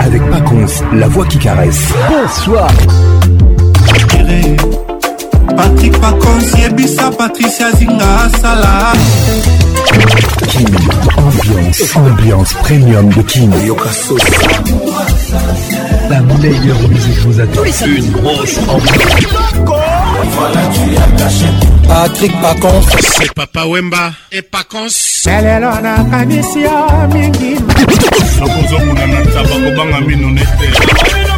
Avec Pacons, la voix qui caresse. Bonsoir. Patrick Pacons, Yebisa, Patricia Zinga, Salah. King, ambiance, ambiance premium de King. La meilleure musique vous attend. Une grosse Patrick Pacons. C'est Papa Wemba et Pacons. elelo nakanisi yo mingi nakozokuna na tabakobanga mino nete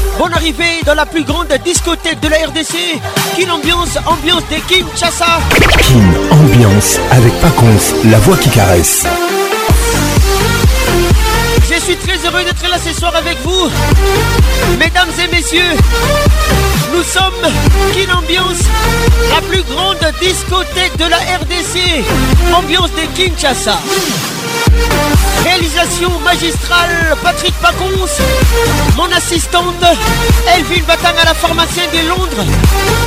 Bonne arrivée dans la plus grande discothèque de la RDC. Kin Ambiance, ambiance des Kinshasa. Kin Ambiance avec Pacons, la voix qui caresse. Je suis très heureux d'être là ce soir avec vous. Mesdames et messieurs, nous sommes Kin Ambiance, la plus grande discothèque de la RDC. Ambiance des Kinshasa. Réalisation magistrale Patrick Pacons, mon assistante Elvin Batang à la pharmacienne de Londres.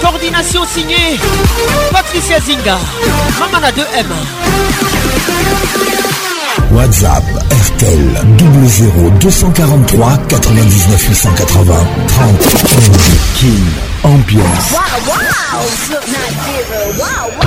Coordination signée Patricia Zinga, Mamana 2M. WhatsApp RTL 00243 99 880 30 King Ambiance. Wow, wow,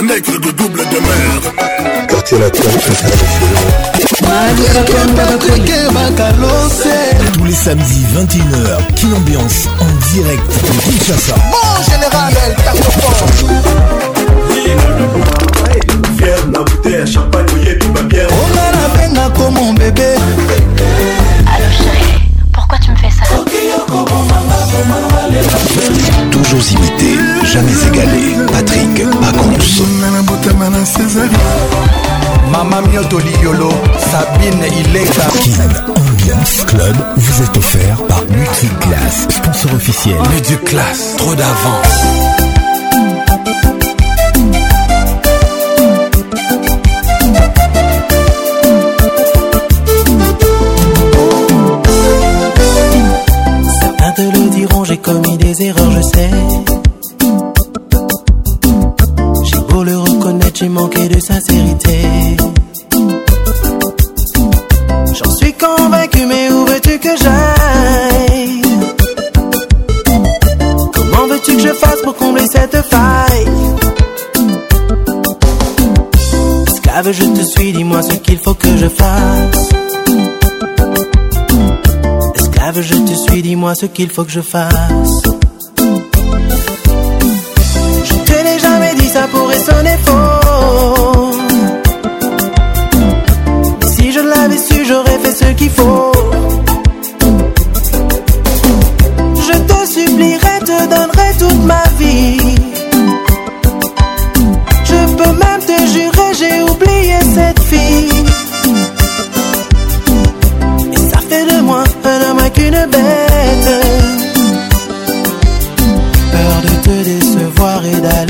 un nègre de double demeure mer. Quartier latin, tous les samedis 21h, Kin Ambiance en direct de Kinshasa. Bon général, elle carte Fier bouteille, champagne, On a la peine à comme mon bébé. Allô chérie, pourquoi tu me fais ça Toujours imité jamais égalé. Patrick Pacons. Mama Mioto Liolo, Sabine Ileka. bien Ambiance Club vous est offert par Multiclass, sponsor officiel. du classe, trop d'avance. Certains te le diront, j'ai commis des erreurs, je sais. Pour le reconnaître, j'ai manqué de sincérité. J'en suis convaincu, mais où veux-tu que j'aille Comment veux-tu que je fasse pour combler cette faille Esclave, je te suis, dis-moi ce qu'il faut que je fasse. Esclave, je te suis, dis-moi ce qu'il faut que je fasse. ça pourrait sonner faux. si je l'avais su, j'aurais fait ce qu'il faut. Je te supplierais, te donnerais toute ma vie. Je peux même te jurer, j'ai oublié cette fille. Et ça fait de moi un homme qu'une bête. Peur de te décevoir et d'aller.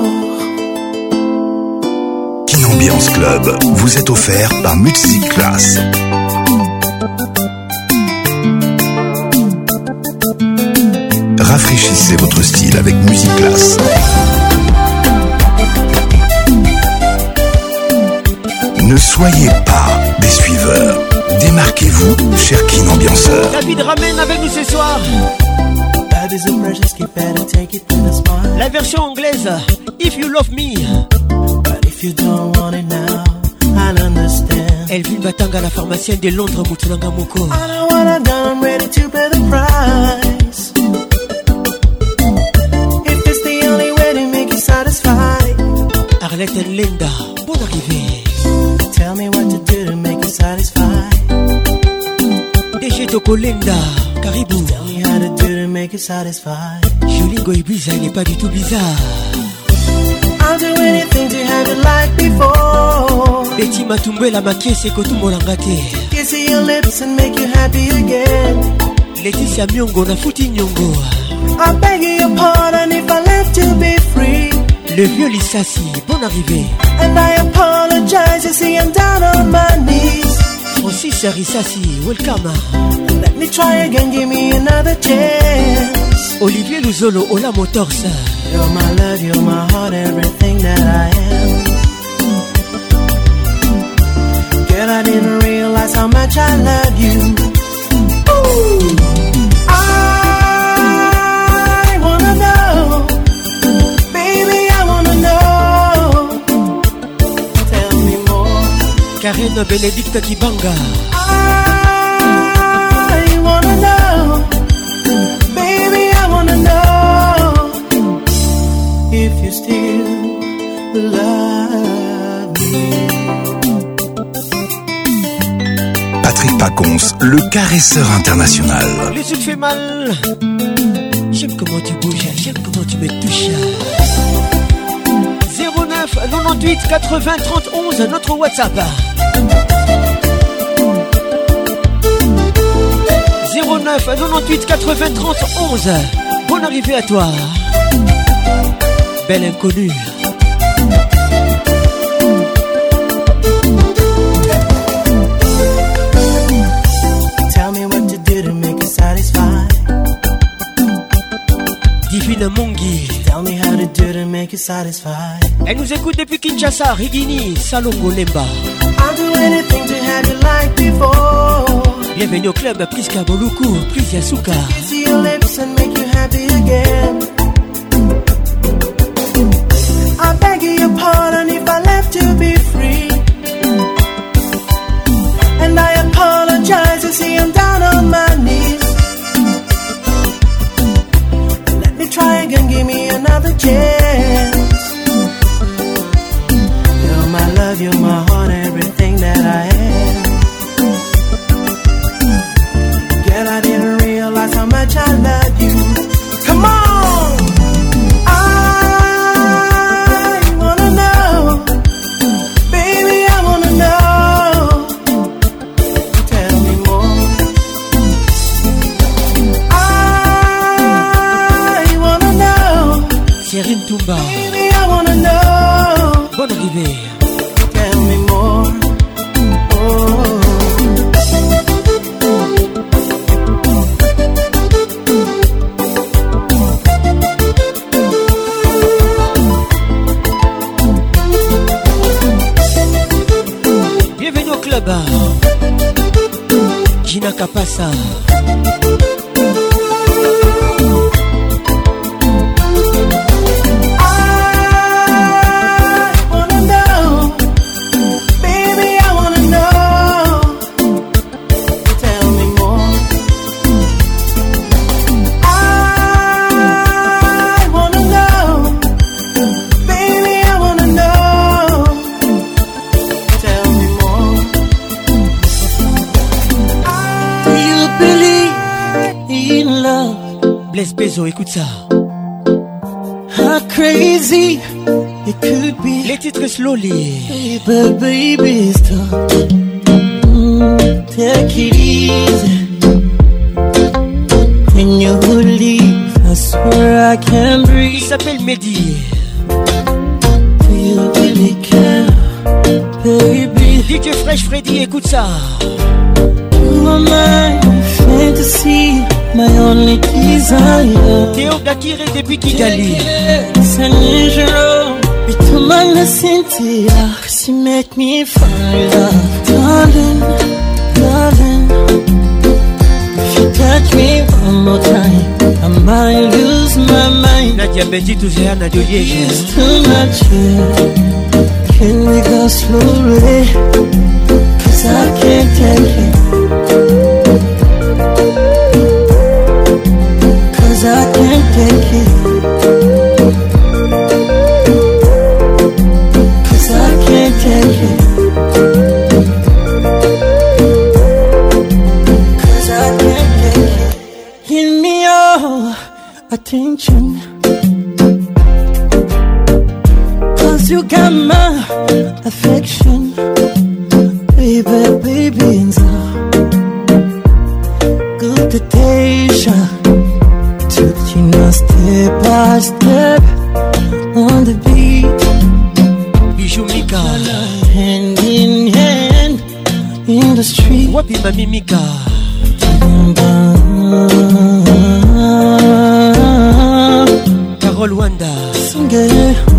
Ambiance Club vous est offert par Music Class. Rafraîchissez votre style avec Music Class. Ne soyez pas des suiveurs. Démarquez-vous, cher Kin Ambianceur. David ramène avec nous ce soir. La version anglaise, If You Love Me. But if you don't Elvin Batanga, la pharmacienne de Londres, Moutoulanga Moko. I don't wanna go, I'm ready to pay the price. If it's the only way to make you satisfied. Arlette and Linda, bon arrivée. Tell me what to do to make you satisfied. DG Toko Linda, Caribou. Tell me how to do to make you satisfied. Jolie Goibiza, il n'est pas du tout bizarre. I'll do anything to have it like before. beti matumbwela makese ekotumbolanga te letisia miongo nafuti nyongo le vieux lisasi bon arrivé And I apologize, you see I'm down on my knees francis risasi welcome Let me try again, give me another chance Olivier Luzolo, Ola Motors You're my love, you're my heart, everything that I am Girl, I didn't realize how much I love you. I wanna know, baby, I wanna know. Tell me more. Karine Bénédicte Kibanga. Pacons, le caresseur international. Oh, les yeux fait mal. J'aime comment tu bouges, j'aime comment tu me touches. 09 98 80 11, notre WhatsApp. 09 98 80 11, Bonne arrivée à toi. Belle inconnue. satisfied. Elle nous écoute depuis Kinshasa, Rigini, Salongo Lemba. I'll do anything to have you like before. Bienvenue au club Priska Boluku, Pris Yasuka. See your lips and make you happy again. yeah. It's too much. Yeah. Can we go slowly? na mimika Carole Wanda Songe.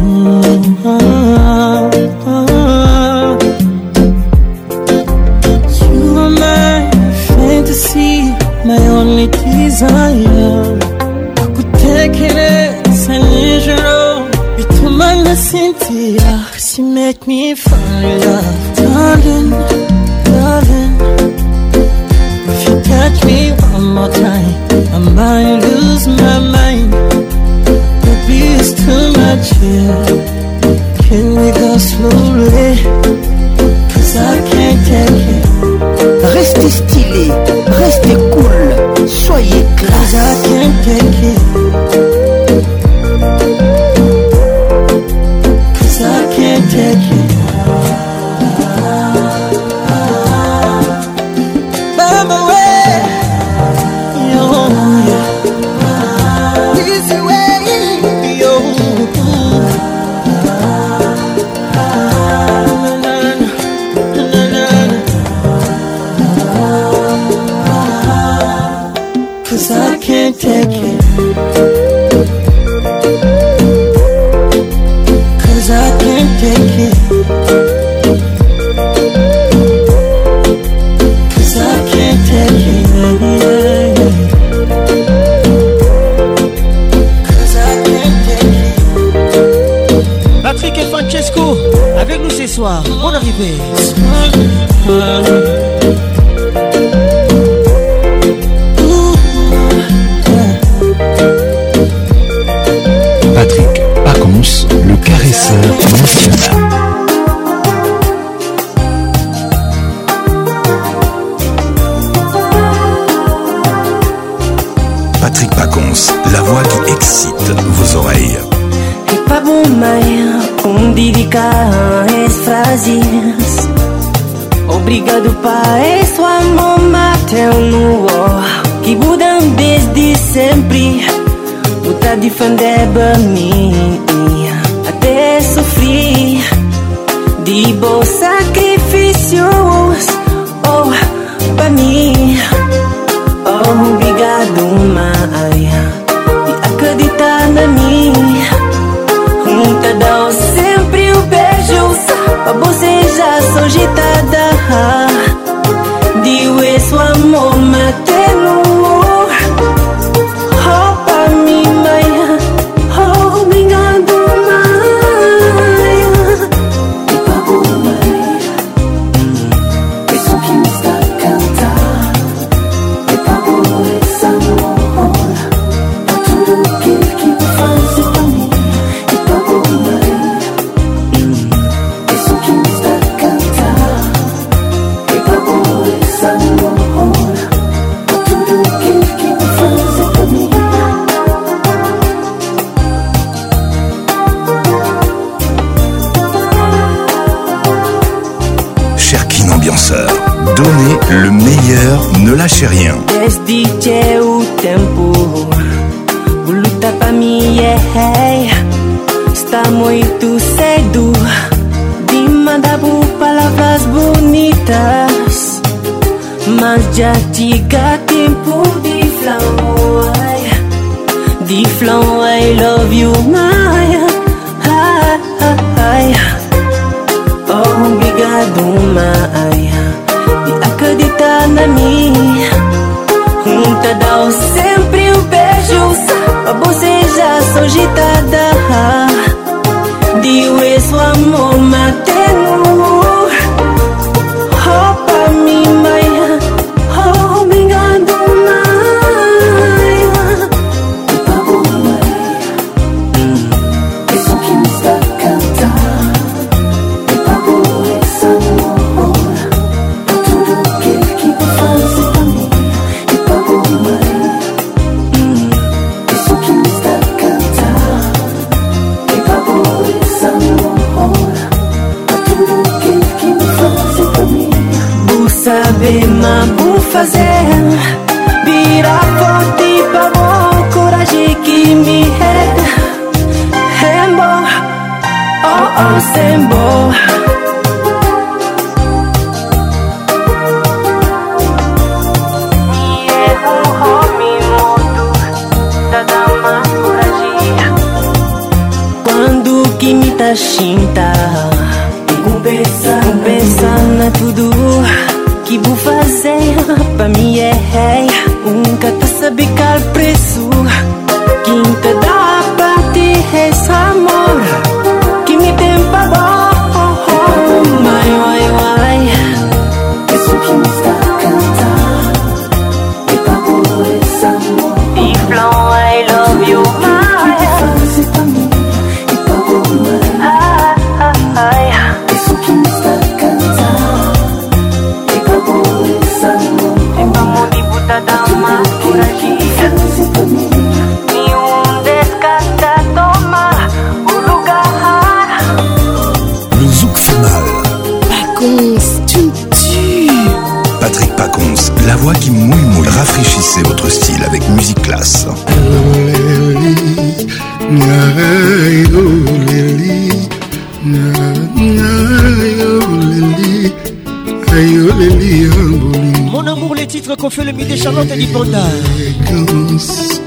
Charlotte Liponda.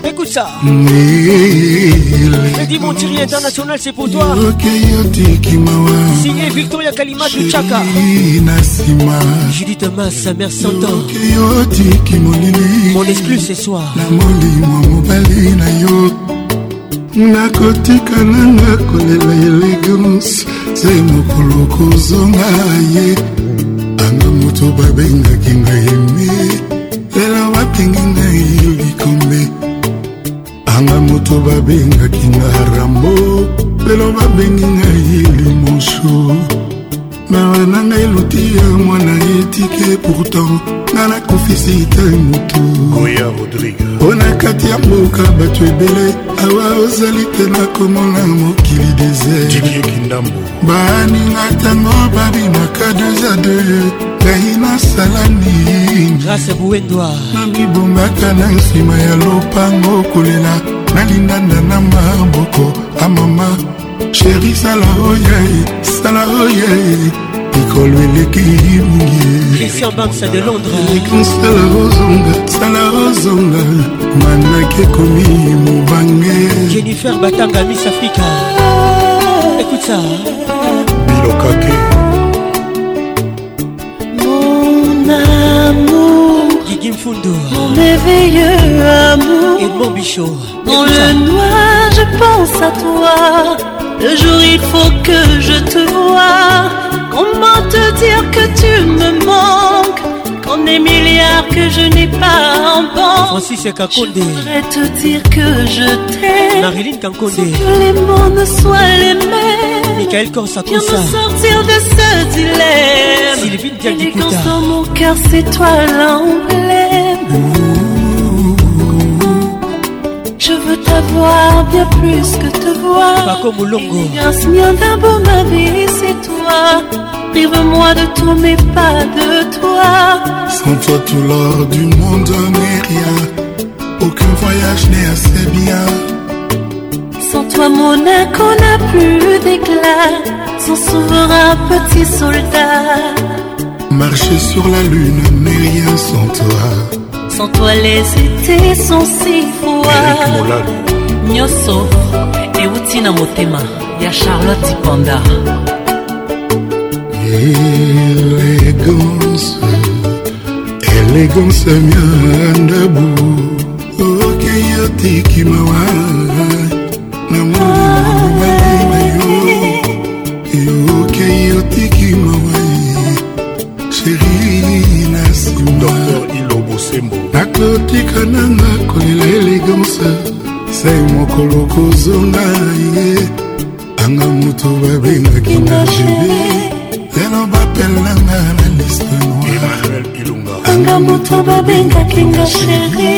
Écoute ça. Le Dimontier international, c'est pour toi. Signé Victoria Kalima du Chaka. Judith Mas, sa mère s'entend. Mon exclu ce soir. nakotikana na kolela elegance se mokolo kozonga ye anga moto babengaki ngai me atengi ngai yo likombe anga moto babengaki nga rambo lelo babengi ngai limonso mawa na ngai luti ya mwana etike pourtant nga nakufisi ta motu mpo na kati ya mboka bato ebele awa ozali te nakomona mokili desert baninga ntango babimaka 2 a 2 ndai nasala nini grâce buwendwa namibongaka na nsima ya lopango kolela nalindanda na maboko amama ah, sheri sala oye sala oye mikolo eleki bungiekonsala ozonga sala ozonga manaki ekomi mobange jennifer batanga miss africa écoute ça Mon éveilleux amour Edmond Bichot Dans le noir je pense à toi Le jour il faut que je te vois Comment te dire que tu me manques Qu'on des milliards que je n'ai pas en banque Francis Je voudrais te dire que je t'aime Marilyn que les mots ne soient les mêmes Michael Viens sortir de ce dilemme Sylvie mon cœur c'est toi l'anglais bien plus que te voir. ce mien d'un beau ma vie, c'est toi. Prive-moi de tout, mais pas de toi. Sans toi, tout l'or du monde n'est rien. Aucun voyage n'est assez bien. Sans toi, Monaco n'a plus d'éclat. Sans souverain, petit soldat. Marcher sur la lune n'est rien sans toi. Sans toi, les étés sont si froids. nyonso euti na motema ya charlotte panda elegance elegance miandabu okei otiki mawa na mobali na yo okei otiki mawa sheri na nsima nakotika nanga kolela elegance sei mokolo kozonga ye anga moto babengaki na jebe lelo bapelanga na liste noiranga moto babengaki nga sheri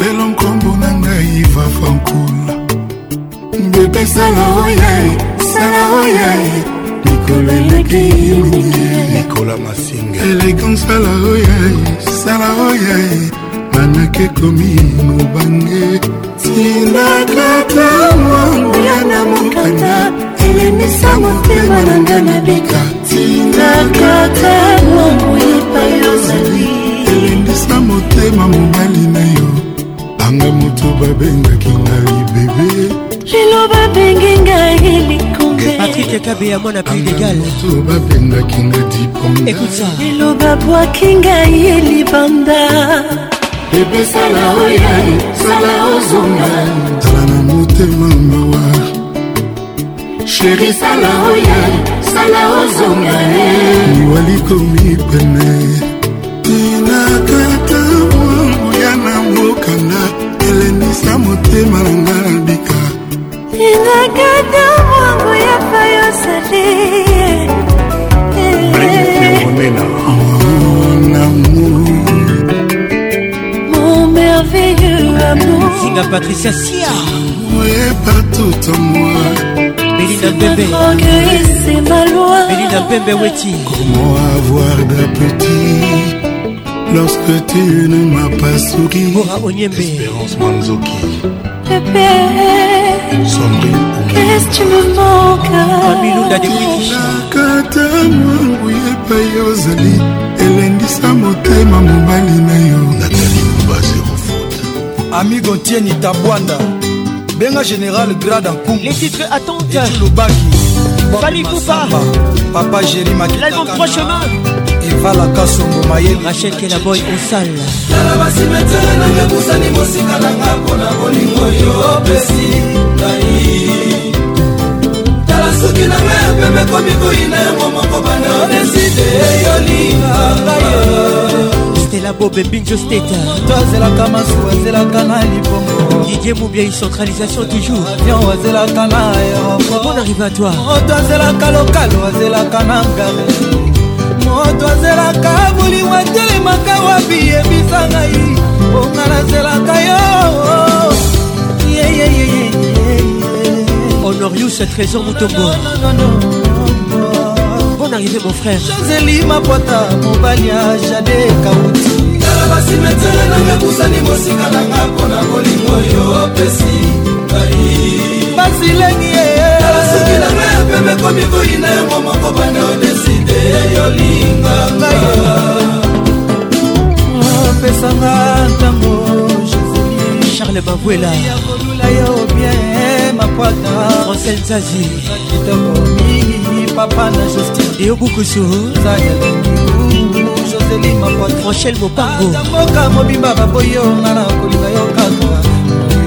lelo nkombo na ngai iva fankula bebe sala oyae sala oyae mikolo eleki nikola masinga eleki sala oyae sala oyae manake komi mobange ninakata mwangula na mokanda elemisa motema na nga na bika tinakata mwangu epai ozali elemisa motema mobali na yo anga moto babengaki ngai bebe lelo babengi ngai likombe patrik kabeya mwana pe degalmoto babengaki nga diponda lelo babwaki ngai ye libanda bebe sala oya sala ozonga tala na motema mawa sheri sala oya sala ozonga liwalikomi pene tinakata mwangu ya na mokanda elenisa motema na nga na bika tinakata mwangu ya fayosale kinga patricia sia belinda pembe belinda pembe weti comment avoir d'appétit lorsque tu ne m'as pas souri Bora Onyembe Espérance Manzoki Bébé Sombre Qu'est-ce que tu me manques Amilunda de British Kata mwangu ye pa yozali elendisa motema mobali na yo amigo ntieni tabwanda benga général grade ankumulubaki balimasamba papa jéri makitakana evalaka songo mayeliachenkelaboy osallala basimetere nanga kusani mosika nanga mpona bolingo yo opesi ngai tala soki na ngai ya pembe komi koyina yango moko bana odeside eyolinganga stela bobe binjo steta tozelaka masuwa ezelaka na libongo didie mobia centralisation toujours avion azelaka na aéroport bon arrivatoire moto azelaka lokalo azelaka na ngare moto azelaka bolingo atelemaka wapi yebisa ngai mponga nazelaka yo honorius trésor motongo arrivée mon frère joseli mapota mobali ya jade kauti kala basimetere nanga kusani mosika nanga mpona molingo oyo opesi ngai basilengi kala soki nanga ya pembe komi koyina yango moko bana odeside yolinga opesanga ah, ntango charles babuela yakoluka yo bien mapata rosel zazi kitoko mingi papa na justine yobukusuroselimoranchel mopangoamoka mobimba baboyo nga na kolinga yo kaka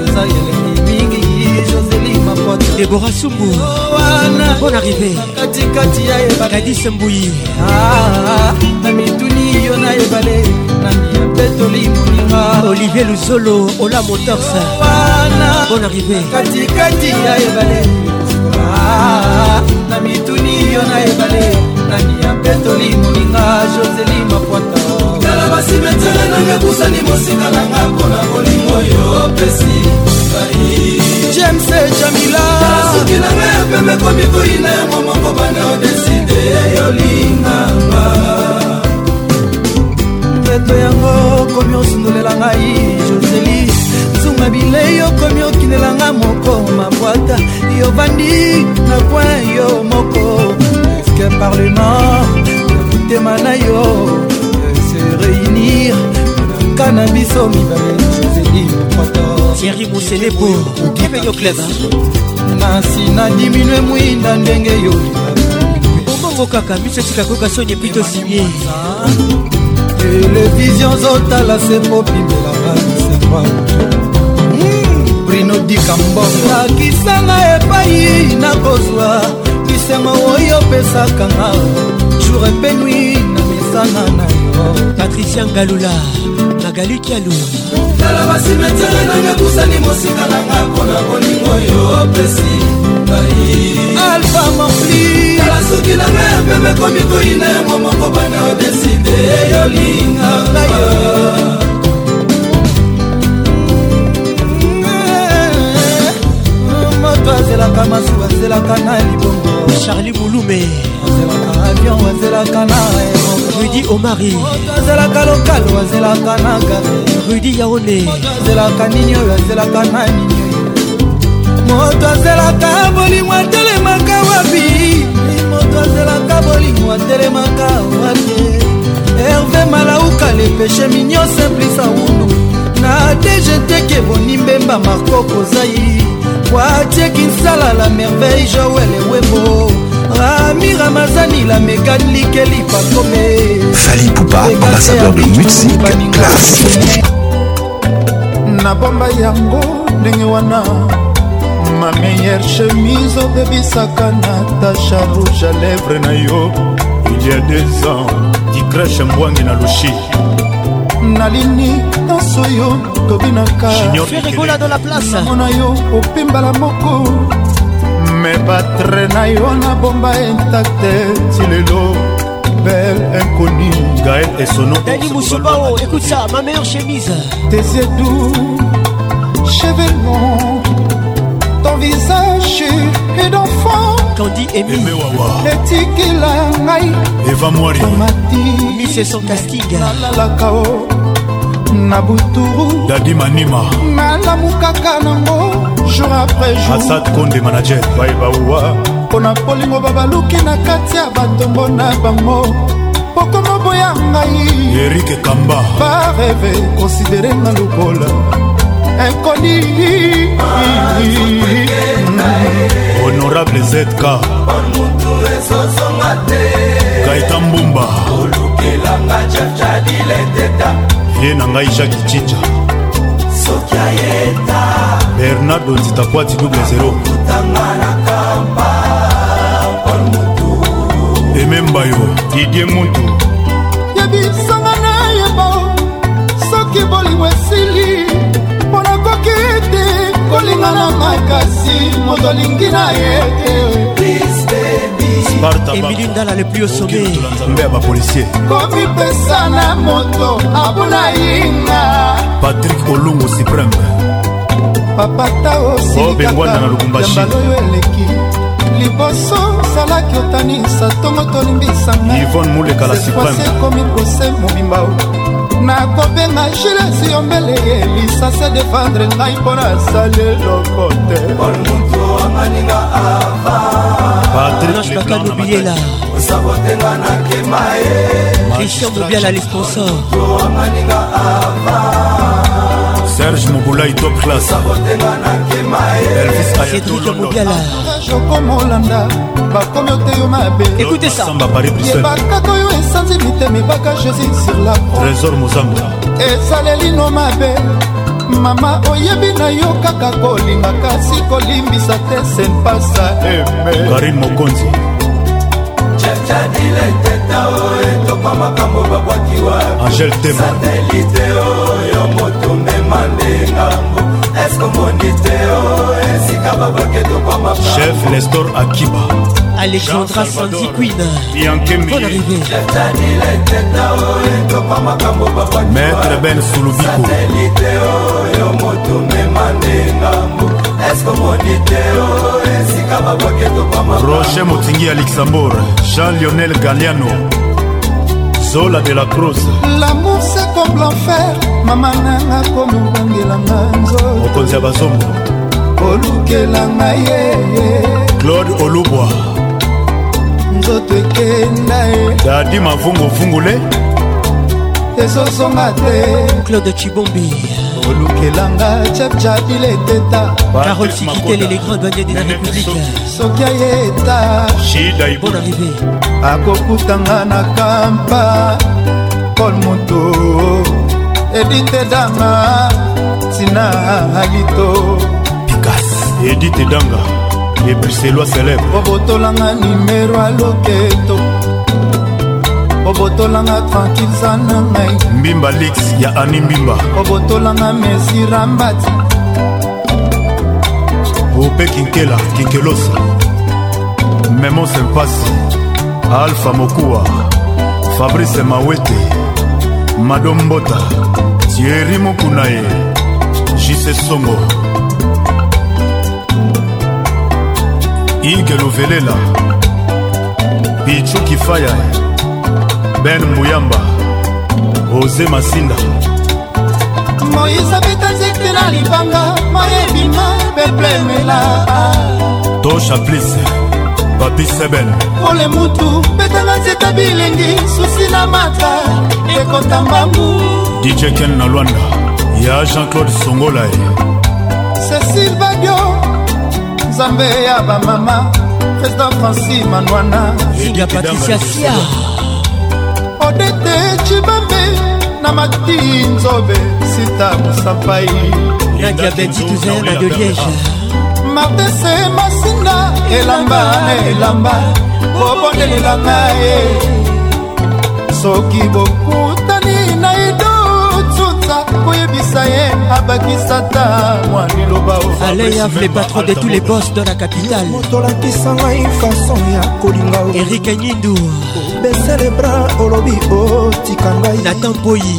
oza elengi mingi joseli mapote debora sumbu oh, bon arrivé katikati ya ebakadise mbuyi ah, na mituni yo na ebale na miapetoli moninga olivier luzolo ola motorsa oh, bon arrivé katikati ya ebale ah, na mituni yo na ebale nani ya petoli moninga joseli mapwata tala basimetele nanga kusani mosika nanga mpona bolingo yo opesi ngai james jamilaasuki nanga ya pembe komi koyina ya momongo bana odeside yolinganga mpeto yango komi osundolela ngai joseli na bilei okomi okinelanga moko mabwata yovandi na poin yo moko eske par le nord nakutema na yo euh, se réunir kaka na biso mibale zeli tieri mosele po bienvenu club na nsina diminue mwinda ndenge yolingaka obongo kaka miso esika koka soni epito simie televizio zotala se popimela babisemba nodika mbongo nakisanga epai nakozwa lisema oyo opesaka nga jour epenui na misana na yo patricia ngalula magali kialu tala basimetere nanga kusani mosika nanga mpona bolingo yo opesi ngai alfa mofli tala soki nanga ya mpembe komi koyina yango moko bana odeside yolinga moto azelaka masuwa azelaka na libongo charli bulume azelaka avion azelaka na rudi omari moto azelaka lokalo azelaka na gare rudi yaone moto azelaka nini oyo azelaka na nini moto azelaka bolimo atelemaka wapi moto azelaka bolimo atelemaka wapi herve malauka lepeshe minio simplisa wundu na dgt kebonimbe mba marko kozai watie kinsala la merveille joel ewembo rami ramazani la mégane likeli pakome fali poupa ambassadeur de musique classe nabomba yango ndenge wana ma meilleure chemise obebisaka natasha rouge à lèvre na yo il y a deux ans dikrashe mbwangi na lushi nalini nyonso yo tobinakaamona yo opimbala moko me batre na yo nabomba intacte ti lelo bel inconi gael esonoekusabao écoute ça ma meilleure chemise tes edu chevelon ton visage et d'enfant kandi eminetikila ngai amatialalaka o na buturu dadi manima malamu kaka nango jour après jour asad konde manager baibawa mpo na polingo babaluki na kati ya batombo na bango pokoma boya ngai erike kamba bareve konsidere nga lokola inconnue honorable zk gaita mbumba ye na ngai jacki cinja bernardo nzitakwati double zero emembayo didie muntu yebisangana makasi moto alingi na ye emili ndala le plus osommbe ya bapolisier komipesa na moto abuna yinga patrik olongo supreme papata osilikaka yambaloyo eleki liboso salaki otanisa ntongo tolimbisanga ivone mulekala supreme ekomi prose mobimba nakobenga gilesi yombele elisa se defendre ngai mpo nasali eloko te patrinage bakano bilela christian mobiala le sponsor serge mobulai top classeokomolanda bakomi oteyo mabeebakaka oyo esanzi mitema ebaka jésus sur la trésor mozamba ezalelino mabe mama oyebi na yo kaka kolinga kasi kolimbisa te senpasa eh, karin mokonzi angel tema mande ngambo eskomoni te o esika babaketokwa chef nestor akiba alexandra sandiquinbiankemejetanileteta o oh, etokwa makambo babwamaître ben sulubikoatelite oyo oh, motume mande ngambo eskomoni te o oh, esika babwaketokwa ma roger motingi ya luxembourg jean lionel galiano zola de la crose l'amour comme l'enfer mama nanga komi obangelanga nzomokonzi ya bazongo olukelanga ye claude olubwa nzoto ekenda ye dadi mavunguvungule ezozonga te claude chibombi olukelanga chapchabileteta carole sikitele les grands douaniers de la république soki ayeta bon arrivé akokutanga na kampa paul moto edite danga tina agito pikas edite danga ebriselwa celebre obotolanga nimero aloketo obotolanga tranquilza na ngai mbimba lix ya ani mbimba obotolanga mesirambati ope kinkela kinkelosa memo sempasi alfa mokuwa fabrice mawete madombota tieri mokuna ye jise songo ike luvelela pichu kifaya ben mbuyamba oze masinda moïse abeta nzete na libanga mayebima beplemela tosha plise papi sebel pole mutu betanga nzeta bilengi susi na mata ekota mbangu dijeken na lwanda ya jean-claude songola e cecil badio nzambe ya bamama président franci manwana ilia patricia sia odete cibambe na mati nzobe sita mosapai nadia betituzer na de liège mardese masinga elamba na elamba bobondelelanga ye soki bokutani na idotutsa koyebisa ye abakisata mwa liloba aleyaf le patron de tous les boss de la capitale motolakisa ngai fason ya kolinga erike nyindu besele bra olobi otika ngai natan mpoyi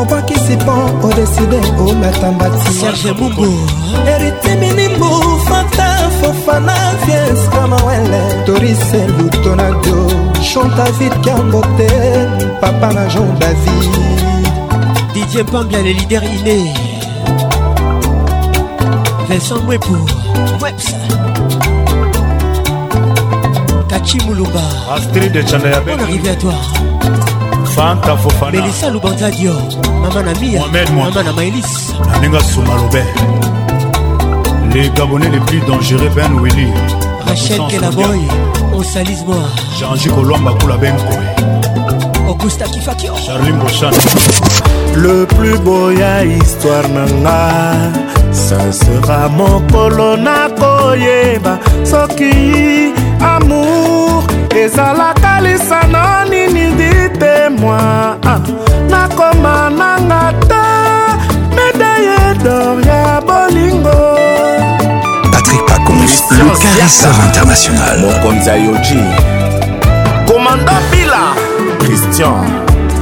obakisi mpo odeside olata mbati serge mungu eritimini mbu fana fies kama wele torise lutonado chontavid kiambote papa na jean david didie pambia le leader iné vincent mwepu webs kachi mulumba astrid chandayabe arrivé à toi fanta fofana melisa lubanzadio mama na mia mama na maelis naninga suma lobe Les Gabonais les plus dangereux, Ben Willy. Rachel Kelaboy, on salise moi. Jean-Jacques Olomba Benkoé. Augusta Kifakio. Charlie Mochan. Le plus beau ya histoire nanga. Ça sera mon colonna koyeba. Soki amour. ezalaka lisano nini ditemoi ah, nakoma nanga te medaye dor ya bolingo le caresseur international mokonzi ayoji komanda bila christian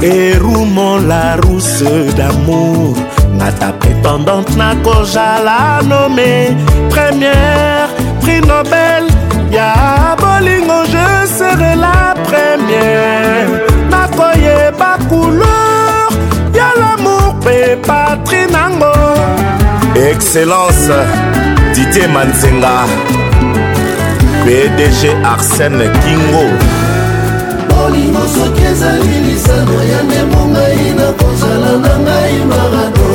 erumon la ruse damour ngata pretendante nakozala nome première prix nobel ya bolingo je serai la première nakoyeba couleur ya lamour mpe patri nango excellence didie manzenga pdg arsene kingo bolingo soki ezali lisano ya ndembo ngai nakozala na ngai marado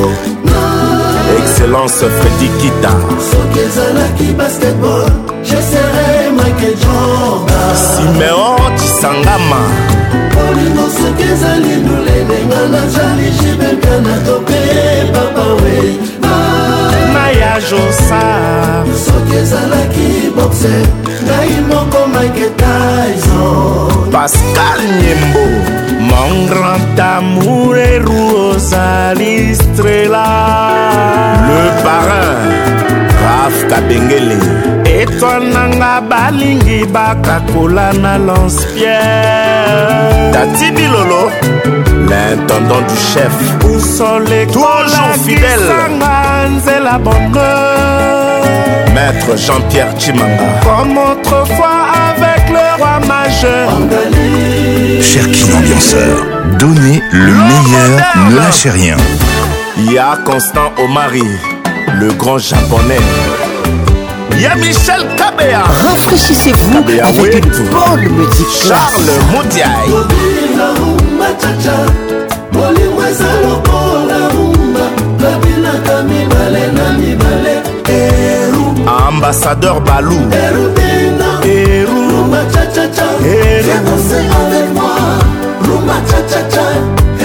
excellence fredi kita soki ezalaki basketball jesere michael jordan simeon cisangama bolingo soki ezali nolelenga na jali jibelkana tope papa we ah. mama ya josar soki ezalaki boxe ngai moko mike tyson pascal nyembo mon grand amour et rosalie strela le parrain raf kabengele etwale nanga balingi bakakola na lance pierre tati bilolo l'intendant du chef boussole toujours fidèle bonne heure Maître Jean-Pierre Chimanga Comme autrefois avec le roi majeur Cher ambianceur, donnez le, meilleur, ne lâchez rien Y'a Constant Omari, le grand japonais Y'a Michel Kabea Rafraîchissez-vous avec oui. une bonne musique Charles Moudiaï mibale na mibale eru ambassadeur balou eru dena eru rumba cha cha cha eru viens danser avec moi rumba cha cha cha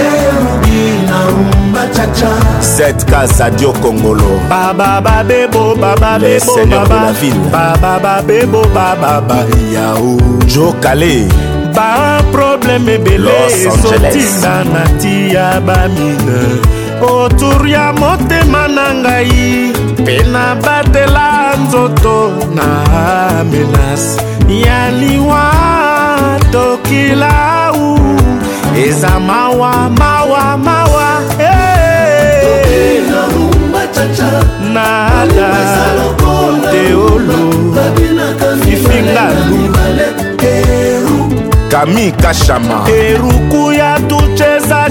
eru dina rumba cha cha cette case à Dio Congolo baba babebo baba bebo baba baba babebo baba baba yao Joe Calais ba problème ebele esotinga na tia bamine botur ya motema na ngai mpe nabatela nzoto na menase ya liwa tokilau eza mawa mawa mawa hey. nada teolo fifingalu kami kashama eruku ya tu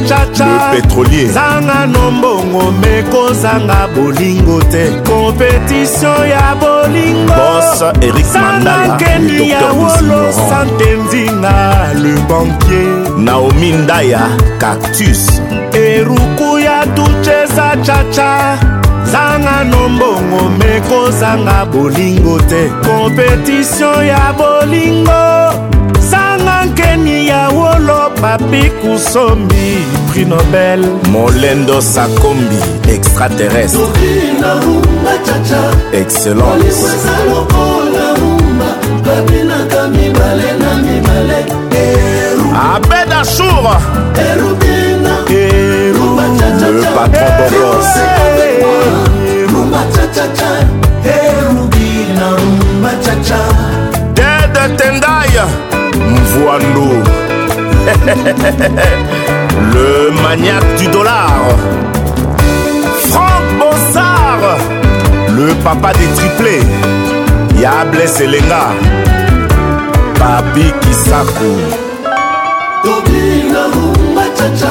chachachapetrolierzanga nombongo mekozanga bolingo te kompetitio ya bolingozangakendi ya wolo sante nzinga le banquier naomi ndaya cactus eruku ya tucheza chacha zanga nombongo mekozanga bolingo te kompetitio ya bolingo zanga nkeni ya wolo papi kusomi prix nobel molendo sakombi extraterrestre excellence abed ashour le patron boros dede tendai mvwando Le maniaque du dollar. Franck Bonsard. Le papa des triplés. Yable Selenga. Papi Kisaku. tobina rumba chacha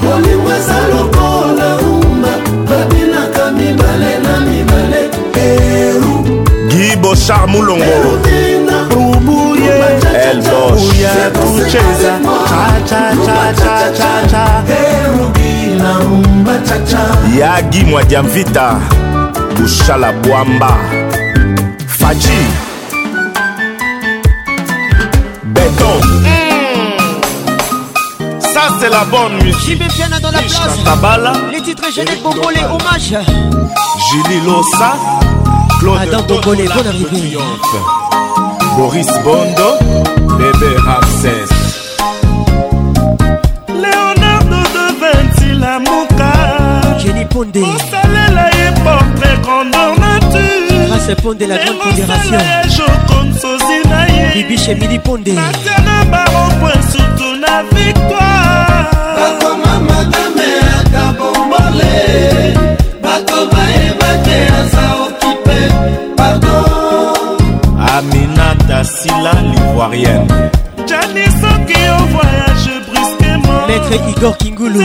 molimo eza lokola rumba babinaka mibale na mibale eru gibochar mulongo Belle boche. Uyakucheza cha-cha-cha-cha-cha-cha. Herubi na rumba cha-cha. Yagi Mwadiamvita, Bushala Bwamba, Faji, Béton. Mmh. Ça c'est la bonne musique. Jimmy Piana dans la place. Tabala. Les titres Jeannette Bongolé, hommage. Julie Lossa. Claude Adam Bongolé, bonne arrivée. boris bondo bebe ramses leonardo de vinci la moka jenny ponde osalela ye portre grandeur nature grâce ponde la grande pondération joconsosi na ye bibiche mili ponde natiana baron point surtout na victoire bakoma madame ata bombole bato bayeba te aza fait Igor Kingulu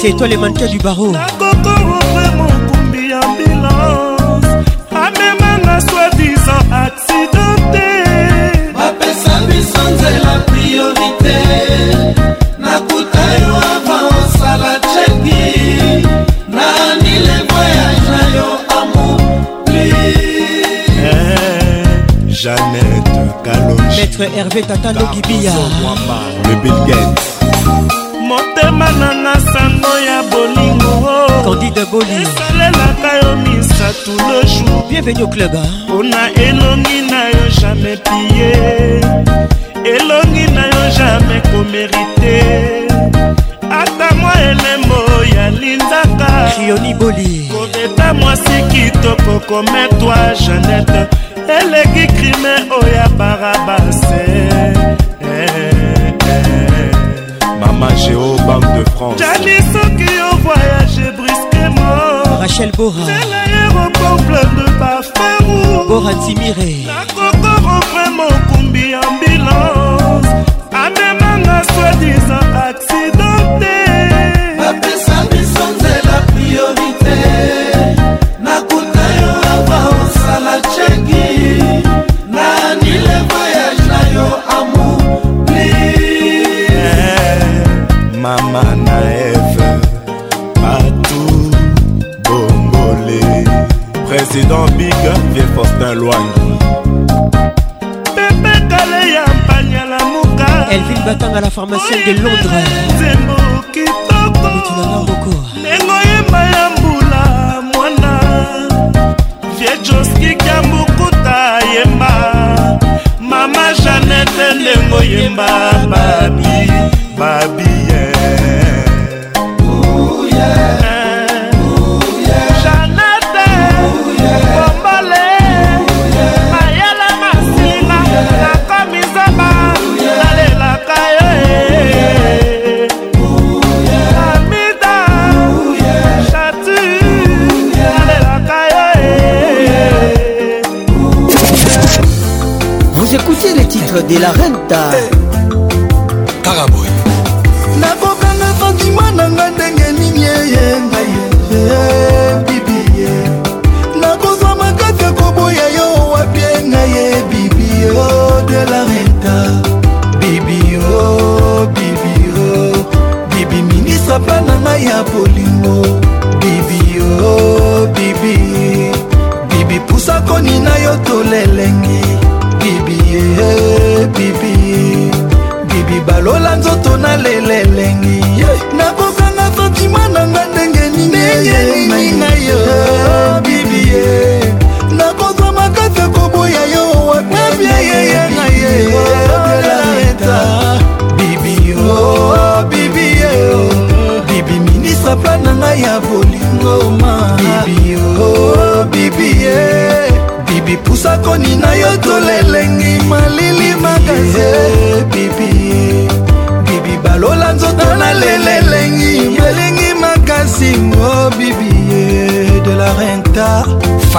C'est toi les mannequins du barreau hervé tatando gibiya le bilgate motema na nasano ya bolingo oh. candide boli esalelaka yo misato le jour bienvenu au club mpona elongi na yo jamais pie elongi na yo jamais komerite ata mwa elembo yalindaka rioni boli kobeta mwasi kitoko kometwa janete eleki crime oya barabase mama géo banque de france jani soki yo voyage brusquement rachel bora l'aéroport plein de bafarou bora timire nakokorompe mokumbi ambulance amemanga soi-disant accidenté de Londres.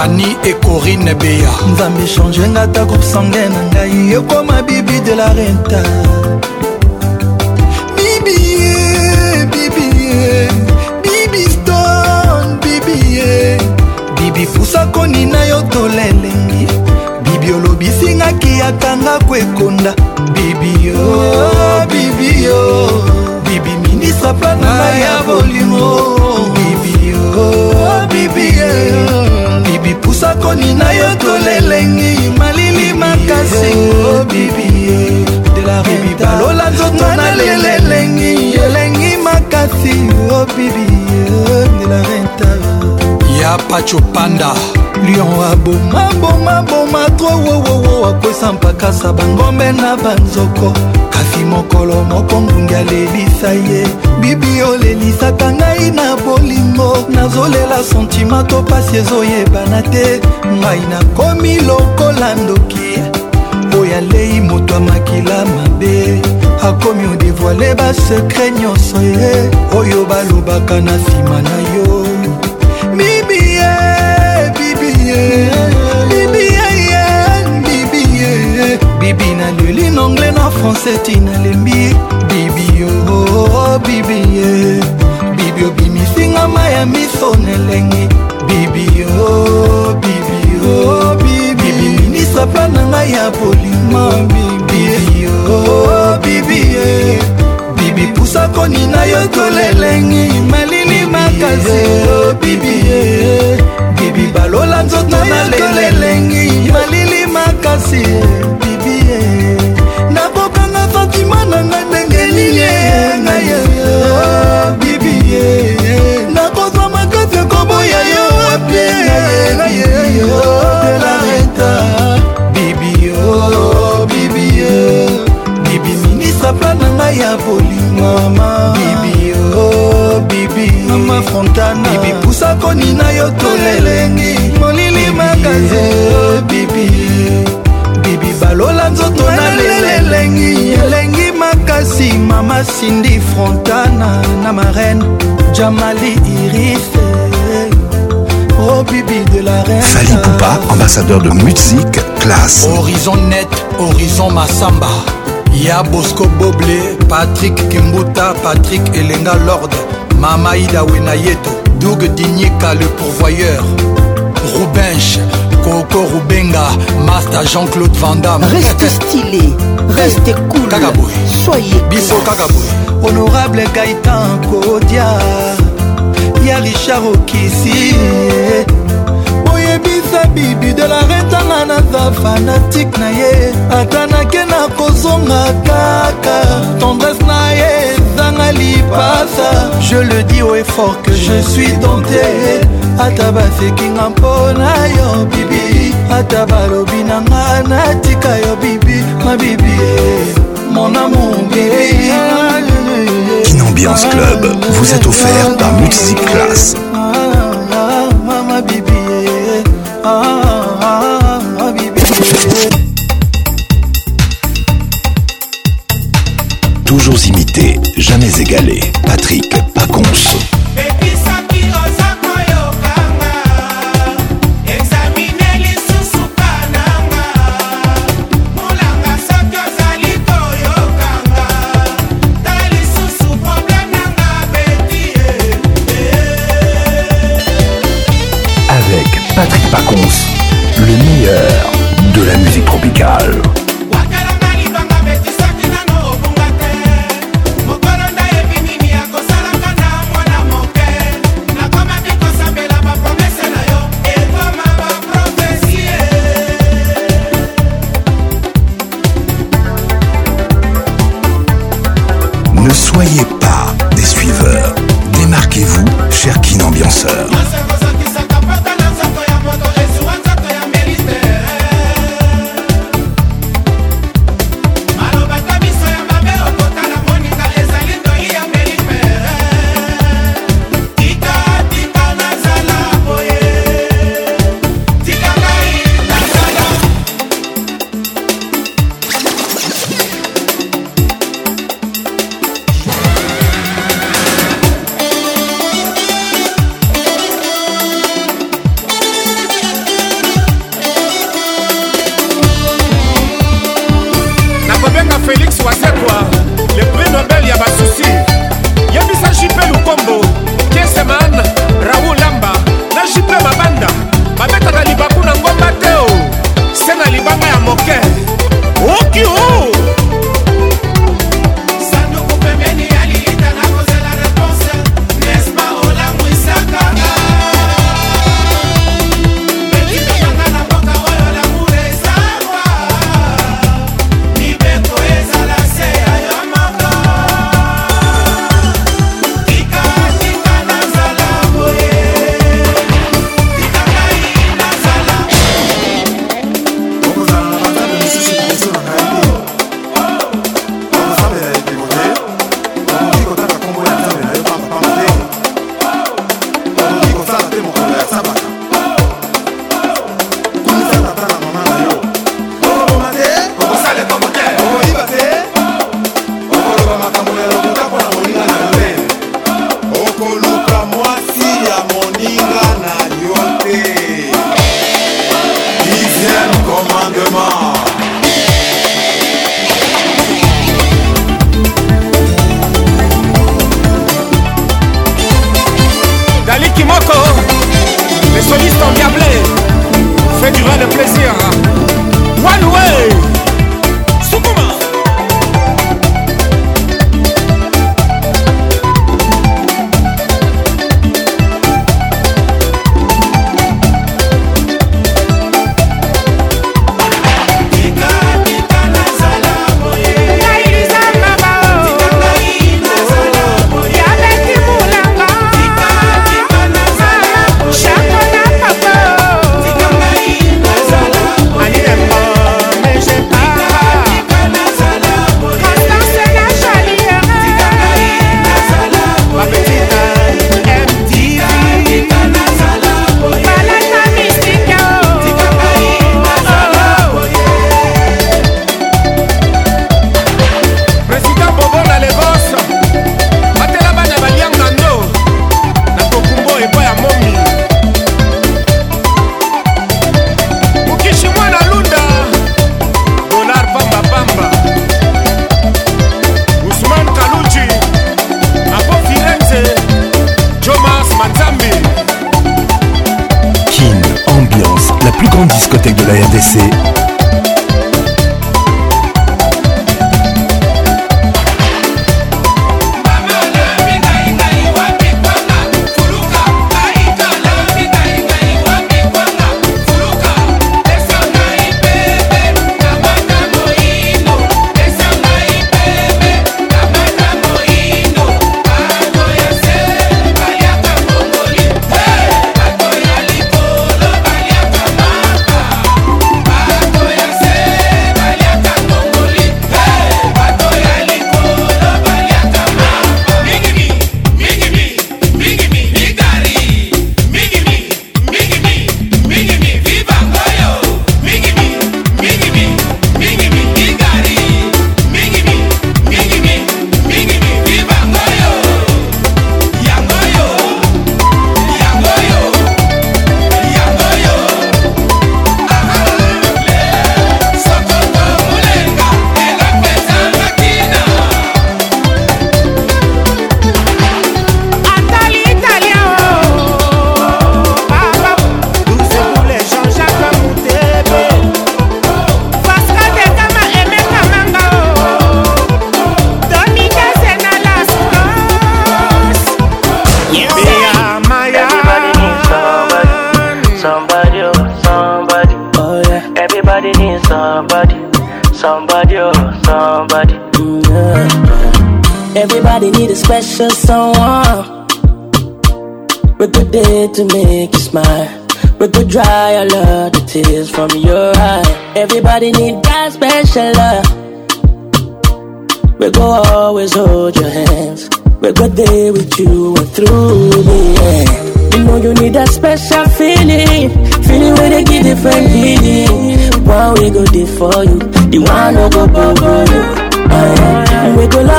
fani e corine beya nzambe echange nga ta groupe sangue na ngai ekoma bibi de la renta bibie bibie bibi stone bibie bibi pusakoni na yo tolele bibi olobisingaki atanga kwekonda bibio bibio bibi ministre planana ya bolingo bibio bibie bakoni na yo tolelengi malili makasi obibi oh, eh, balola nzoto na lelelengi elengi makasi obibi oh, eh, ya pacho panda lion abomabomaboma tro wowowo akwesa mpakasa bangombe na banzoko kasi mokolo moko ngungi alelisa ye bibi olelisaka ngai na bolingo nazolela sentima to pasi ezoyebana te ngai nakomi lokola ndoki oyo alei moto amakila mabe akomi odevoile basekre nyonso ye oyo balobaka na nsima na yo bibi ye bibi ye bibi naleli na anglais na français ti nalembi oh, oh, oh, bibi yo bibi ye bibi obimisinga ma ya miso nelengi bibi yo bibi yo bibi minisa mpa na ngai ya polima bibi yo bibi ye bibi pusa koni na yo tolelengi malili makasi bibi ye bibi balola nzoto na lelelengi malili makasi ye na ye oh, bibi ye nakozwa makasi koboya yo wapi na ye delareta oh, bibi yo bibi ye bibi minisa plan na ngai ya bolimama bibi yo bibi mama fontana bibi pusa koni na yo tolelengi molili makazi bibi bibi balola nzoto na lelelengi merci mama sindi frontana na marraine jamali irise robibi oh, de la reine fali poupa ambassadeur de musique classe horizon net horizon masamba ya bosco boble patrik kimbuta patrik elenga lord mama ida wenayeto doug dinika le pourvoyeur roubenche coco rubenga master jean-claude vandam reste stylé reste cool kaka boye biso biso kaka boye honorable gaitan kodia ya richard okisi oyebisa bibi de la retanga naza fanatike na ye ata nake na kozonga kaka tendresse na ye ezanga lipasa je le dis au effort que je suis tenté ata basekinga mpona yo bibi ata balobi nanga natika yo bibi mabibi mon amour ambiance club vous êtes offert par Music Class.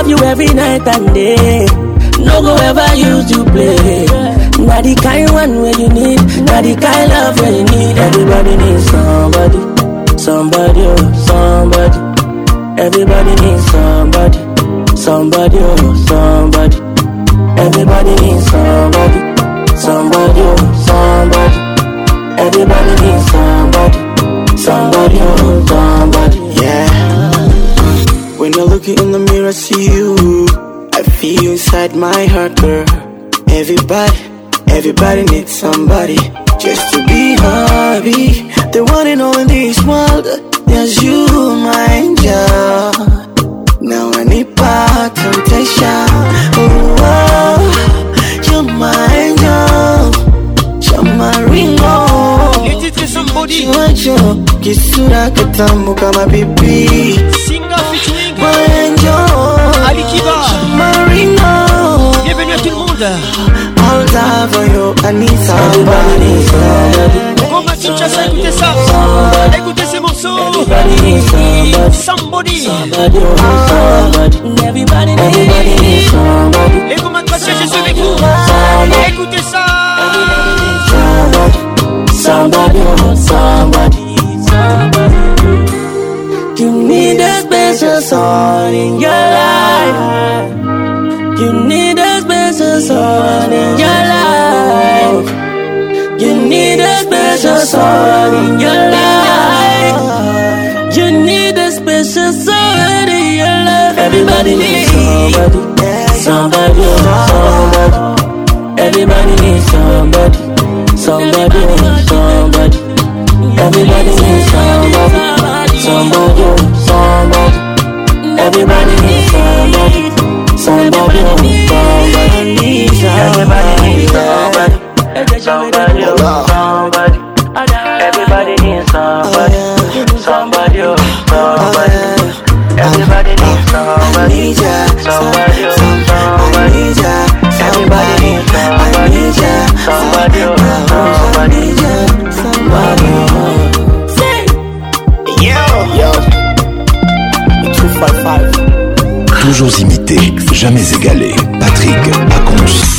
love you every night and day. No go ever use you play. Not the kind one where you need, not the kind love where you need. Everybody needs somebody, somebody, oh, somebody. Everybody needs somebody, somebody, oh, somebody. Everybody needs somebody, somebody, oh, somebody. Everybody needs somebody. my heart, girl. Everybody, everybody needs somebody just to be happy. The one and all in this world, there's you, my angel. Now I need back temptation. Oh, oh, you're my angel, you're my ringo. Somebody, you want you, kisura kitambo kama bibi. Sugar. All time for you, I need somebody. On va Kinshasa, écoutez ça. Écoutez ces morceaux. Somebody. Everybody needs somebody. Les commentateurs, je suis avec vous. Écoutez ça. Somebody, somebody, somebody. You need a special song in your life. You need a special someone in your life. You need a special someone in your life. You need a special someone in your life. Everybody needs somebody, somebody, somebody. Everybody needs somebody, somebody, somebody. Everybody needs somebody, somebody, somebody. Everybody needs somebody, somebody. Everybody needs somebody. Somebody, somebody. Everybody needs somebody. Somebody, somebody. Everybody needs somebody. Somebody, somebody. Everybody needs somebody. Somebody, somebody. Somebody, Toujours imité, jamais égalé. Patrick Pacons.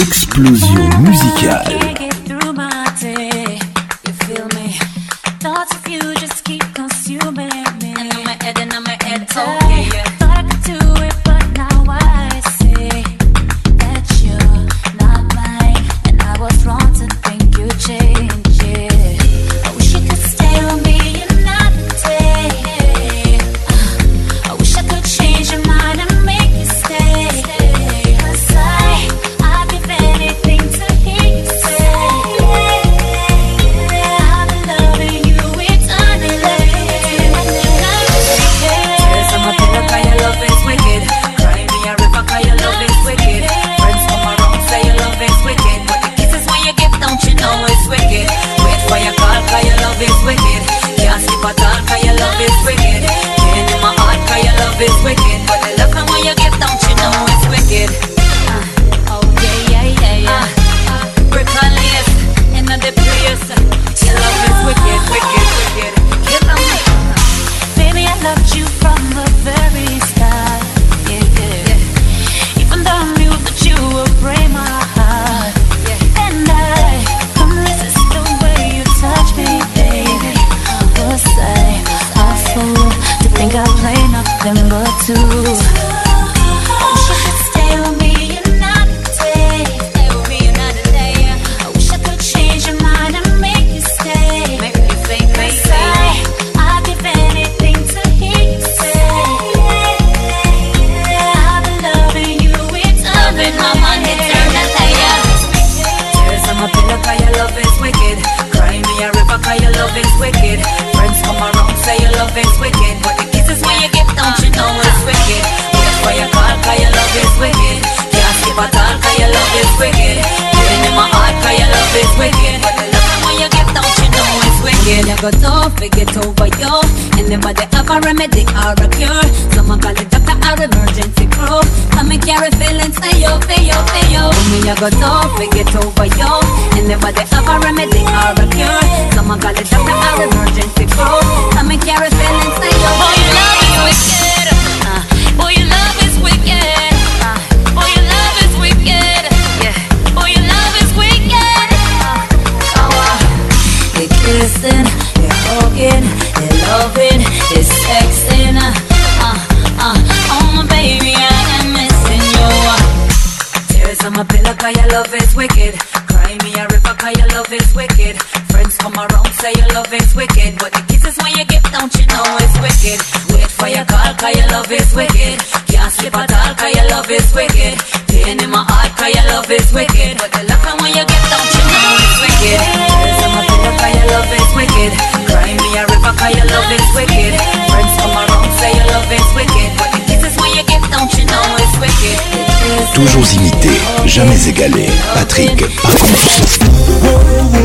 L'explosion musicale. no inégalé. Patrick Patrick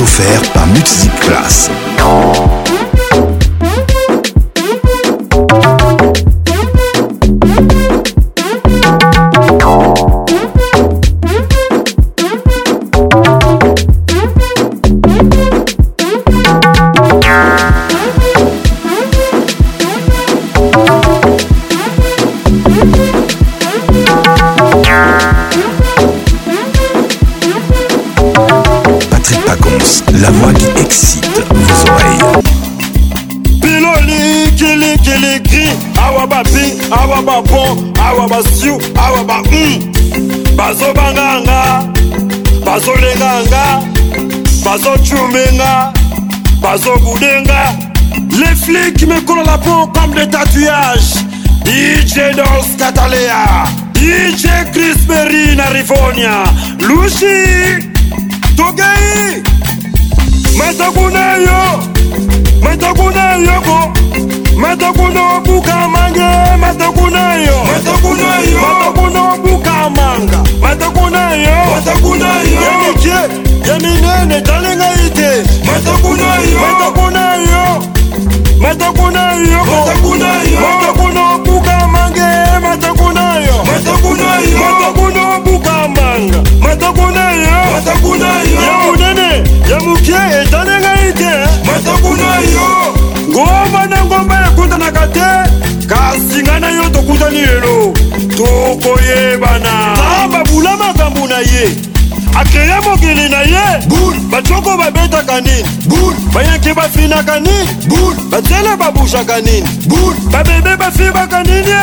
offert par Multiple Class. bakumenga bazobudenga les flics mekolala mpo comme de tatouage dj dos katalea dj chris berry na rivonia lushi togei matakunayo matakunayo ko matokuna obukamanga matokuna yo matokuna obukamanga matokuna yo ya mike ya minene tale ngai te matokuna yo matokuna yo matokuna obukamange matokuna yo matokuna obukamanga matokuna yo ya munene ya muke etale ngai te ngomba na ngomba toyebaka te kasi ngai na yo tokutani lelo tokoyebana na ah, babula makambo na ye akeye mokili na ye bacoko babetaka nini bayanki bafinaka nini batele babushaka nini babebe bafibaka nini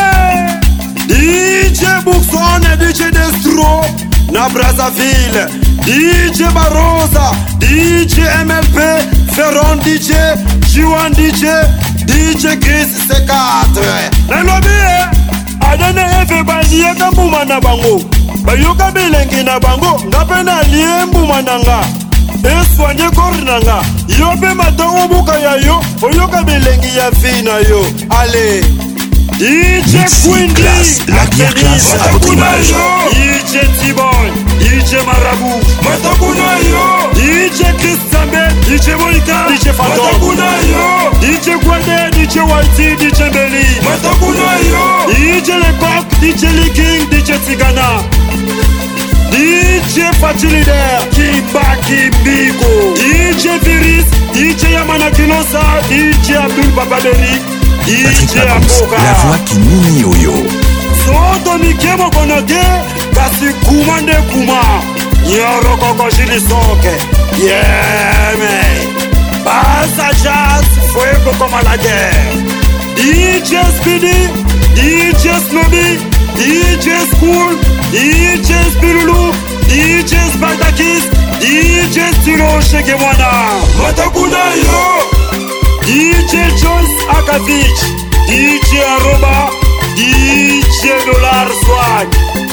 dj bookson dj destro na brazzaville dj barosa dj mlp feron dj jiwan dj DJ Chris C4 nalobi adene efe balieka mbuma na bango bayoka bilengi na bango nga mpe nalie mbuma na nga eswanye kore na nga yo mpe matango buka ya yo oyoka bilengi ya vi na yo ale DJ Quindy La bière classe à votre image DJ T-Boy DJ Marabout Matakuna yo DJ Christian Ben DJ Monica DJ Faton Matakuna yo DJ Gwende DJ Whitey DJ Belly Matakuna yo DJ Lepak DJ Licking DJ Tigana DJ Fatilider Kibaki Bigo DJ Viris DJ Yamana Kinosa DJ Abdul Babaderik Patrick Pacons, la voix qui mini oyo. Soto mike mokono te kasi kuma nde kuma nyorokoko jilisoke yeme basa jazz fue kokoma la guerre DJ Speedy DJ Snoby DJ School DJ Spirulu DJ Spartakis DJ Stilo Shekemwana matakuna yo DJ Jones Akavich, DJ Aroba, DJ Dollar Swag.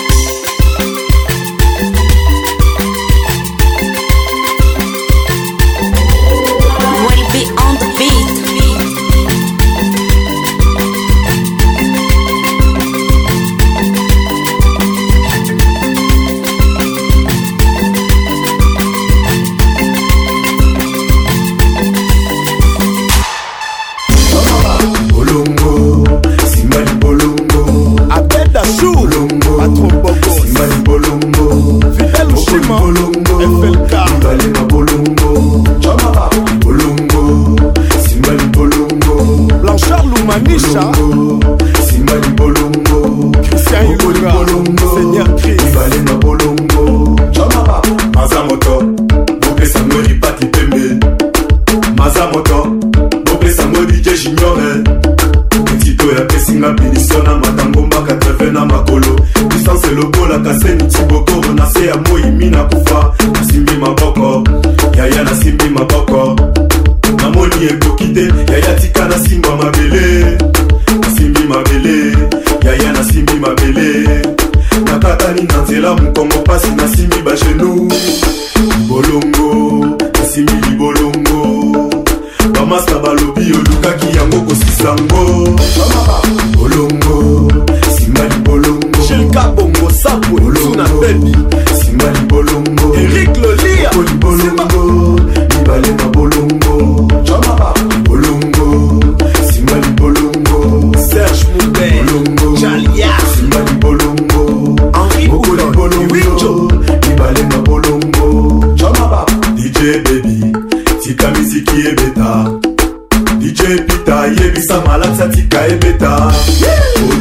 repita yebisa malakisa tika ebeta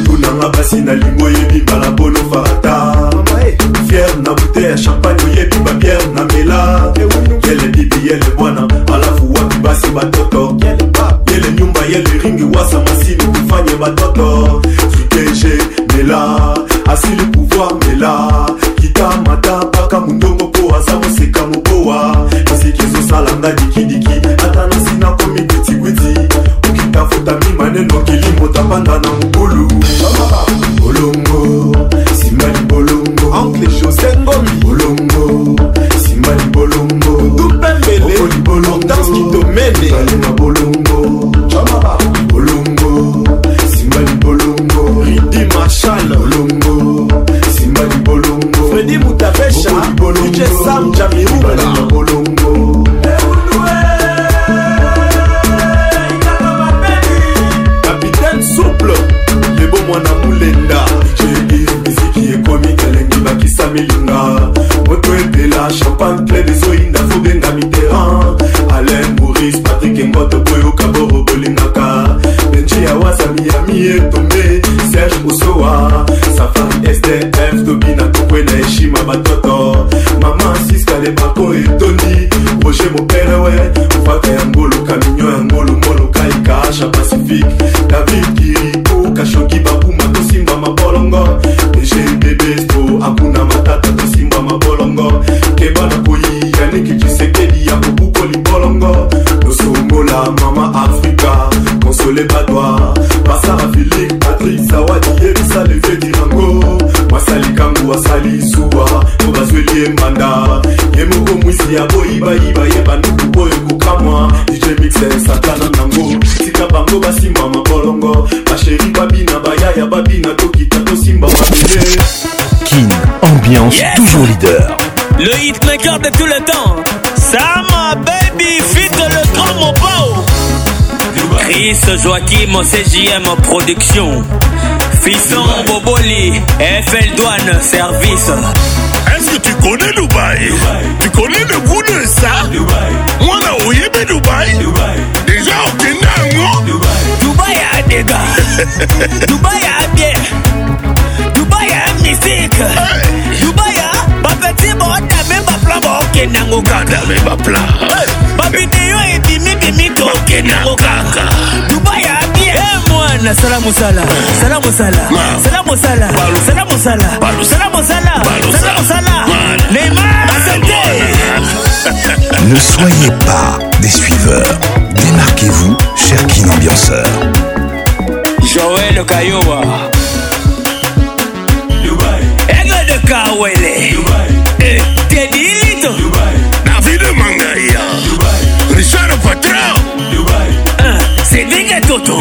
otunanga basi na lingo oyebi mbala mpono farata fiere na bute ya champagne oyebi babiere na mela yele bibi yele bwana alafu wapi basi batoto yele nyumba yele ringi wasa masini kufanye batoto suteje mela asili pouvoir mela kita mata mpaka mondongo mpo aza moseka mobowa esiki ezosalanga dikidiki no. Boy. toujours leader. Le hitmaker de tout le temps. Sama Baby, fit le grand mon beau. Chris Joachim, CJM Production. Fisson Boboli, FL Douane Service. Est-ce que tu connais Dubaï, Dubaï. Tu connais le goût de ça Moi, là, où est Dubaï, Dubaï. Déjà, au Kenya, non Dubaï a des gars. Dubaï a bien. Dubaï a mystique. Hey. tokendango kaka me baplan babideyo ebimibimi tokendango kaka dubai abie eh, mwana sala mosala sala mosala sala mosala sala mosala sala mosala sala mosala nema ne soyez pas des suiveurs démarquez-vous cher kin ambianceur joel kayowa Dubai. Aigle de Kawele. Dubai. Big Toto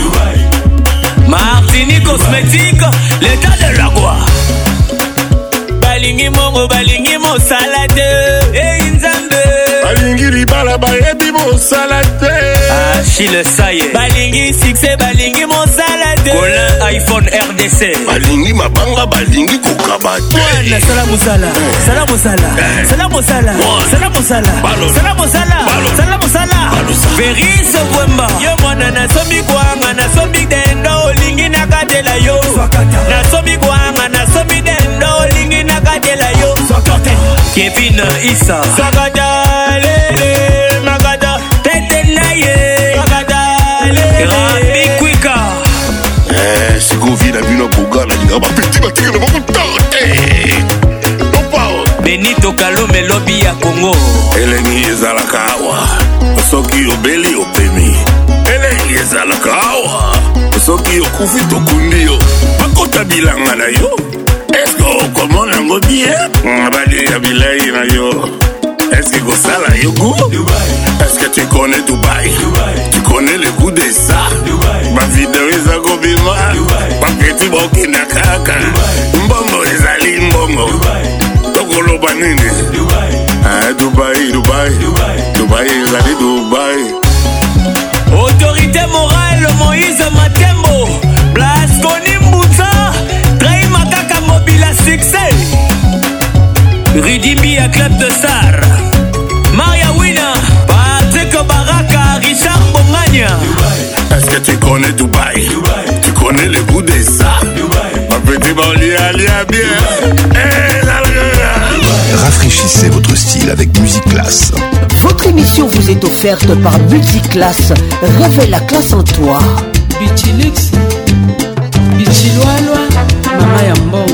Martini Cosmétique l'état de la roi balingi mongo balingi mosala te ei eh, nzambe balingi libala bayeba Achille Saye balingi succès balingi mosala de Colin iPhone RDC balingi mabanga balingi kokaba te wana sala mosala sala mosala eh. sala mosala sala mosala sala mosala sala mosala Veris Wemba yo mwana nasomi kwanga nasomi dendo olingi nakatela yo nasomi kwanga nasomi dendo olingi nakatela yo Kevin Issa Sakata lele balingi na bino bogala linga bapeti batikela bakotara te benito kalume lobi ya kongo elengi ezalaka awa soki obeli opemi elengi ezalaka awa soki okufi tokundi yo bakota bilanga na yo eske okomona yango bie balia bilei na yo Est-ce que Gosala yo goût Est-ce que tu connais Dubaï Tu connais le goût de ça Ma vidéo est à Gobima Papetu Bokina Kaka Mbongo ezali mbongo Tokoloba nini Dubaï, Dubaï Dubaï ezali Dubaï Autorité morale Moïse Matembo Blasconi Mbouta Trahima Kaka Mobila Succès Rudimbi à Club de Sar mais tu connais Dubaï. Dubaï. Tu connais le goût de ça. Dubaï. Ma petite banlieue, lia bien. Hey, eh, la, la, la, Rafraîchissez votre style avec Musique Classe. Votre émission vous est offerte par Musique Classe. Réveille la classe en toi. Bichilux, Bichiloaloa, Mama Yambo.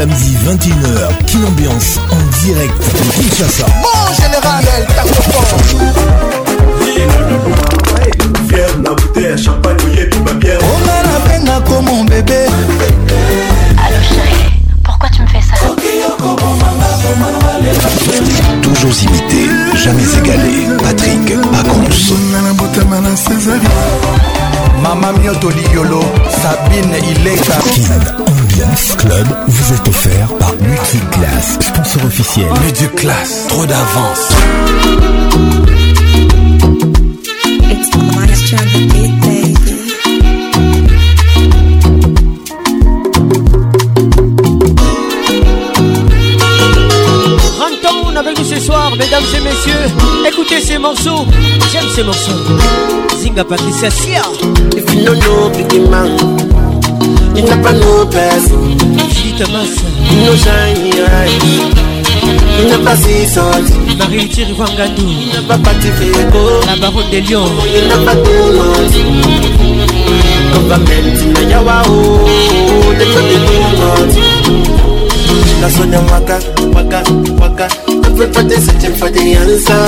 samedi 21h, Kin Ambiance en direct de Kinshasa. Mon général, elle tape Fier la bouteille, champagne, ma pierre. On a la peine comme mon bébé. Allô chérie, pourquoi tu me fais ça Toujours imité, jamais égalé. Patrick Pacons. Maman, Mio Liolo, Sabine il est capine. Club vous est offert par Multiclass, sponsor officiel. Multiclass, trop d'avance. Rentons avec nous ce soir, mesdames et messieurs. Écoutez ces morceaux, j'aime ces morceaux. Zinga Patricia Sia. If you know, You not a no person. You no shiny eyes. You never see something. Marie Thierry Wangado. You never party for La Baronne de Lyon. You never do nothing. Government in the Yawa, oh, they don't do nothing. That's when I'm waka, waka, waka. Everybody searching for the answer.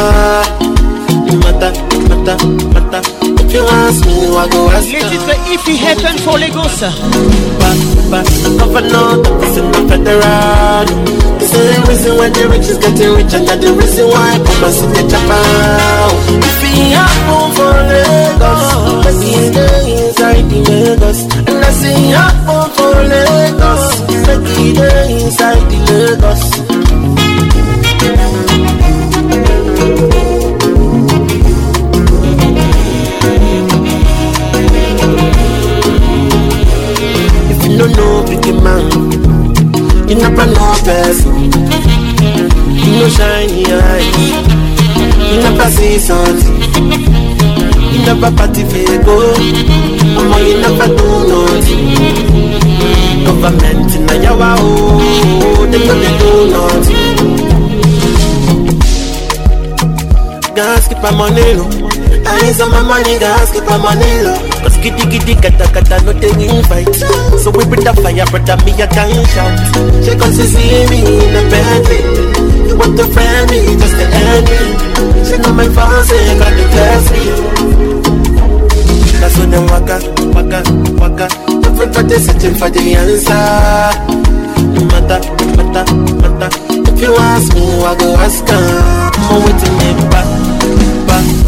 Mata, mata, mata. If you ask me, I go ask Let it say if he happen for Lagos Back, back, governor, this is not federal The same reason why the rich is getting richer. And that the reason why Papa sit the chop out If he happen for Lagos I see it inside the Lagos And I say happen for Lagos Make it inside the Lagos don't know pikin man you never know person you no shiny eyes you never see something you never participate, go. Mama, you never do nothing. Government in Ayawa, oh, they don't they do nothing. Gas keep my money low. I need some my money, gas keep my money low. Cause kitty kitty kata kata no thing invite So we bring the fire brother me a can't shout She comes to see me in a Bentley You want to friend me just to end me She know my fancy got to test me That's when them waka waka waka Everybody searching for the answer No matter, matter, matter If you ask me I go ask her I'm waiting in back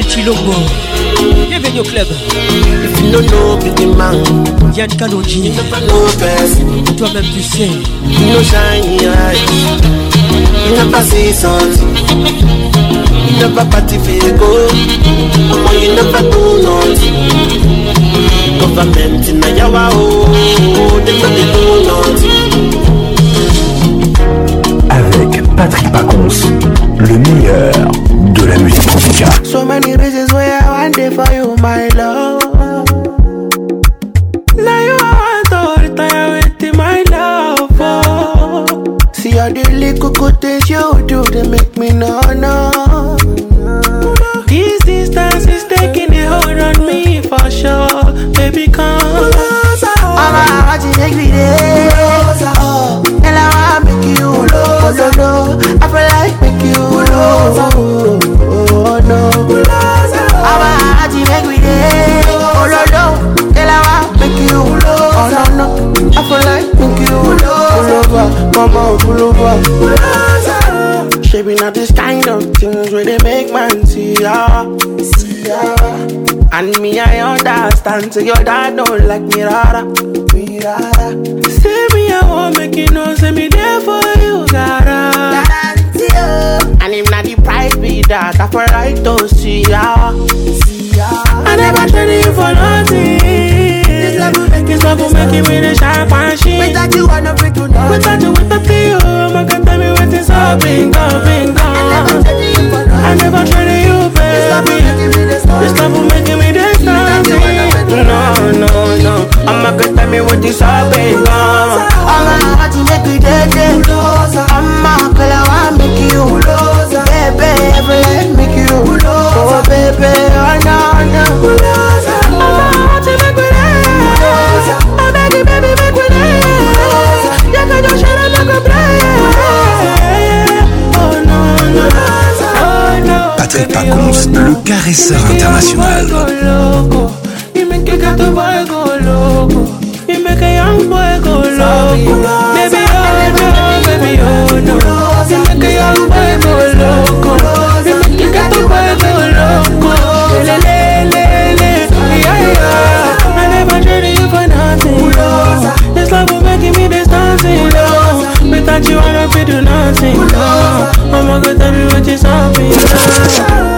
Marcel Chilombo Bienvenue au club If you don't know the man Yann Kaloji You never know best Toi-même tu sais You know shiny eyes You never see something You never party for go Mama you never do nothing Government in a yawa oh They never do nothing Patrick Pacons, le meilleur de la musique tropicale. So many reasons why I want it for you, my love. Now you want to retire with my love. Oh. See all the little good things you do, they make me know. Thanks to your dad don't like me rara Me rara Say me at home make you know Say me there for you gara And him not the price be that I for right to see ya See ya I never traded you for nothing This love will make you This with a sharp and she. shit Without you wanna not break you now Without you with a feel My God tell me what is up Bingo, bingo I never traded you for nothing I never traded you baby This love will make you with a sharp and she. No, no, no. to Oh, baby, oh, oh, Patrick Paconce, oh, le caresseur international. que te loco. Dime que yo me vuelvo loco. Baby, oh no, baby, oh no. Dime que yo me vuelvo loco. Dime que te vuelvo loco. Le, le, le, le, yeah, yeah. I never traded you for nothing, no. This love will make me this dancing, no. thought you, I not do nothing, no. I'm gonna tell you what you saw me, no.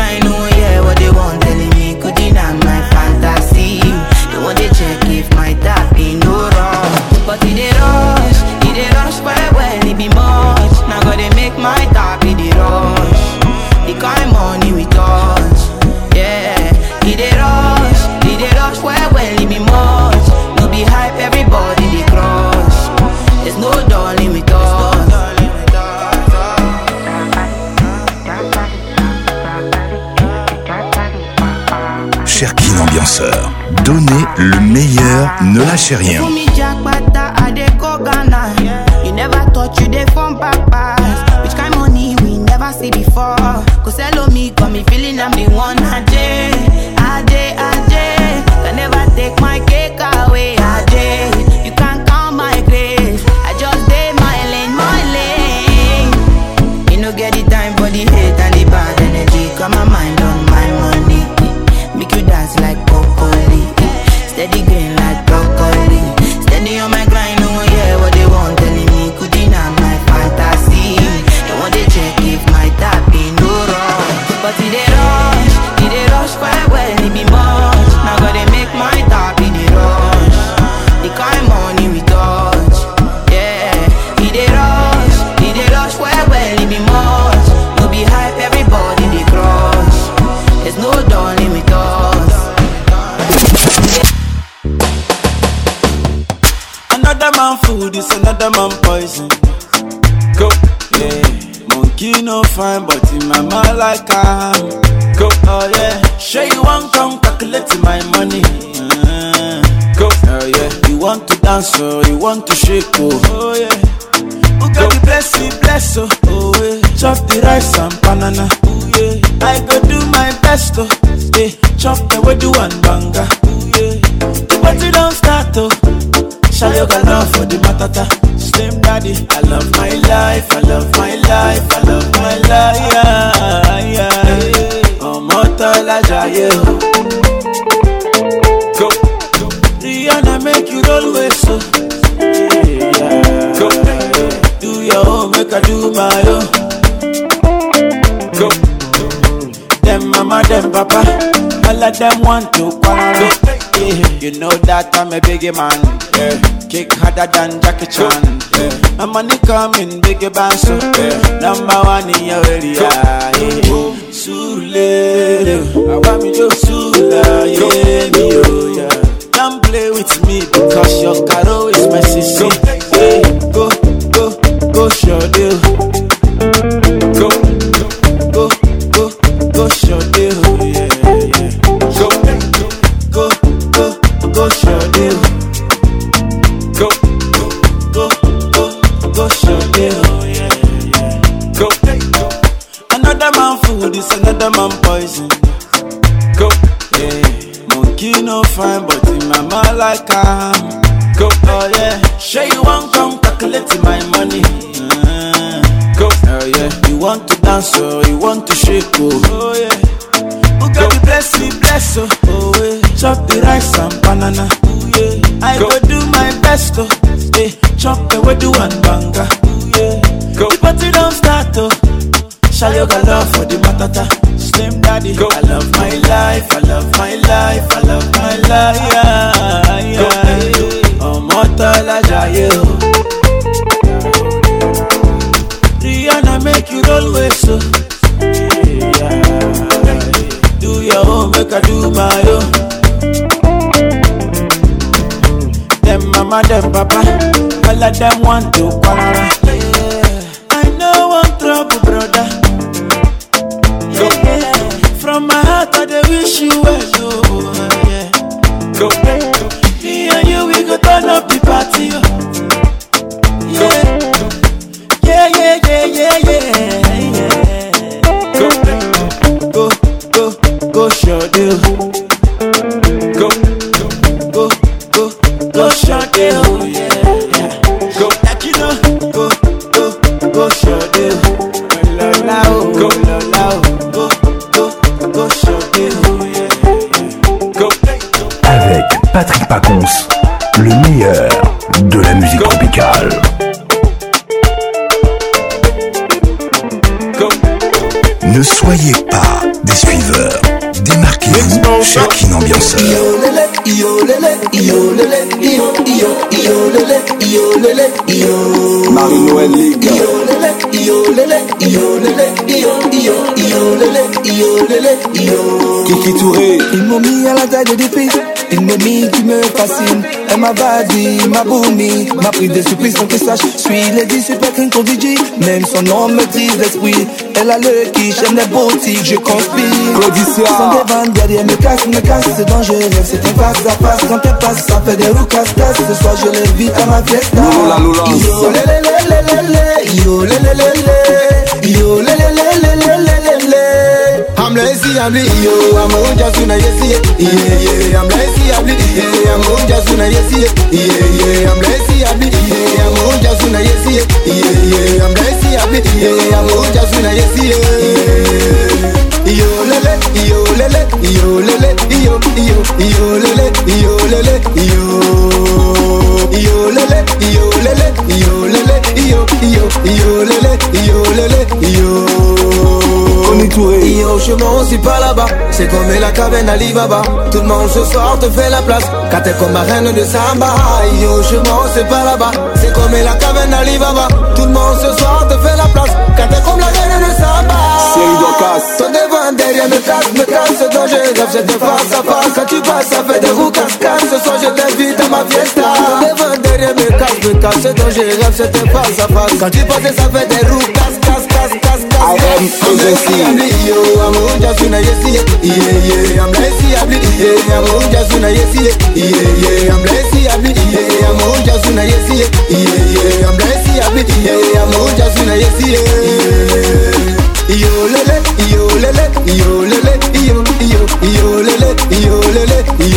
Je ne sais rien. biggie man. Yeah. Kick harder than Jackie Chan. Yeah. My money coming, biggie bounce. Yeah. Number one in your l'esprit. Elle a le qui, j'aime les boutiques, je conspire. Claudicia. Sans des vannes derrière me casse, me casse, c'est dangereux. C'est un face à face quand elle passe, ça fait des roues casse Ce soir, je les vis à ma fiesta. Loula, loula. Yo, lé, lé, lé, lé, yo, lé, lé, lé, lé, yo, lé, lé, lé, lé, lé, lé, lé. I'm lazy, I'm yo, I'm on just una yeah, yeah. I'm lazy, I'm lazy, yeah, I'm on just yeah, yeah. I'm lazy, I'm I'm Uja Zuna, yes, yeah, yeah, I'm Bessie, yeah, I'm just Uja Zuna, see it. Yo lele, yo lele, yo lele, yo, yo, yo lele, yo lele, yo, yo lele, yo lele, yo lele, yo, yo, yo lele, yo lele, yo. Yo y a au chemin, aussi pas là-bas. C'est comme la caverne Alibaba. Tout le monde ce soir te fait la place. Quand t'es comme la reine de Samba. a au chemin, c'est pas là-bas. C'est comme la caverne Alibaba. Tout le monde ce soir te fait la place. Quand t'es comme la reine de Samba. Série casse, ah, Ton devant, derrière me casse, me casse. Ce dont je rêve, j'étais face à face. Quand tu passes, ça fait des roues casse Ce soir, je t'invite à ma fiesta. Ton devant, derrière me casse, me casse. Ce dont je rêve, j'étais face à face. Quand tu passes, ça fait des roues I am agency. I'm just soon I see it. Yeah, yeah, I'm lazy. I'm yeah, I'm just soon I see it. Yeah, yeah, I'm lazy. I'm yeah, I'm just soon I see it. Yeah, yeah, I'm lazy. I'm yeah, I'm just soon I see it. Yo lele, yo lele, yo lele, yo yo lele, yo lele, yo. lele, était.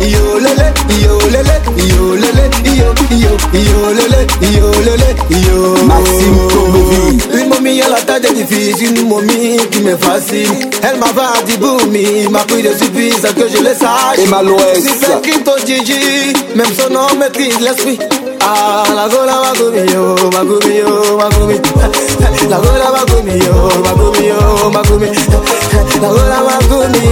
Yo lele, yo lele, yo lele, yo, yo, yo lele, yo lele, yo. Maxime Comédie. Une momie à la taille des défis, une momie qui me fascine. Elle m'a vendu boumi, m'a pris de surprise que je le sache. Et ma l'ouest. Si fait Kito Gigi, même son nom maîtrise l'esprit. Ah, la gola magumi yo, magumi yo, magumi. La gola magumi yo, magumi yo, magumi. La gola magumi.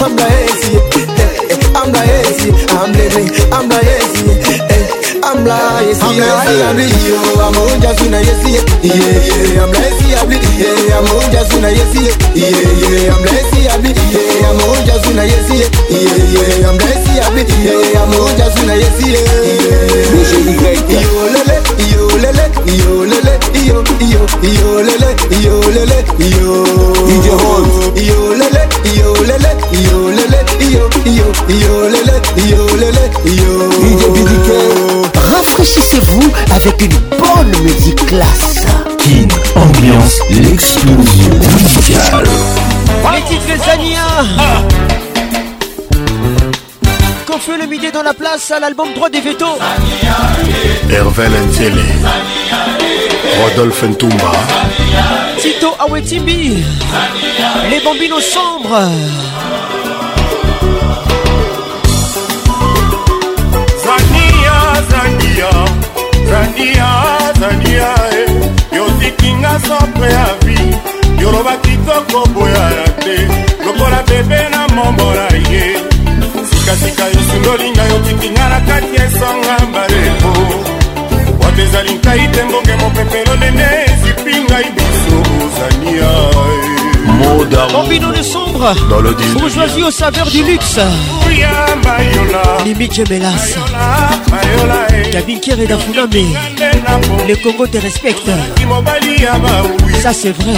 I'm the AC, I'm the AC, I'm living, I'm the AC amla amla siabli yo amoja suna yesi ye ye amla siabli ye amoja suna yesi ye ye amla siabli ye amoja suna yesi ye ye amla siabli ye amoja suna yesi ye ye yo lele yo lélé, yo lele, yo, yo, yo lélé, yo lélé, yo. DJ Holmes. Yo lele, yo lélé, yo lélé, yo, yo, yo lele, yo lélé, yo. DJ BDK. Rafraîchissez-vous avec une bonne musique classe. Kin, ambiance, l'explosion musicale. Les titres des Marc Feu, le midi dans la place à l'album droit des Veto. Hervé Ntiele. Rodolphe Ntumba. Tito Awetimbi. Les bambinos sombres. Zania, Zania. Zania, Zania. Eh. yotikinga sope ya vi yoloba kitoko boyaya te lokola bebe na mombola ye sikasika yo sundolinga yokikinga na kati esanga mbaleko wato ezali nkai te mbonge mopepelo nene ezipi ngai biso ozania Combino de sombre, dans le bourgeoisie aux saveurs du luxe. Limite Gemelas, Kabinker et Dafuname, le Congo te respecte. Ça c'est vrai.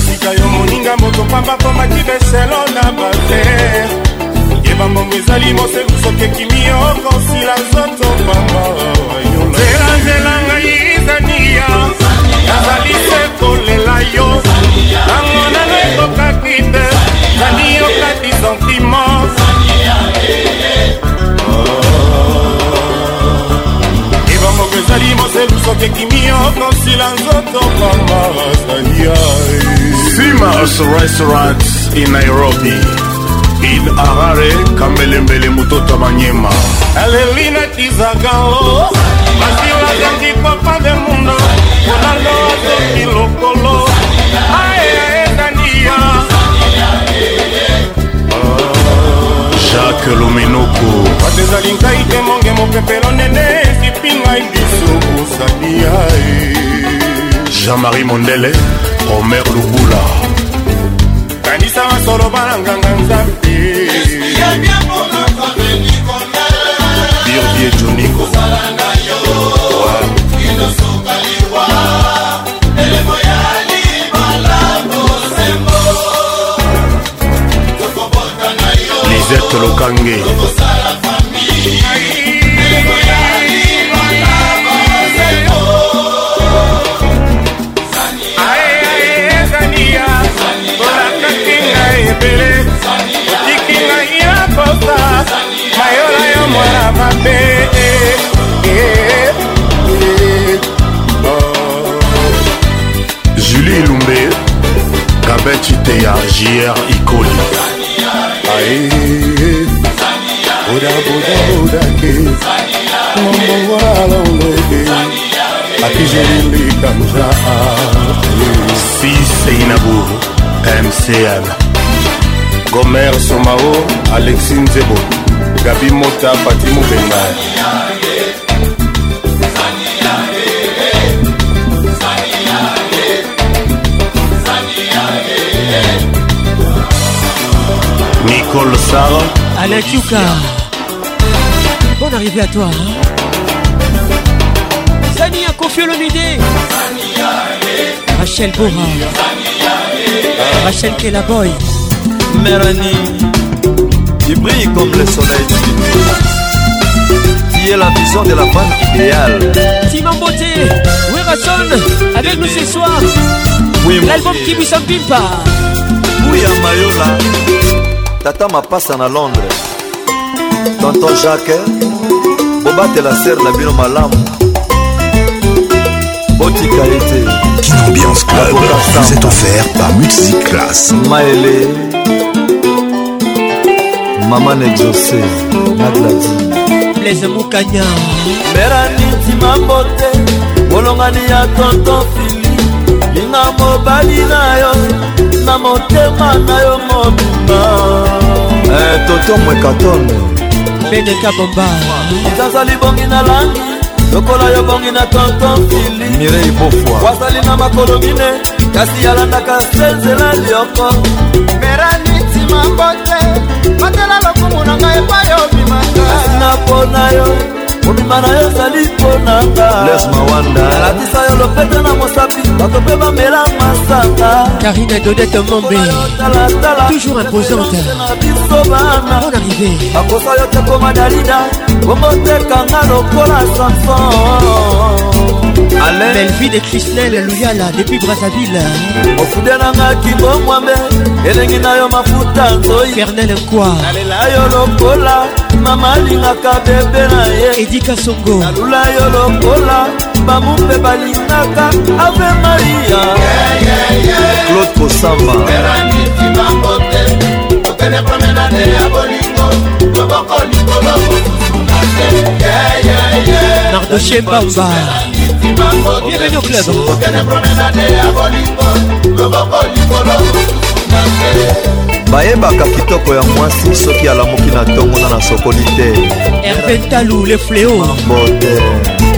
sikasika yo moninga moto pamba mpo makibeselo na bater yeba mbongo ezali moseku soki ekimi okosila nzoto pamba nzela nzela ngai zania nazali se kolela yo nango nano ekokaki te zani okati sentiment ebamboko ezali moseku soki ekimi okosila nzoto pamba zania simas restaurant in nairobi in harare kambelembele mutota manyema alelinatizagalo basilazangi papa de mundo ronaldo azoki lokolo aeedania jacques lomenoko bato ezali ngai te monge mopepelo nene esipingai biso kosalia e jean-marie mondele omer lubula kanisa masolo bana nganga nzambe birbie joniko lisette lokange kosa mayola yo mwana mabe julie lumbe kabetiteya jr ikoli bodabodabodake mombongwalalolege akijelimbikanja siseinaburu mcl gomer somao alexi nzebo gabi mota pati mobenga nicole sar alain kiuka bonne arrivée à toi Zania Kofiolonide Rachel Bora Rachel Kelaboy Tu qui brille comme le soleil du Qui est la vision de la femme idéale. oui ma sonne avec nous ce soir. Oui, L'album Kibi pas. Oui, à Mayola. Tata ma passe à Londres. Tonton Jacques, la ser la bino malam. botika bien Ambiance Club vous est offert par Music Class. Maëlle maman exaucé nagladi blaise mokanya meranitima mbote bolongani ya tonton fili linga mobali na yo na motema na yo mobima eh, toto mwekaton bedeka bomba ekanza libongi na langi lokola yo bongi na tonton fili mirei bofwa wazali na makolo mine kasi alandaka se nzela lioko erani ntima mbote batela lokumu na ngai epai obimanga mpona yo mobima na yo ezali mponangaalatisa yo lopete na mosapi bato mpe bamela masanga karina dodete mombe toujours imposante bon arrivé akosa yo te komadalida kombotekanga lokola samson Alain Belvi de Christelle Louyala depuis Brazzaville Ofude nanga kibongwambe elengi na yo mafuta nzoi Fernel Nkwa nalela yo lokola mama alingaka bebe na ye Edi Kasongo nalula yo lokola bamu mpe balingaka ave maria claude kosamba telepromenade ya bolingo loboko likolo nardoche bamba bayebaka kitoko ya mwasi soki alamuki na ntongona na sokoli te herve ntalu le fléau bote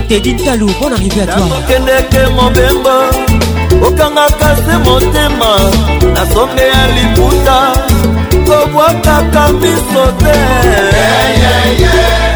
tedi ntalu mpon arrive a toikendeke mobembo okangaka se motema na sombe ya liputa kobwakaka miso te yeah, yeah, yeah.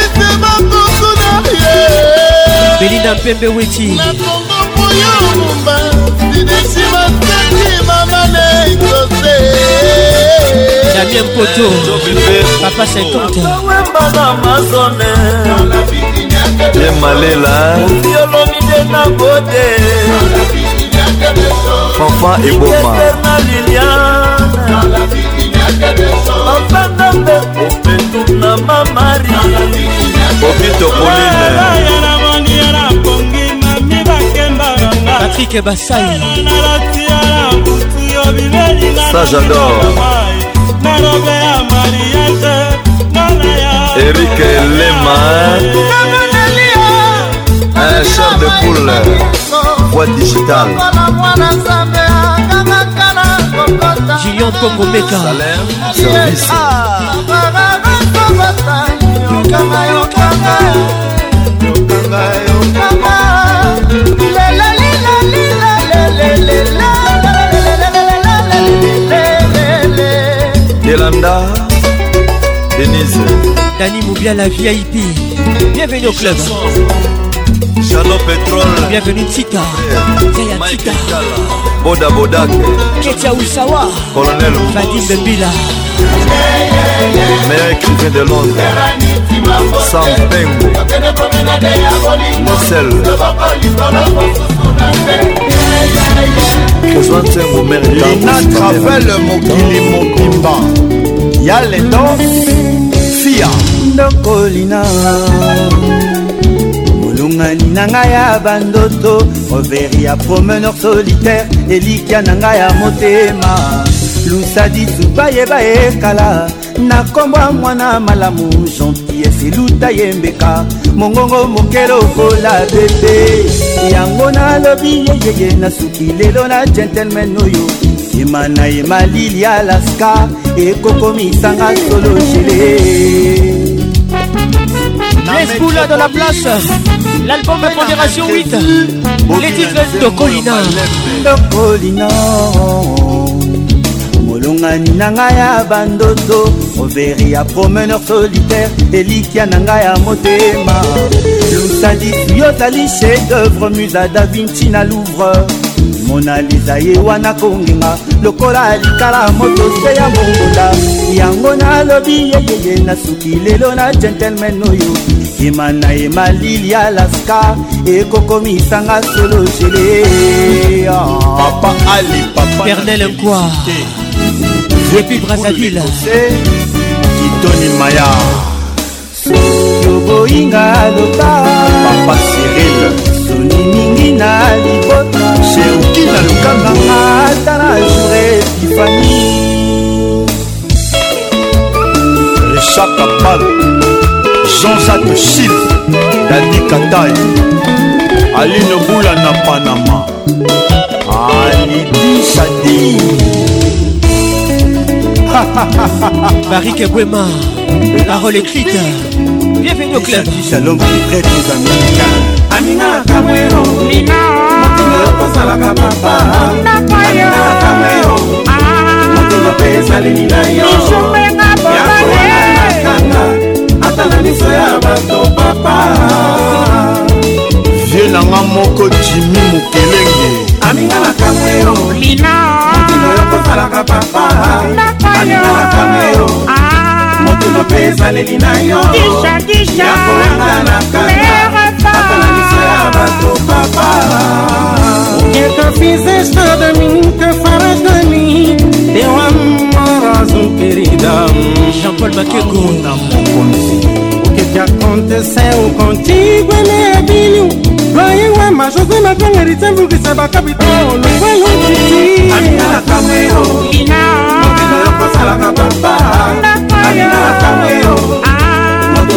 belinda mpembe weti nakongokoyolumba bidesi bakati mamane ekose damien poto papa 50wembana mazone ye malela ofiolomide na bote fanfan eboma bafandambe opetu na mamari patrik basai ça j'adore Eric Lema un eh, eh, chef de poule voix digitale Gillian Congo Meka Service Yolanda Denise Dani Moubia la VIP Bienvenue au club Jano Pétrole Bienvenue Tika Yaya yeah. Tika Boda Bodak Ketia Oussawa Colonel Vadim Bebila meilleur écrivain de Londres Sam Pengo Marcel besoin de mon mère Lena Travel Mokili Mokimba Yaledo Fia Ndokolina ebongani na ngai ya bandoto overi ya promeneur solitaire elikya na ngai ya motema lusadisu bayeba ekala na nkombo ya mwana malamu gentillese luta yembeka mongongo moke lokola bebe yango nalobi yeyeye na suki lelo na gentleman oyo yema na yema lili alaska ekokomisanga solo gele Les Boula dans la place. L'album Pondération 8. Les titres de Colina. De Colina. molongani na ngai ya bandoto overi ya promeneur solitaire elikya na ngai ya motema lusadisi yozali chef d'œuvre musa da vinci na louvre monaliza ye wana kongenga lokola likala moto se ya mongola yango nalobi yeyeye nasuki lelo na gentleman oyo yema na ye malili alaska ekokomisanga solo jele ah. papa ali papa pernel kwa depuis brazzaville kitoni maya soki oboyinga aloba papa siril joni mingi na libota sheuki na lukanganga ata na jour epifani richard kabal jean-jacques chile dadi katai aline bula na panama alidisadi marie kebwema parole écrite bienvenue au club salon qui prête aux américains baninga na kamwero motinga okozalaka papa baninga na kamwero motinga mpe ezaleli na yo yakoyakanga ah. ata na miso ya bato papa vie nanga moko jimi mokelenge baninga na kamwero motinga oyokozalaka papa baninga na kamwero motinga mpe ezaleli na yo yakoyanga na kanga bato papa ungeka fizesta dami kafara dami tewa marazu querida jean-paul bakegonda mokonzi okekia konte seu contigo eleabilio loye wema jose matanga litembukisa bakabita olongwelotiti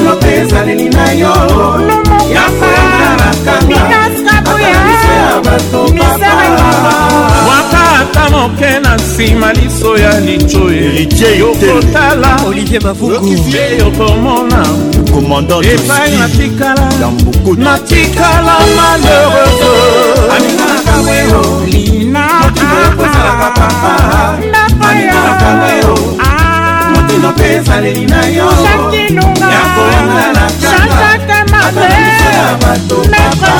solo mpe ezaleli na yo yakoyalakangawaka ata moke na nsima liso ya licoyeyokotala yokomona epai natikala natikala malheureuse lina santino mpe ezaleli na yo yakolanga na kanga ata miso ya bato papa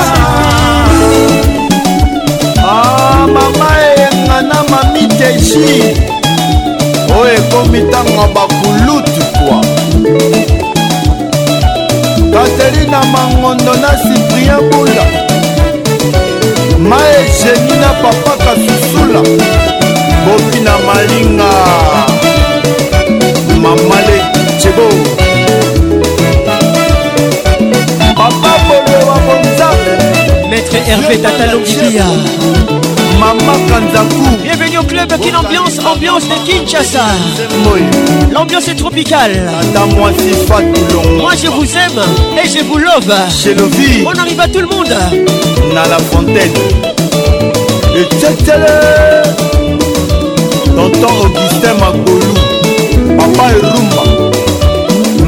ah, mama eyenga na mamiteji oyo ekomi ntango bakulutu kwa katerina mangondo na siprien bula ma egeni na papa kasusula bobi na malinga mamale cebo papa polo Bonza, maître hervé tatalongibia mama kanzaku bienvenue au club qui ambiance ambiance de kinshasa l'ambiance est tropicale moi je vous aime et je vous love chez Lovie on arrive à tout le monde na la fontaine et Tonton Augustin Magolou papa erumba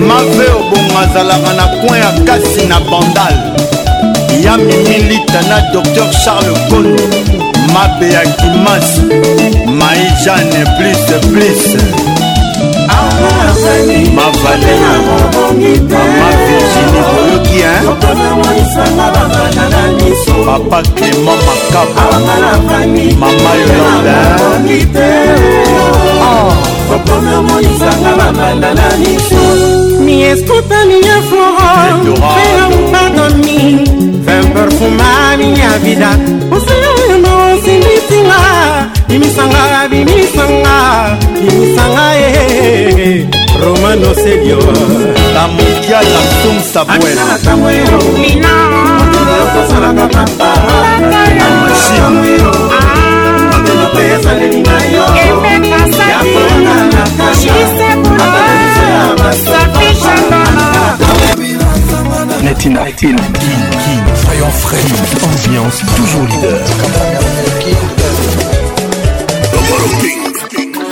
mave obongo azalaka na koin ya kasi na bandal ya mimilita na dr charles kondo mabe ya kimasi maijane plus plus mavale mama virginie boyoki papa clément makaba mama yolanda okomi omonisanga bambanda na miso mi eskuta minya foroeamupadoni vemperfuma minya vida osala oyamba osimisinga bimisanga bimisanga bimisanga e eh, eh. romano selio bamondiala som sabuelminaokozalaka papa Nettin King ambiance toujours leader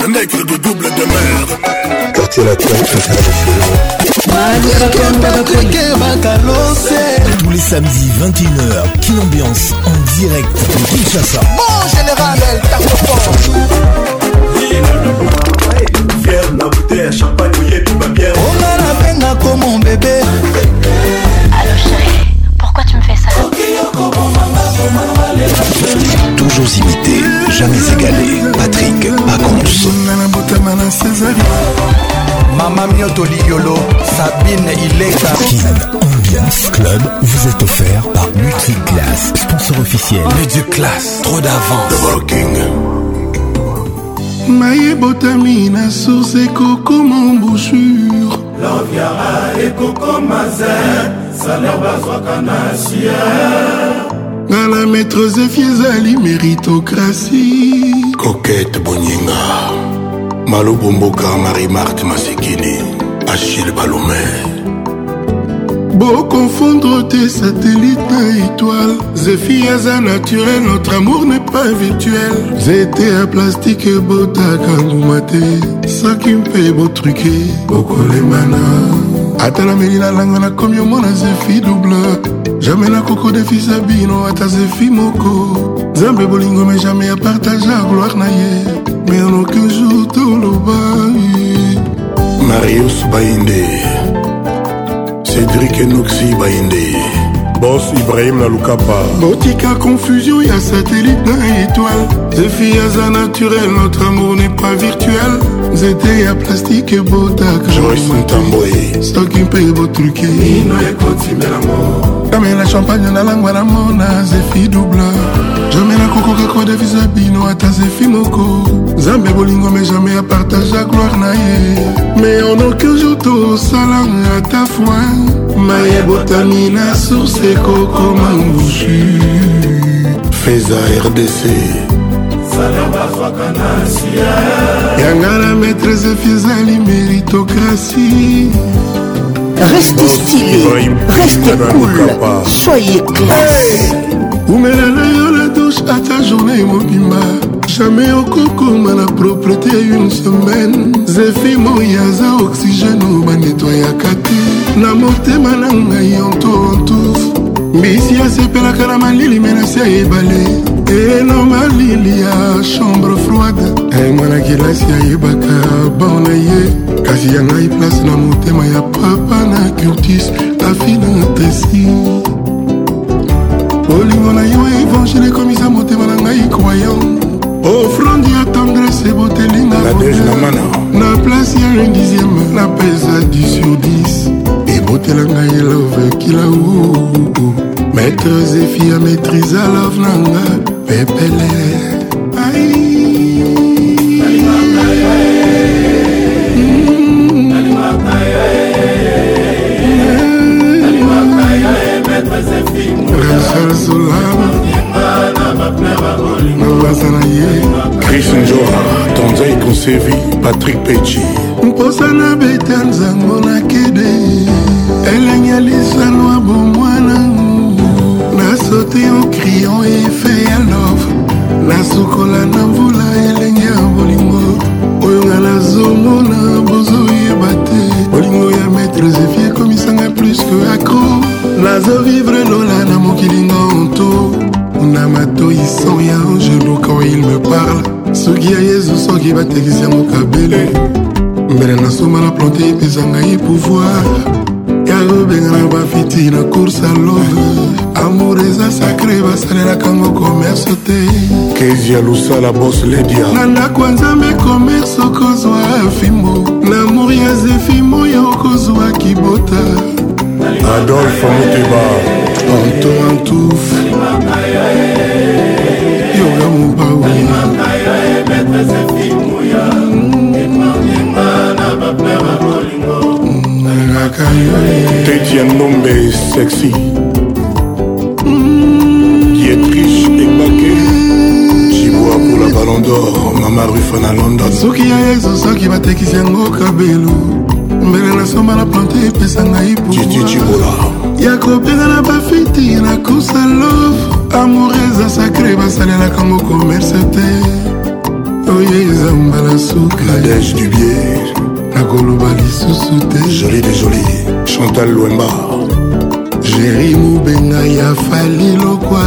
le nègre de double de quartier latin tous les samedis 21h, King Ambiance en direct Kinshasa. mon général, elle tape fort. Fier na bouteille, champagne, oyebi ma bière. On a la peine à comme mon bébé. Allô chérie, pourquoi tu me fais ça Toujours imité, jamais égalé. Patrick Pacons. Mama Mioto Liolo, Sabine Ileka. Kin Ambiance Club vous est offert par Multiclass, sponsor officiel. Multiclass, trop d'avance. Rocking. maye botami na source ekokoma embouchure lanviara ekokoma ze salaire bazwaka na sier na la maître zefi ezali méritocratie kokete boninga malo bomboka marie-marthe masekeli achille balome boconfondre tes satellites na étoile zefi aza naturel notre amour n'est pas virtuel nzete ya plastike ebotaka nguma te soki mpe botruke bokolemana atalameli na langa nakomi omona zefi double jamai nakoko defisa bino ata zefi moko nzambe bolingo me jamai apartagea gloire na ye mais en aucun jour toloba marius bainde cédrik enoxi bainde bos ibrahim na lukapa botika confusion ya satellite na étoile zefi aza naturel notre amour n'est pas virtuel nzete ya plastike ebotaka soki mpe ebotruke kamela champagne nalangwa na mona zefi double jamai nakokoka kodevisa bino ata zefi moko nzambe bolingo me jamai apartagea gloire na ye mais en aucun jour tosala ata foi maye botami na source ekokoma ngushu feza rdc yanga na maîtrese fizali méritocratie reste stylé reste cool soyez classe omela na yo na douche ata journée mobimba jamais okokoma na propreté une semaine zefi moi aza oxygène o banetwayaka te na motema na ngai onto ontour mbisi asepelaka na malili menasi ya ebale elo malili ya chambre froide e mwana-kelasi ayebaka bar na ye kasi ya ngai place na motema ya papa na curtis afina tesi olingo na yo evangile ekomisa motema na ngai croyant ofrande ya tendrese botelinga na place ya 1dixième na pesa 10 sur 10 ebotela ngai elove kilau maître zefi ya maîtrise alove nanga pepele baza na ye chris njora tonzai konsevi patrik pechi mposa na beta nzango nakede elenge lisano ya bomoi sauter en criant et fait ya love nasukola na mvula elenge ya bolingo oyo nga nazomona bozoyeba te bolingo ya maître zefie ekomisanga plus que acro nazovivre lola na mokilinga onto na matoi sans ya angelo quand il me parle soki ya yezu soki batekisi yango kabele mbele nasomala plante epesanga ye pouvoir ya kobenga na bafiti na course à love amour eza sacre basalelaka ngo komerce te kezia lusala bos ledia na ndako ya nzambe komerce okozwa fimbo na amour ya zefi moyo okozwa kibota adolfe muteba anto antuf yoga mobawi mm, teti ya ndombe sexy ballon d'or mama rufana london soki ya yesu soki batekisi yango kabelo mbele na somba na plante epesa ngai pouvoir ya kobenga na bafeti na kusa love amour eza sacre basalelaka ngo commerce te oyo oh ezamba na sukaadege du bier nakoloba lisusu te joli de joli chantal lwemba jéri mobenga ya fali lokwa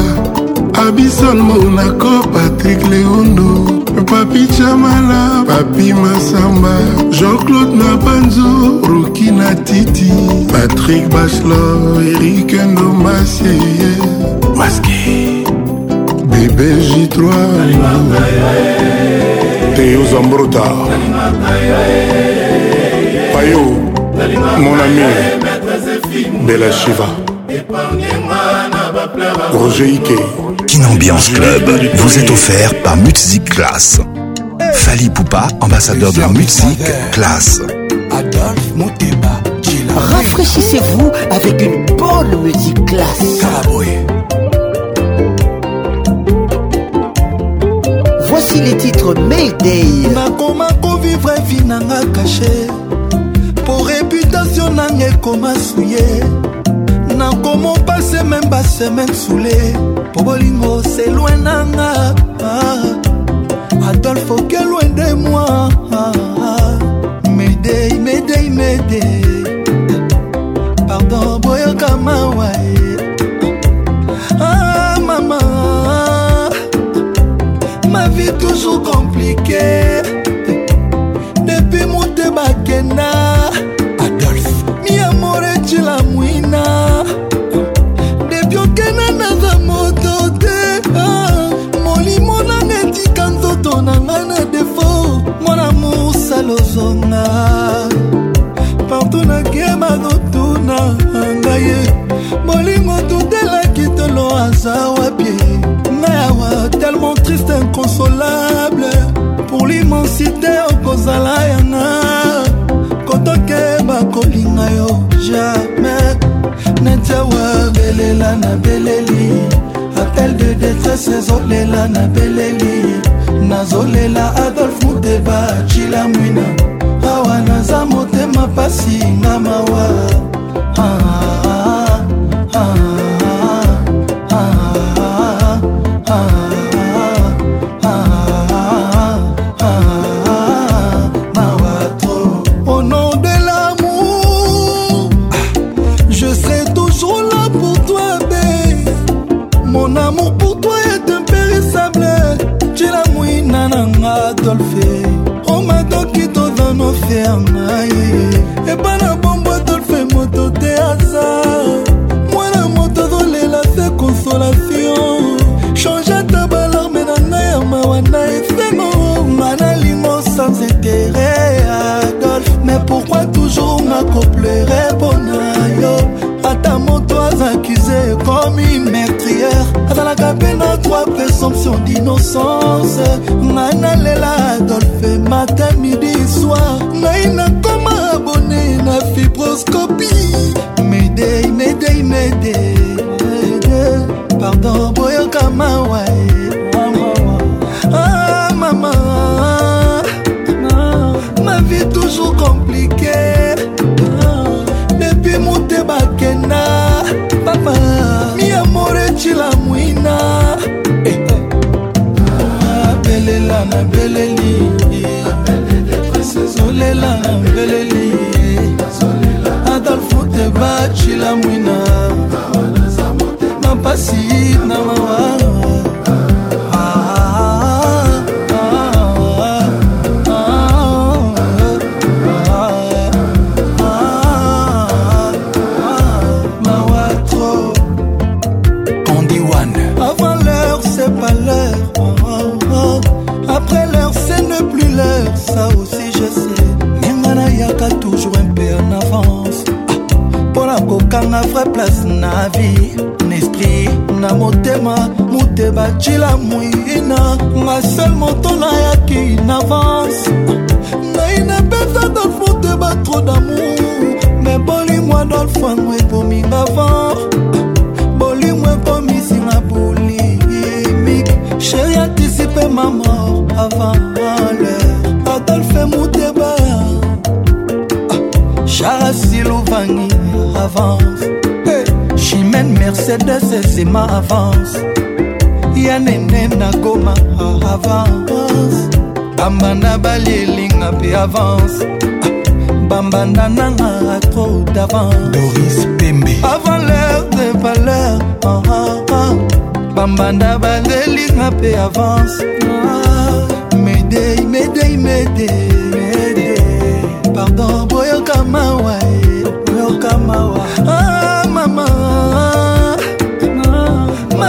abisalmo nako patrik leondo papi chamala papi masamba jean-claude nabanzo ruki na titi patrik bachelor erik ndomasie maske bebe j3 teo zambrota payo mon ami bela shiva roger ike Ambiance Club vous est offert par Music Class. Fali Poupa, ambassadeur de la Music Class. Rafraîchissez-vous avec une bonne musique classe. Voici les titres Mayday. vivre vie n'a caché. Pour réputation n'a comment nakomopase meme basemaine soule po bolingo selwe nanga adolfo kelwe de moi medei medei medei pardon boyoka mawa ah, mama ma vie toujours compliquée lozonga partout nakema kotuna ngaye bolingo tutelaki tolo aza wapie ngayawa tellement triste inconsolable pour l'immensité okozala yanga kotokeba kolinga yo jamais netiawa belela na beleli appel de détresse ezolela na beleli nazolela adolf muteba cila mwina awa naza motema pasi nga mawa ah, ah, ah, ah. ah. te ya ngai epai na bombo adolfe moto te aza mwana moto azolela se consolation change ata balarme na ngai ya mawa na efeno ngana limo sans intere adolfe mais pourquoi toujours ngakoplere son d'innocence ngai nalela adolfe matin midi soir ngai nakoma abone na fibroscopie medei medei medei pardon boyoka mawae asepeleli adolfo tebacila mwina mapasi na mawa cila mwina nga sel moto nayaki na vance naina peza adolfo de batro damour me bolingo adolfo ango ekominga vent bolingo ekomisinga bolimike sheri antisipe ma mort avant l'heure adolfe muteba charasiluvangi avance chimène mercedes esema avance ya nene nakoma ah, avance bambanda balielinga mpe avance bambanda nanga atro d'avance avant l'heure de valeur ah, ah, ah. bambanda balielinga mpe avance medei medei medei pardon boyoka mawa eh, boyoka mawa ah,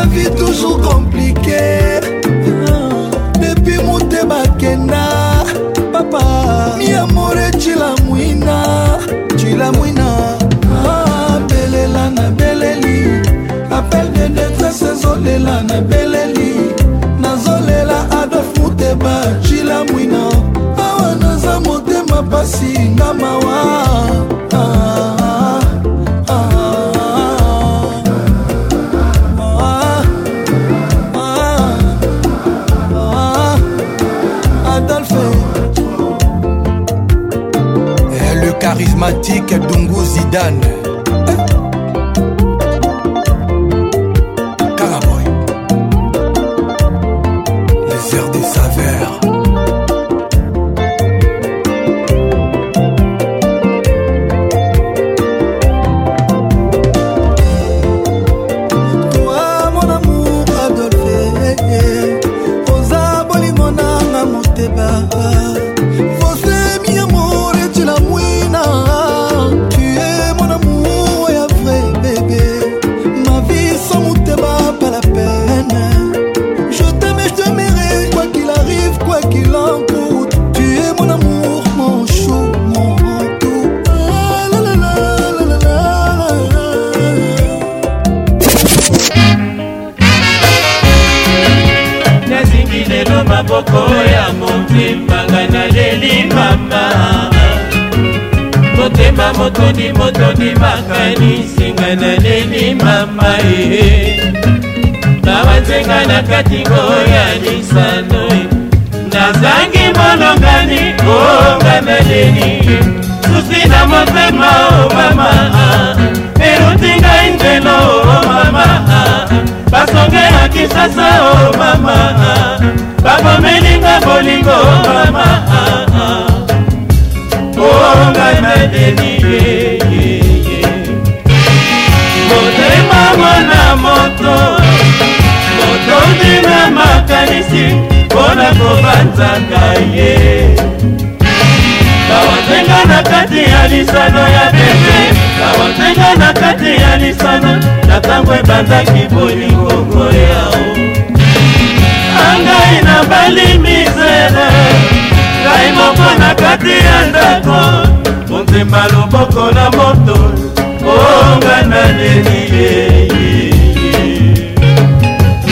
vie toujours compliquée depuis motema kenda papa miamore cilamwina cilamwina abelela ah, na beleli apel de detresse ezolela na beleli nazolela adolf muteba cilamwina awa naza motema pasi nga mawa ah. Mathieu Kadungu Zidane ngai naleli mama motema motoni motoni makanisi ngai naleli mama e eh, eh. nawa nzenga na katingo ya lisano eh. nazangi molongani o oh, ngai naleli susi na motema o oh, mama eruti ngai nzelo o oh mama basonge ya kisasa o oh mama babomelinga bolingo o oh mama o ngai madelie motema mwana moto motondi na makanisi mpona kobanzaka ye bawazenga na kati ya lisano ya bezemi awatenga na kati ya lisano na ntango ebandaki bolingongo yao angai na balimizere ngai moko na kati ya ndako motema loboko na moto onga na delie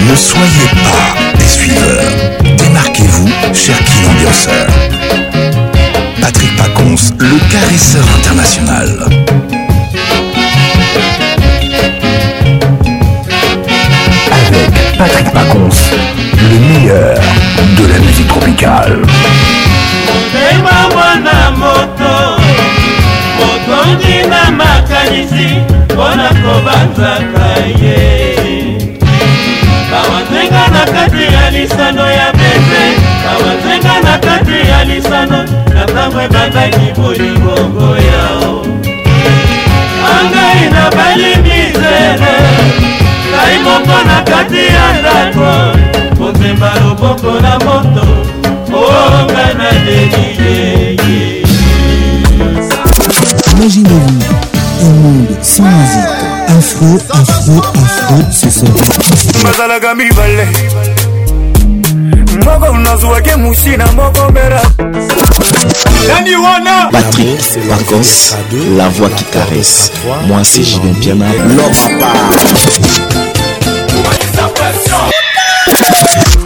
Ne soyez pas des suiveurs. Démarquez-vous, cher Kinambianceur. Patrick Pacons, le caresseur international. Patrick Pacons, le meilleur de la musique tropicale. otongi na makanisi mpo na kobanzaka ye kawanzenga na kati ya lisano ya bese kawanzenga na kati ya lisano na ntango ebandaki bolingongo yao angai na bali mizere ngai moko na kati ya ndako motema loboko na moto oonga na deliyeye Imaginez-vous un monde sans musique. Afro, afro, afro, ce soir. bazalaka mibale moko nazwaki musi na moko mbela nani wana patrik pacons la voix qui caresse moi c'est jivin piana lopapa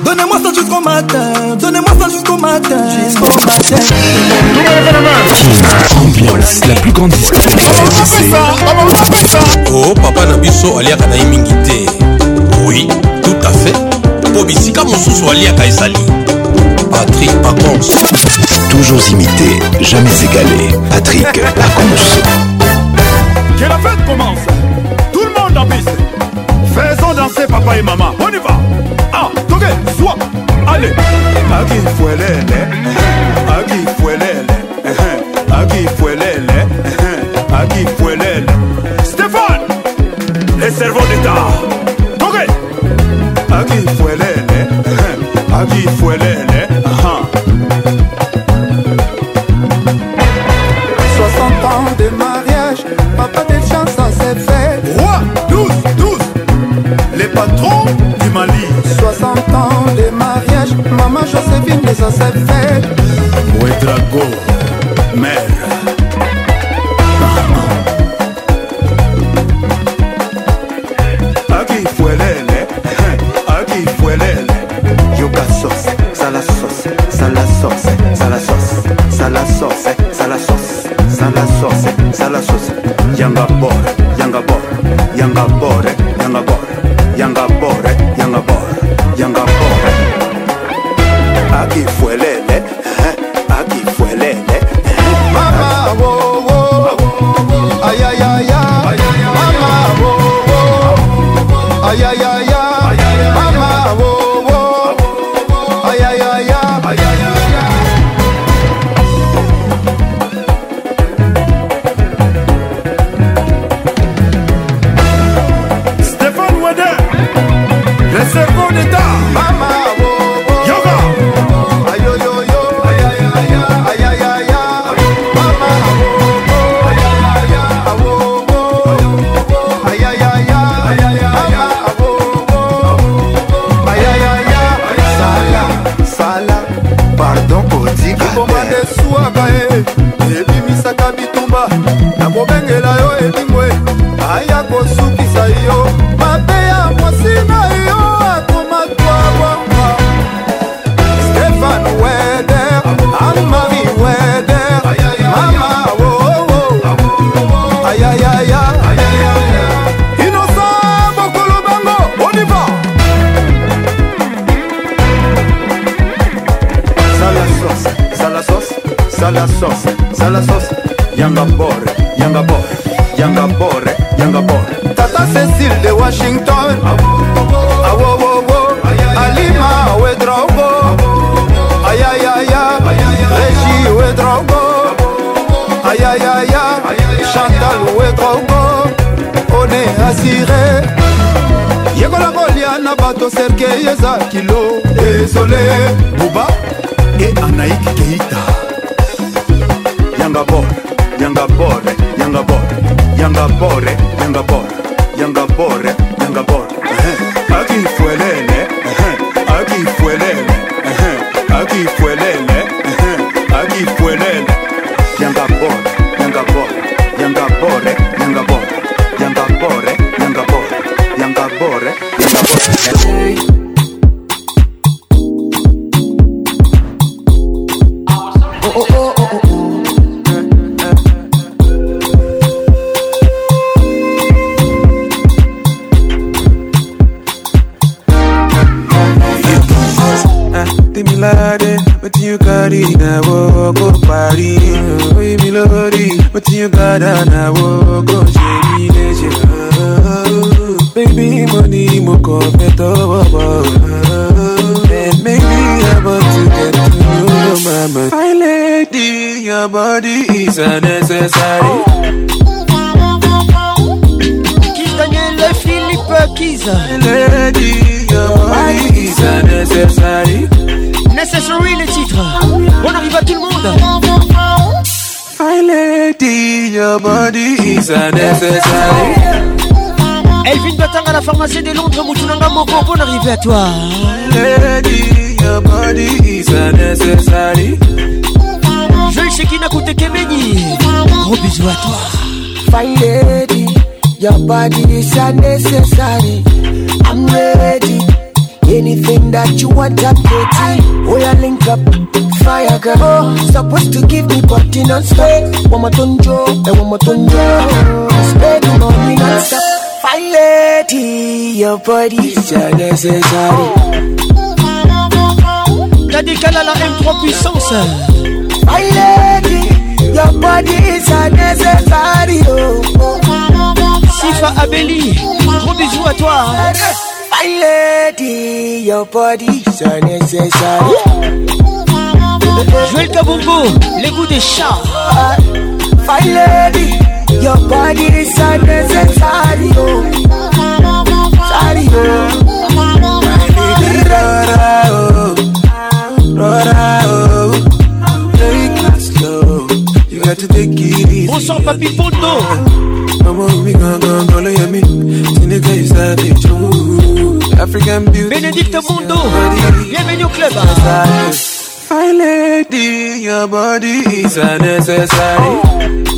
Donnez-moi ça jusqu'au matin, donnez-moi ça jusqu'au matin, jusqu'au matin. Ambiance, la plus grande discothèque Oh papa Nabiso aliaka na mingi te. Oui, tout à fait. Po bisika mosusu aliaka ezali. Patrick Pacons. Toujours imité, jamais égalé. Patrick Pacons. Que la fête commence. Tout le monde en piste. Faisons danser papa et maman. On y va. akifuelele akifuelele akifuelele akifuelele stéphane les cerveaux d'état toge akifuelele akifuelele ça c'est fait Ouais dragon désiré yekola kolia na bato serkei eza kilo desole buba e anaik keita yanga bor yanga bor yanga bor yanga bor yanga bor yanga bor yanga bor eh, eh. akif la pharmacie de Londres, Moutounanga Moko, bonne arrivée à toi. Lady, your body is unnecessary. Je le Shekina Koute Kemeni. Gros bisous à toi. Fine lady, your body is unnecessary. I'm ready. Anything that you want, I'm getting. We are link up, fire girl. Oh, supposed to give me body non-stop. One more tonjo, and one more tonjo. Spend the money non-stop. body, your body, c'est des la M3 puissance. My lady, your body is unnecessary. Oh. Sifa Abeli, gros bisous à toi. My lady, your body is unnecessary. le Kabongo, les goûts des chats. My lady, your body is unnecessary. Oh. Bonsoir papi Poto African beauty Bénédicte Mondo Bienvenue au club Fine lady, your body is unnecessary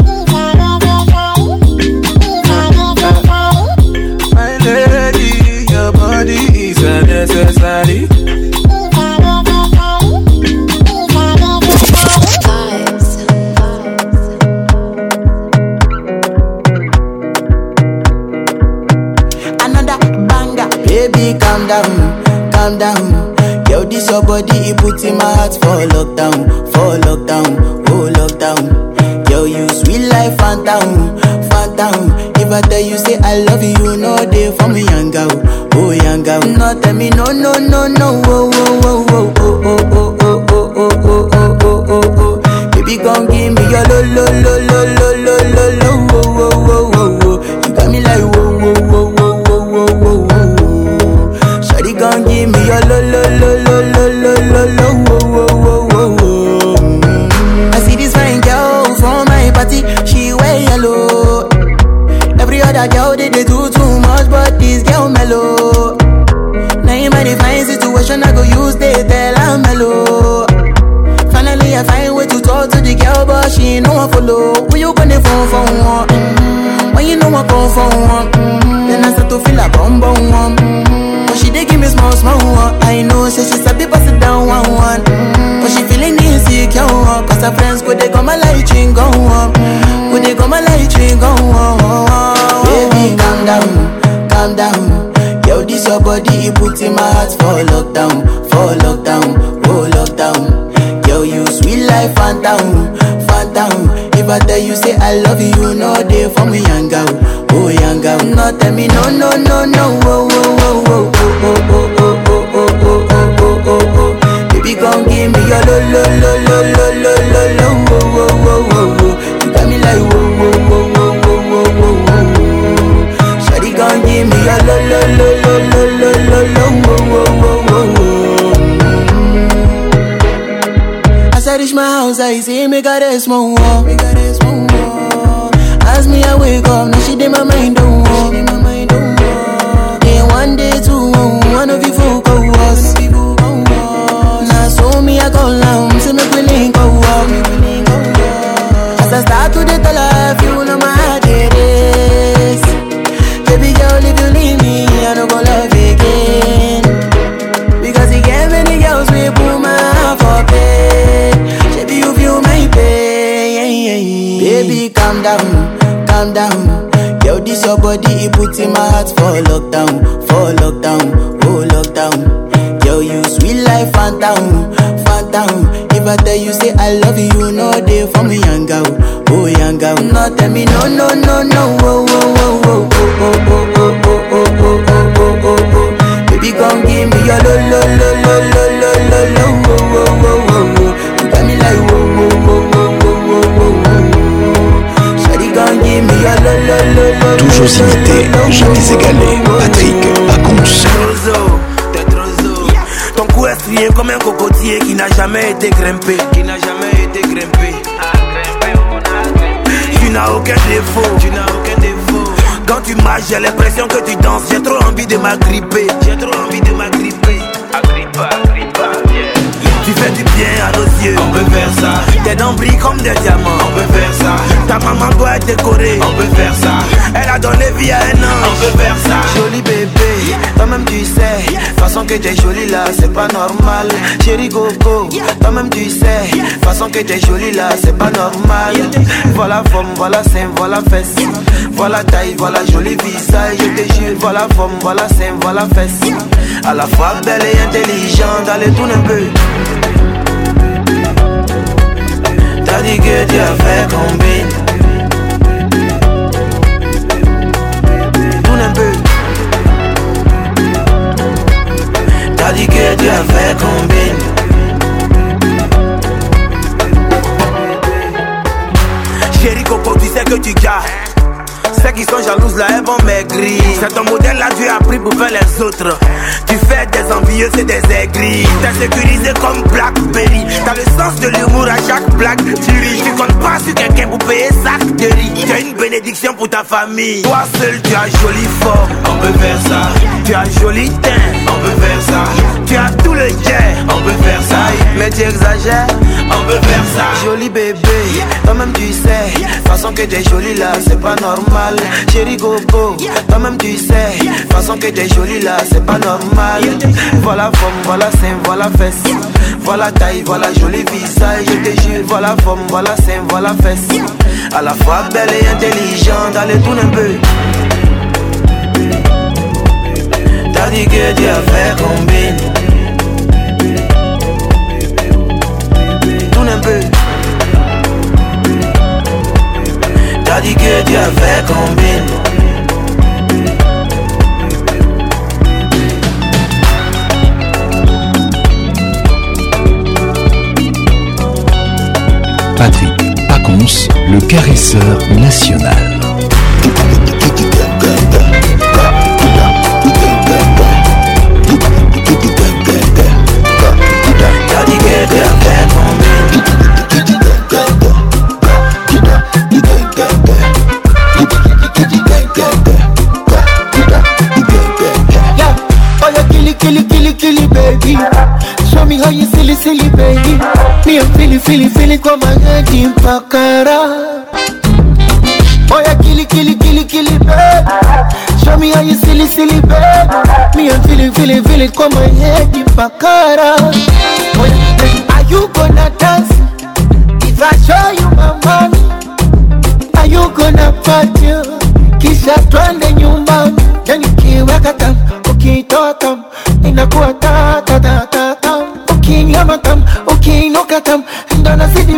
just calm down, calm down. Girl, this your body, put in my heart lockdown, lockdown, oh lockdown. Girl, you sweet life, phantom, phantom. never tell you say I love you, no day for me yanga, oh yanga. No tell me no no no no, oh oh oh oh oh oh oh oh oh oh oh oh oh. Baby, come give me your lo lo lo lo lo lo lo lo. person I go use, the tell I'm hello. Finally, I find way to talk to the girl, but she ain't no one follow. Who you gonna phone for one? Mm-hmm. When you know I phone for one? Mm-hmm. Then I start to feel a bum bum one. Mm-hmm. But she dey give me small small one. I know, say she sabi pass it down one one. Mm-hmm. But she feeling insecure, cause her friends go they come my light ring go up. Go they come my light ring go up. Baby, calm down, calm down this your body, you put in my heart for lockdown, for lockdown, oh lockdown. Girl, you sweet life, phantom, phantom. If I tell you say I love you, no day for me, young girl, oh young No tell me no, no, no, no, oh, oh, oh, oh, oh, oh, oh, oh, oh, oh, oh, oh, oh, oh. Baby, come give me your lo, lo, lo, lo, lo, lo, lo, lo, oh, oh, oh, oh, oh. You got me like, oh, oh. give me a lo lo lo lo lo lo lo lo wo wo wo wo. As I reach my house, I see me got a small wall. As me I wake up, now she did my mind don't walk. Then one day two, oh, one of you folk was. Now so me I call down, see me feeling go up. As I start to the tell her, know my. matter. baby calm down, calm down. Yo, this your body, it puts in my heart for lockdown, for lockdown, oh lockdown. Yo, you sweet life, phantom, phantom. If I tell you say I love you, you know they for me young girl, oh young girl. No tell me no, no, no, no, oh, oh, oh, oh, oh, oh, oh, oh, oh, oh, oh, oh, oh, oh. Baby, come give me your lo, lo, lo, lo, lo, lo, lo, lo, oh, oh, oh, oh, oh. You got me like, oh. Toujours imité, jamais égalé. Patrick zo Ton cou est strié comme un cocotier qui n'a jamais été grimpé. Qui n'a jamais été grimpé. Tu n'as aucun défaut. Tu n'as aucun défaut. Quand tu marches, j'ai l'impression que tu danses. J'ai trop envie de m'agripper. J'ai trop envie de m'agripper. Fais du bien à nos yeux. On peut faire ça. Tes dents brillent comme des diamants. On peut faire ça. Ta maman doit être décorée. On peut faire ça. Elle a donné vie à un an. On peut faire ça. Joli bébé, toi-même tu sais. Façon que t'es jolie là, c'est pas normal. Chérie Gogo, toi-même tu sais. Façon que t'es jolie là, c'est pas normal. Voilà forme, voilà sein, voilà fesse. Voilà taille, voilà joli visage. Je te jure, voilà forme, voilà sein, voilà fesse. À la fois belle et intelligente, allez tourne un peu. T'as dit que tu as fait combine Tourne un peu T'as dit que tu as fait combine Chérie Coco disait que tu gars Celles qui sont jalouses là, elles vont maigrir. C'est ton modèle là, tu as pris pour faire les autres. Tu fais des envieux, c'est des aigris. T'es sécurisé comme Blackberry. T'as le sens de l'humour à chaque blague. Tu ris, tu comptes pas sur quelqu'un pour payer sac de riz. T'as une bénédiction pour ta famille. Toi seul, tu as joli fort, On peut faire ça. Tu as joli teint. On peut faire ça. tu as tout le yeah On peut faire ça, mais tu exagères On peut faire ça Joli bébé, toi-même tu sais Façon que t'es jolie là, c'est pas normal Chérie Coco, toi-même tu sais Façon que t'es jolie là, c'est pas normal Voilà forme, voilà sein, voilà fesse Voilà taille, voilà joli visage Je te jure, voilà forme, voilà sein, voilà fesse À la fois belle et intelligente, allez tourne un peu T'as dit que tu as fait combine un peu. T'as dit que as fait combien Patrick Pacons, le caresseur national. baby. Show me how you silly, silly baby. Me I'm feeling, feeling, feeling kwa magadi mpakara. Oh yeah, kili, kili, kili, kili baby. Show me how you silly, silly baby. Me I'm feeling, feeling, feeling kwa magadi mpakara. Oh yeah, are you gonna dance? If I show you my money, are you gonna party? kisha twende nyumbani, yani kiweka tam, ukitoka inakuwa tamu nyama tam ukiinuka tam ndo nazidi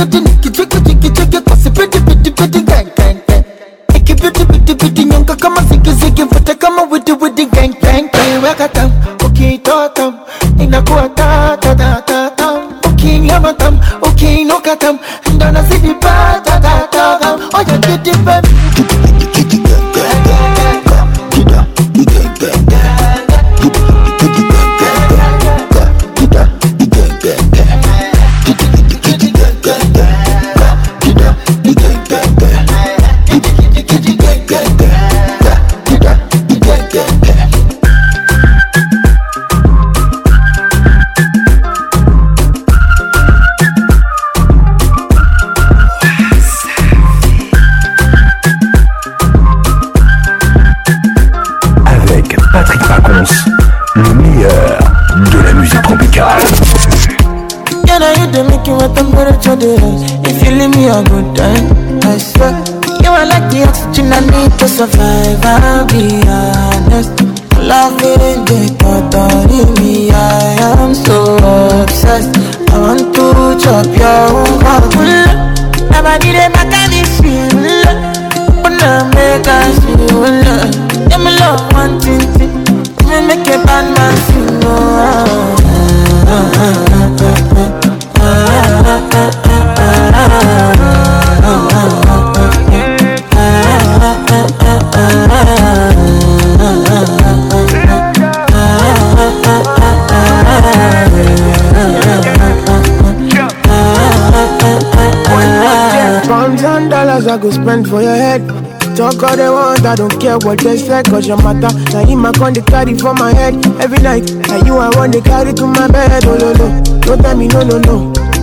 to the nicky tricky tricky tricky Cause pretty pretty pretty gang gang gang Iki pretty pretty pretty nyonka kama ziki ziki Mfata kama witty witty gang gang gang Weka tam, ukiitoa tam Inakuwa ta ta ta ta tam Ukinyama que ukiinuka tam Ndo nazidi pa ta ta ta tam Oya titi baby they make you wet and go to the If you leave me a good time, I swear You are like the oxygen I need to survive, I'll be honest Loving the thought of me, I am so obsessed I want to chop your own heart Nobody they back at this shit, But now make us feel Yeah, my love wanting to Make a bad man feel, oh, oh, oh, oh. I go spend for your head. Talk all they want, I don't care what they say, cause your matter. Now you my con they carry for my head every night. Now you I want they carry to my bed, oh no no. Don't tell me no no no.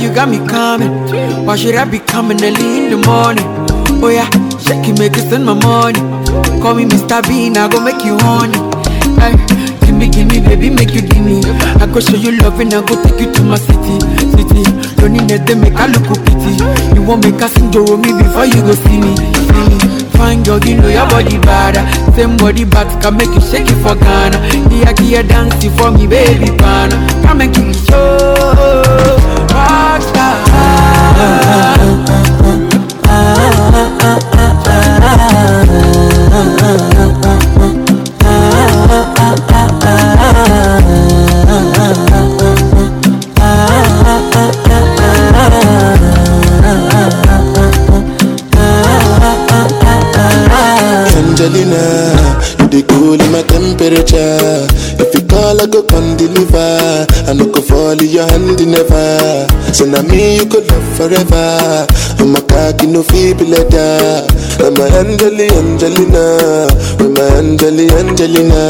you got me coming. Why should I be coming early in the morning? Oh yeah, shake me, make it send my money. Call me Mr. Bean, I go make you honey. Hey, gimme, gimme, baby, make you gimme. I go show you love and I go take you to my city, city. Don't need nothing, make I look pity. You won't make us enjoy me before you go see me, see me. Fine girl, you know your body bad Same body bad can make you shake it for Ghana Here, here, dancing for me, baby pan Come and give me show Rockstar ah, ah, ah, ah, ah, ah, ah, ah. na me you could love forever. I'm a cocky no feeble letter. I'm a Angeli Angelina. I'm a Angeli Angelina.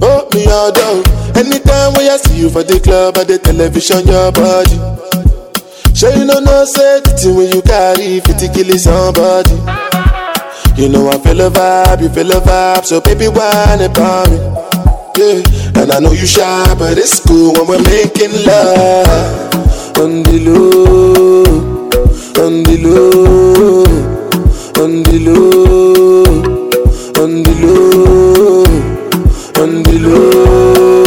Oh, me all down. Anytime when I see you for the club or the television, your body. Sure you know no safety when you carry 50 kill somebody. You know I feel a vibe, you feel a vibe, so baby why not me. Yeah. And I know you shy, but it's cool when we're making love. On the low, on the low, on the low, on the low, on the low,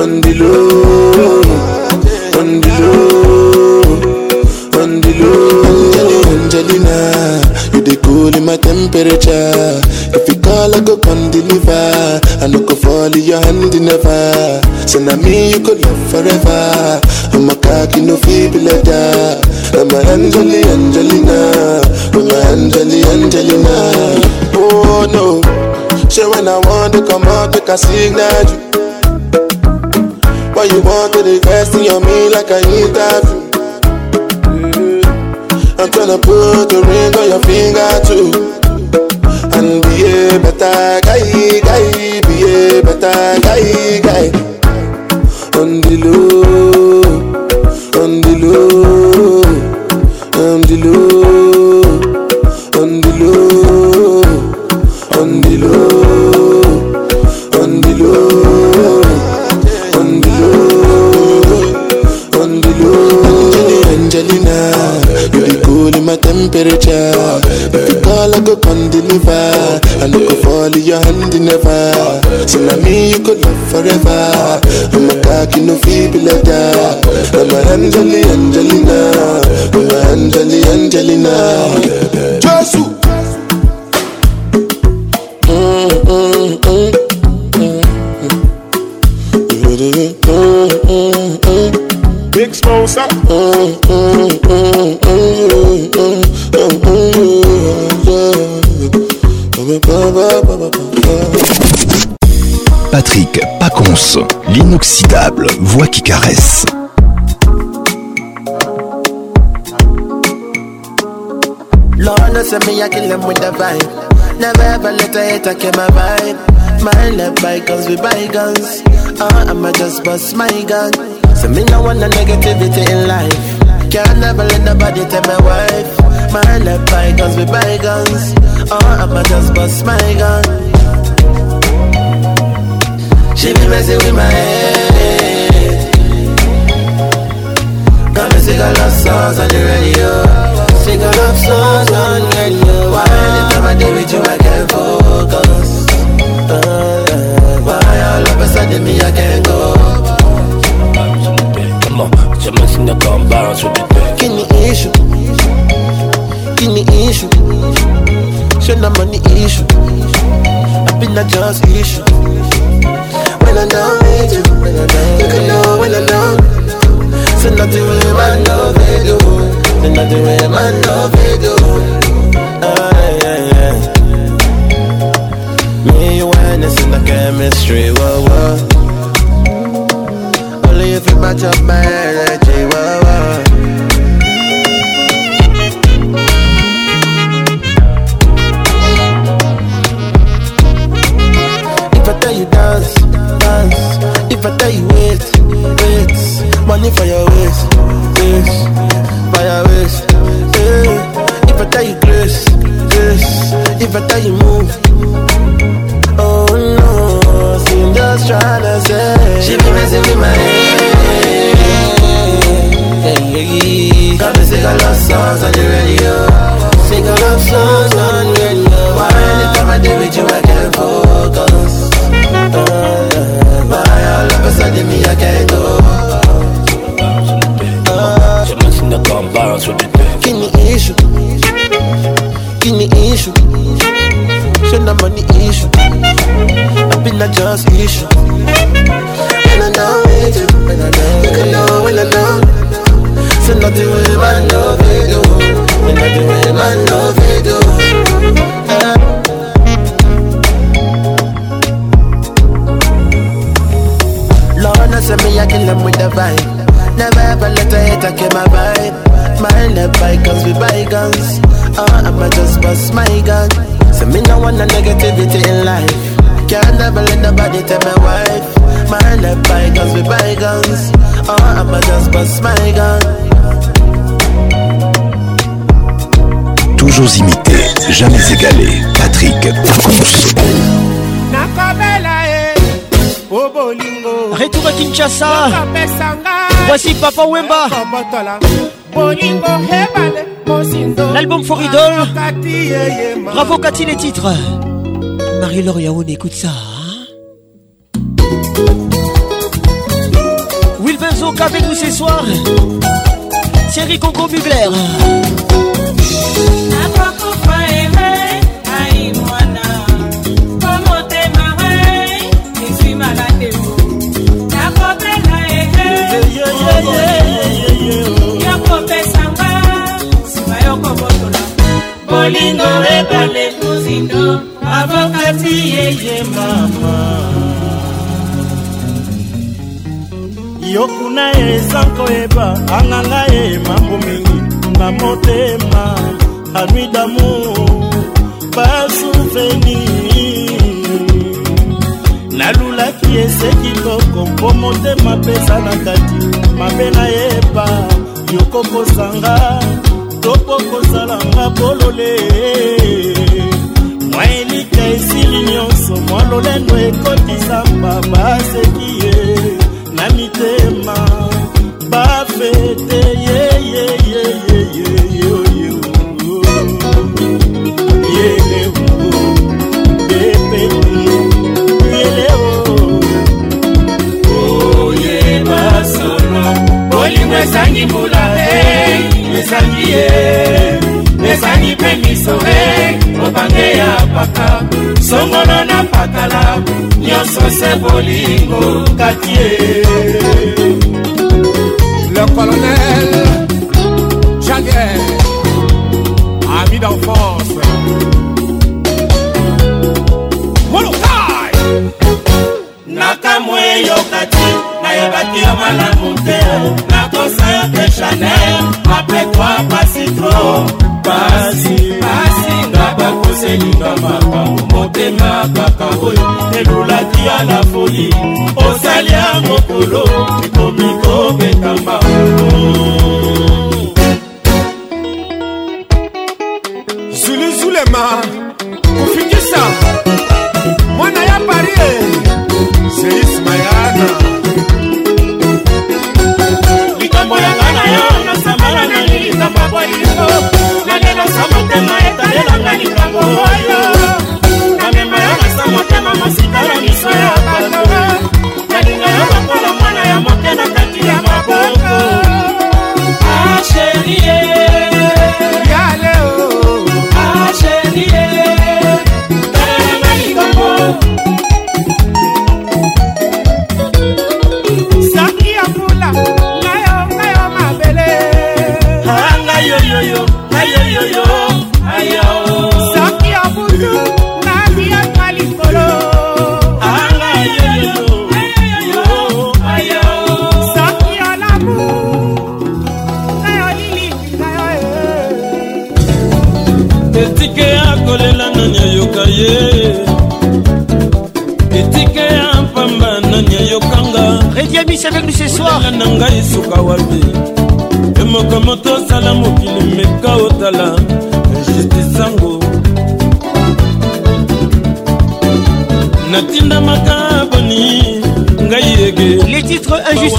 on the low, on the low, on the low. Angelina, Angelina, you the cool in my temperature call, I go come deliver. I no go fall in your hand never. So now me you go love forever. I'm a cocky no feeble leather. I'm a Angeli Angelina. I'm a Angeli Angelina. Oh no. Say when I want to come out, make a signal you. Why you want to invest in your me like I need that? Mm-hmm. I'm tryna put a ring on your finger too. man be a better guy, guy, be a better guy, guy. On the low, on the low, on the low, on the low, on the low, on the low, on the low, on the low. Angelina, Angelina, you the cool in my temperature. go come deliver. I look go fall in your hand never. So now me you could love forever. I'm a cocky no feeble leather. I'm a Angeli Angelina. I'm a Angeli Angelina. Jesu. Mm, mm, mm. Big Smosa. Mm, mm, mm, mm, mm. Patrick Pacons, l'inoxydable voix qui caresse. Lord knows me, I kill them with the vibe. Never ever let a hater kill my vibe. My left bygones with ah, bygones. Oh, I'ma just bust my gun. So me no want no negativity in life. Can't never let nobody tell my wife. My life guns with guns. Or oh, I'ma just bust my gun. She be messing with my head. Got me sing a love songs on the radio. Sing a love songs on the radio. Why anytime I do with you, I can't focus. Uh, why all of a sudden me, I can't with the Give me issue. Give me issue. Show no money issue. I been a just issue. When I know you, you can know when I know. So nothing with my love it do. Oh. nothing with my love do. Oh, yeah, Me, and in the chemistry. Whoa, whoa. Only if you match up my energy. Patrick Retour à Kinshasa Voici Papa Wemba L'album For Idol Bravo Cathy les titres Marie-Laure Yaoun écoute ça hein. Wilberzo avec nous ce soir Thierry Conco Mugler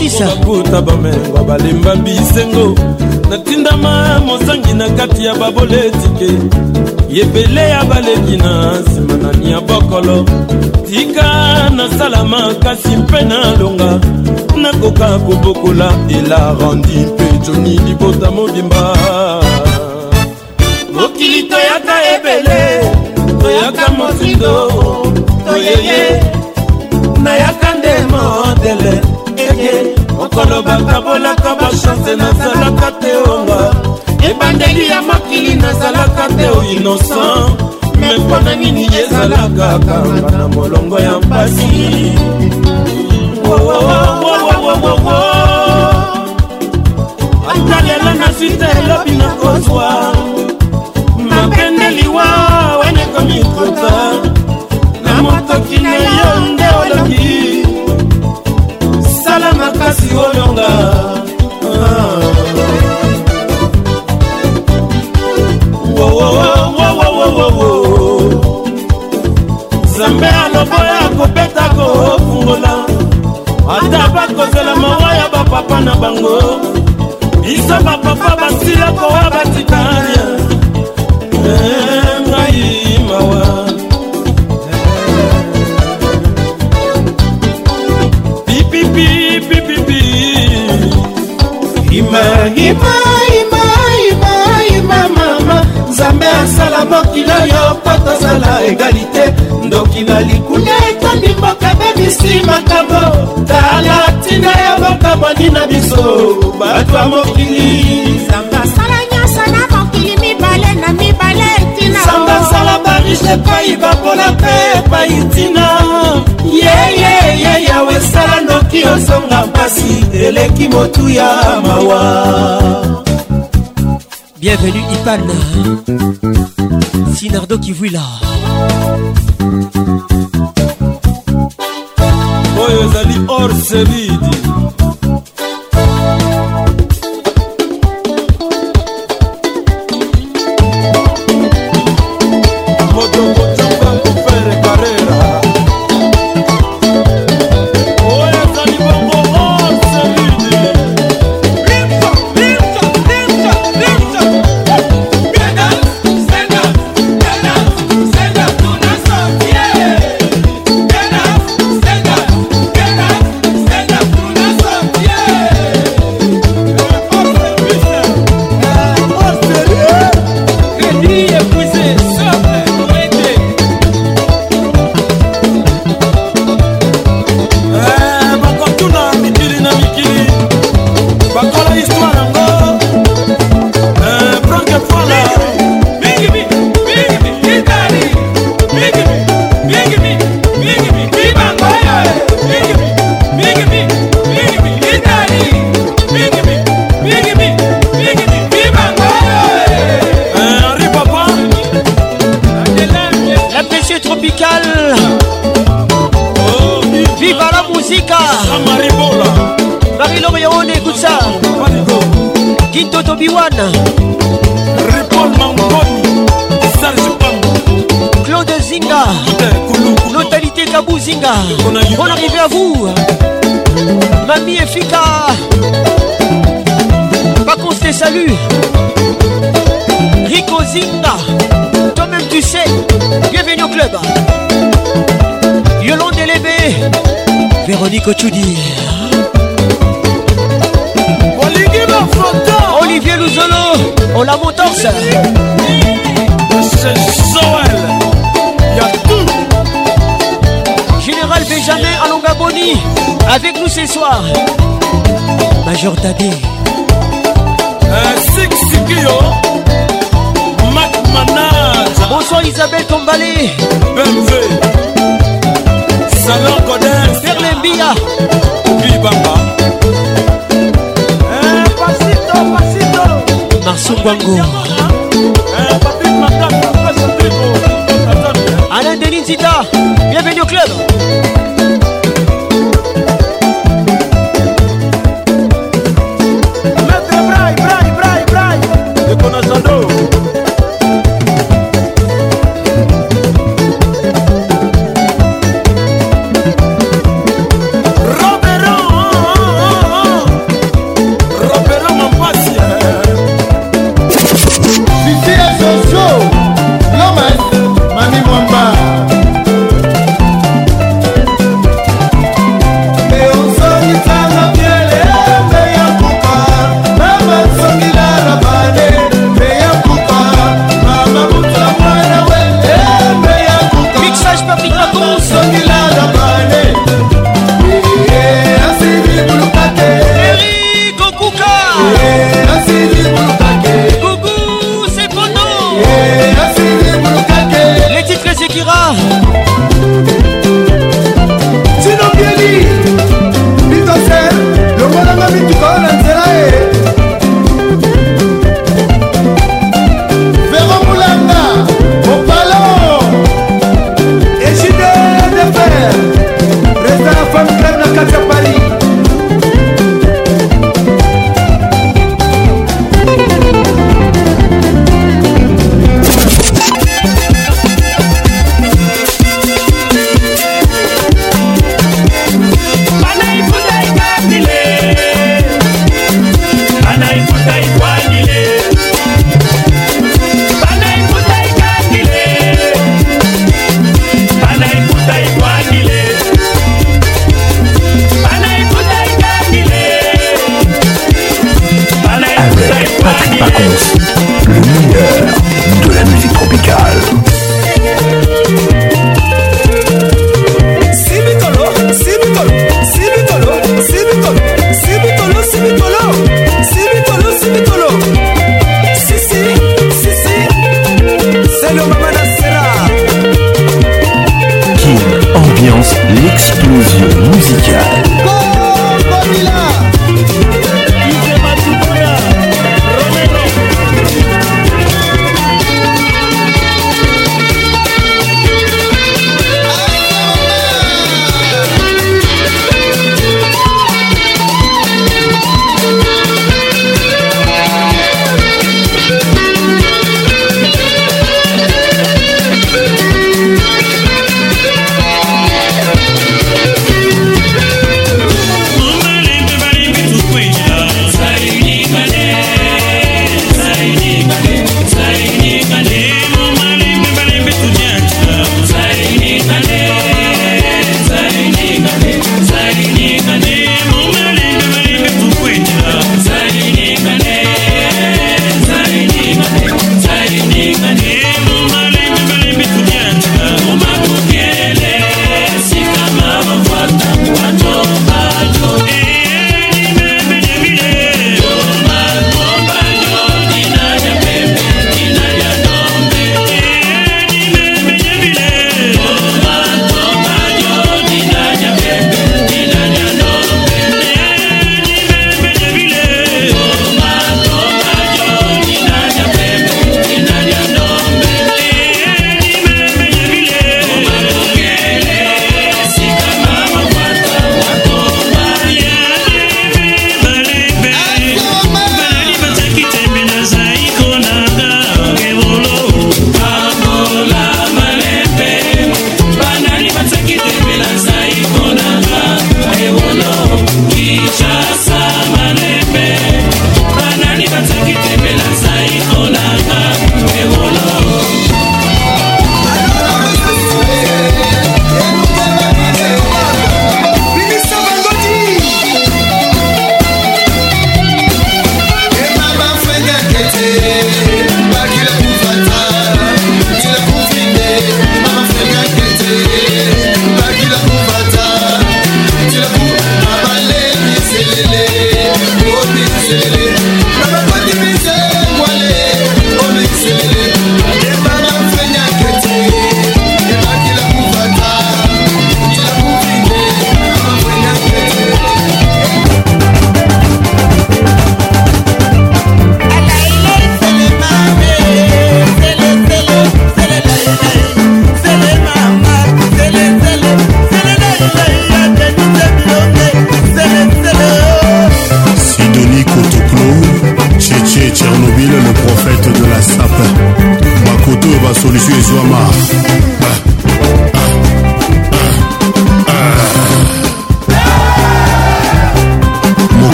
sisaakuta bamemba balemba bisengo natindama mozangi na kati ya baboletike yebele ya baleki na nsima na nia bokolo tika nasala makasi mpe nalonga nakoka kobokola elarandi mpe joni libota mobimba mokili toyaka ebele toyaka motindo toyeye nayaka nde modele kolobaka bolaka bachanse nazalaka te onga ebandeli ya mokili nazalaka te o oh innocent me mpo na nini ezalaka kanga na molongo ya mpasi ata lelo nazwi te elobi na kozwa moboya kobeta kofungola ata bakozela mawa ya bapapa na bango biso bapapa basila kowa batikania eh, ngai mawa pipipipipipi imaima imaima imamama nzambe asala mokili oyo kosala egalite ndoki na likunya etandi mboka bebisi makambo tala ntina ya bokamwani na biso bato ya mokili sambasala nyonso na mokili mibale na mibale etinasambasala barishe epai bapola mpe epai ntina yeyeye yawe esala noki ozonga mpasi eleki motu ya mawa bienvenue ipana Tinardo qui vouille là oyo ezali or semidi biwana ripol mangoni serge pam claude zinga notalité kabou zinga on arrive à vous mami efika Pacons te salue Rico Zinga Toi-même tu sais Bienvenue au club Yolande Lébé Véronique Ochoudi On la motorse C'est Soël Il y a tout. Général Benjamin Alongaboni, avec nous ce soir. Major Tadé. Euh, Mac Manage Bonsoir Isabelle Tombalé. M.V Salon Godin. Bia Bibamba. masungwangu alain denis zita bienvenue au club Maître Braille, Braille, Braille, Braille, de Conasado.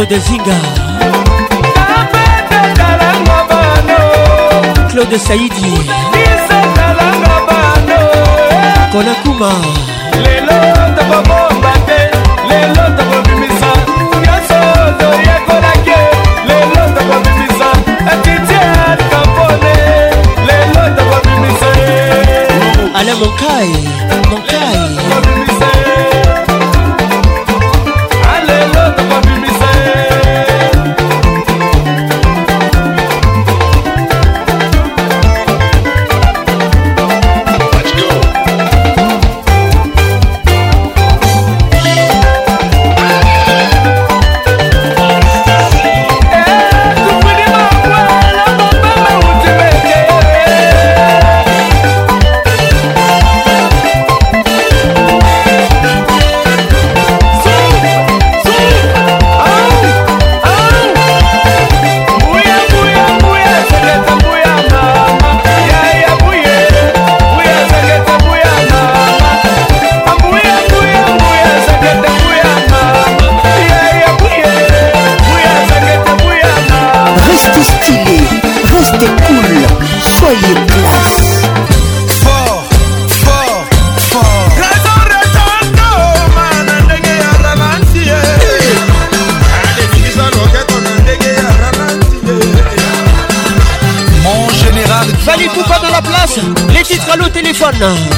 Claude Zinga Claude Saïdi Konakuma lelo tokobomba te lelo tokobimisa nyonso toyekolaki lelo tokobimisa atitier kapone lelo tokobimisa ale mokai now.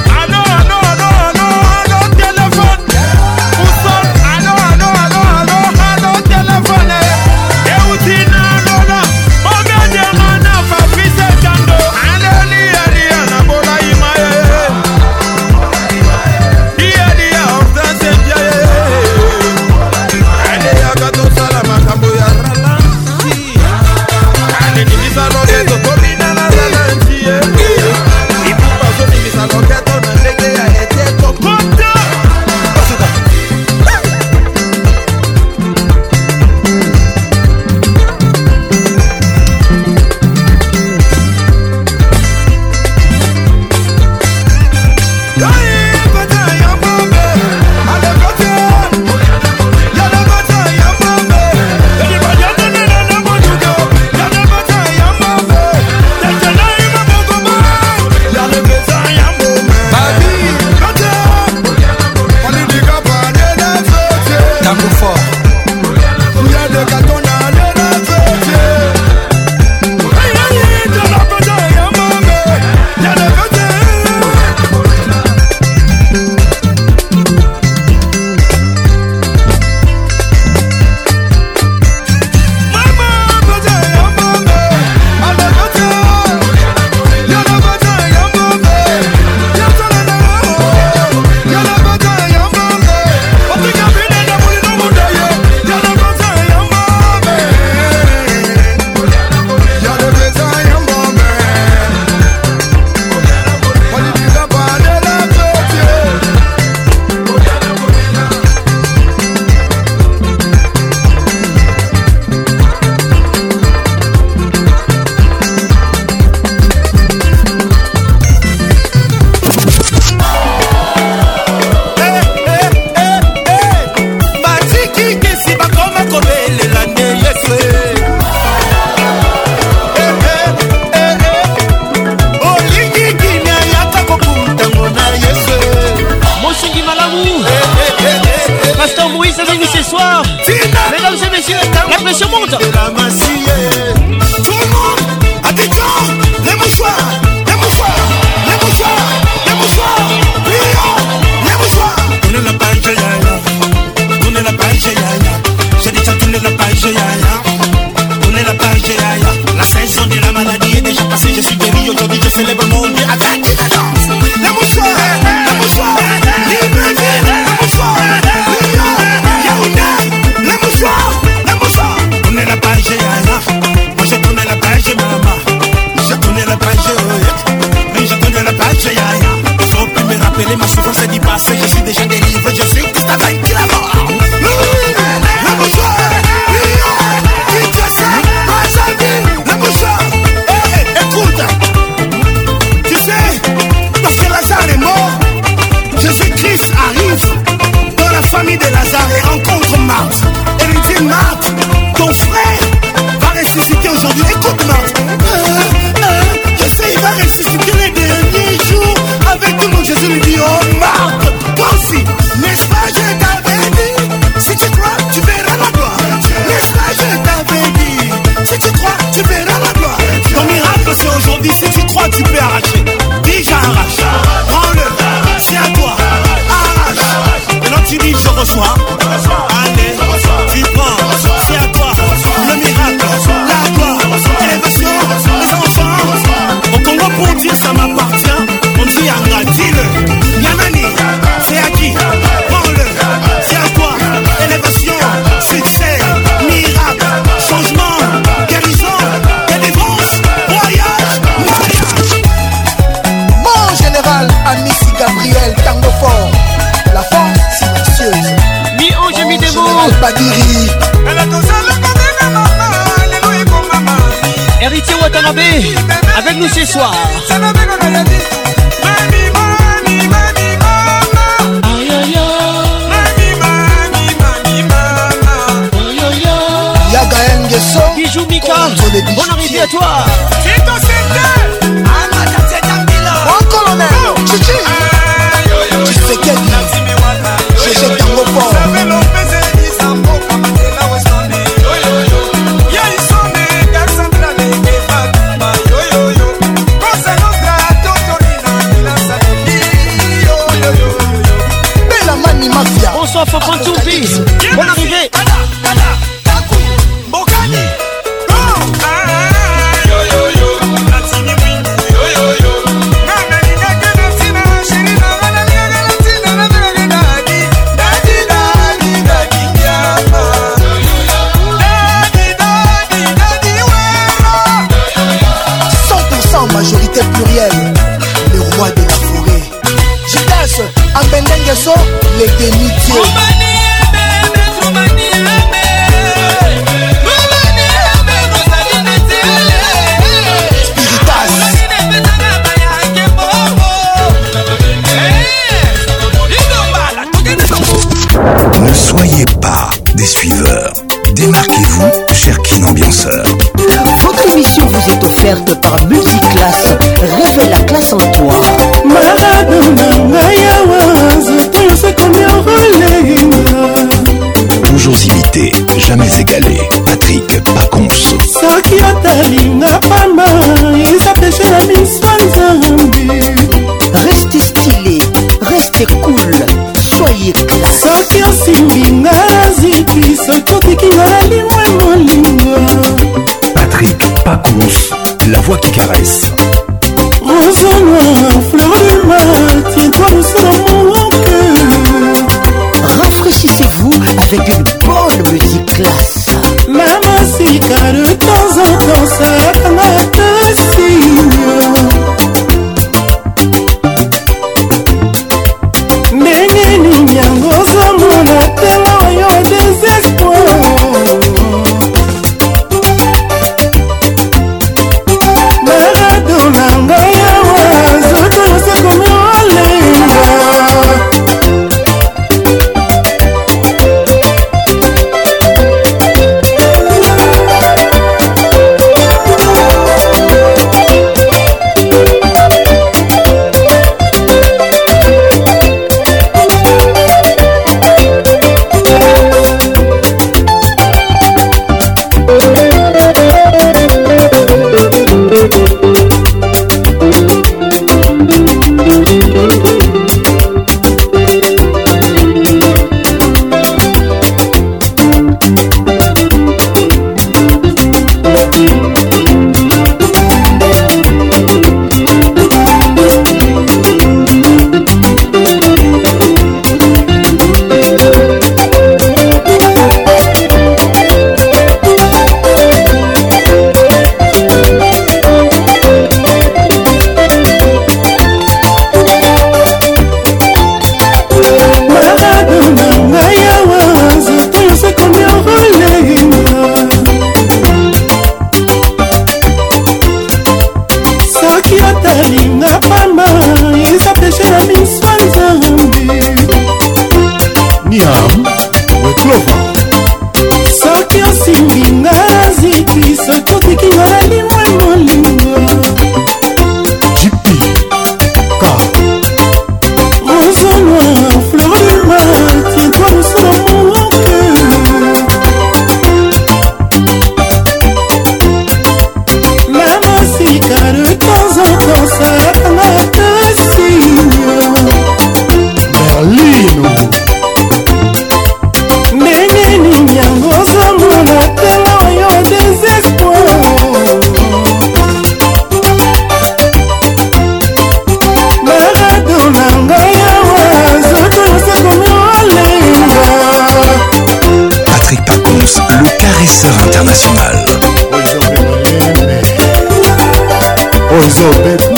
go, baby.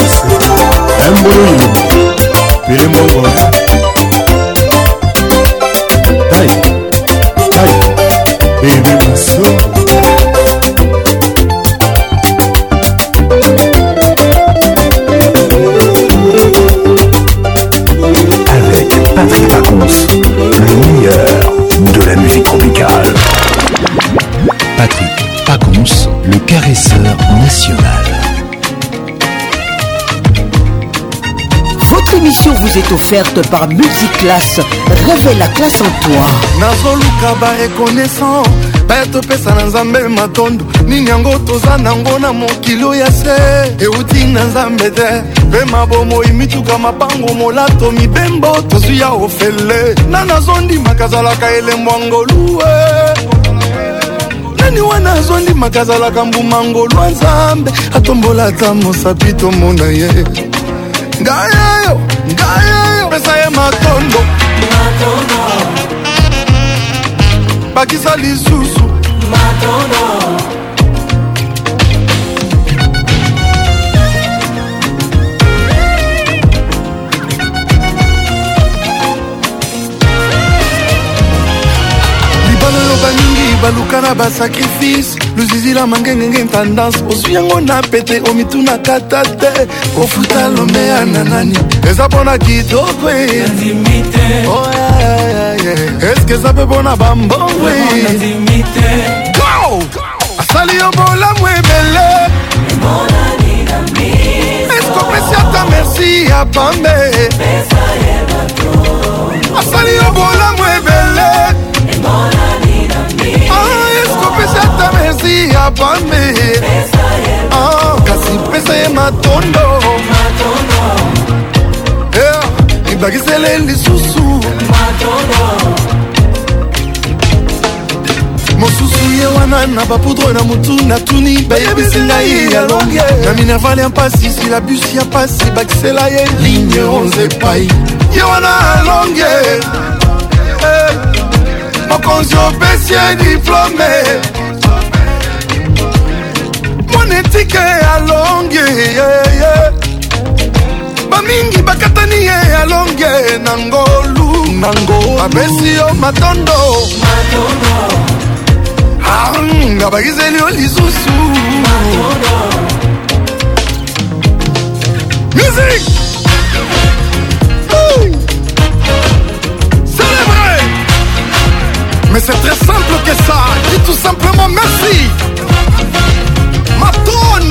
offerte par Multiclasse. Réveille la classe en toi. nazoluka barekonaissant bayatopesa na nzambe matondo nini yango toza nango na mokilo ya se euti na nzambe te mpe mabomoi mituka mapango molato mibembo tozwi ya ofele na nazondimaka azalaka elembwangolue nani wana azondimaka azalaka mbumangolwa nzambe atombola ata mosapi tomona ye ngai bakisa lisusu matono na basakrifise luzizi la mangengenge intendance ozwi yango na pete omitunaka ta te kofuta lomeya na nani eza mpona kitoko eske eza mpe mpona bambongwe asali yo bolamu ebele eske opesi ata merci ya pambe asali yo oh, bolamu bapambe ah, kasi pesa ye matondo libakisele eh, lisusu mosusu ye wana na bapoudre na motu natuni bayebisi ngai ya longe na minerval ya mpasi sila busi ya mpasi bakisela ye ligne onze epai ye wana alonge eh, mokonzi opesi ye diplome politike alonge bamingi bakatani ye alonge na ngolu apesi yo matondo anga bakizeli yo lisusu musique Mais c'est très simple que ça, dis tout simplement merci.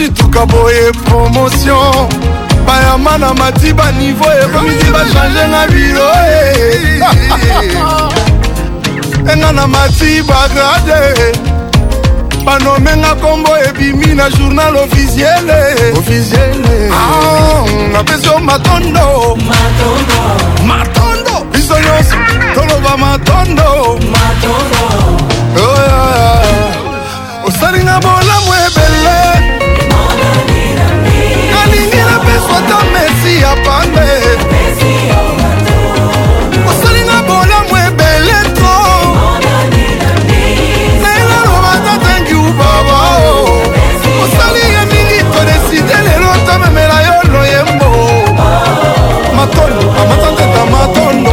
situka boye promotion bayama na mati banivo ebomisi bachange na biro eh. enga na mati bagrade banomenga nkombo ebimi na journal officiele napesi ah, yo matondo matondo biso nyonso toloba matondo oh, osalinga bolamu ebele foto mesi ya pambe osalinga bolamu ebele to naelaloba tata ngiubaba osali ye mingi todeside lelo tomemela yo loyembo matondo amatateta matondo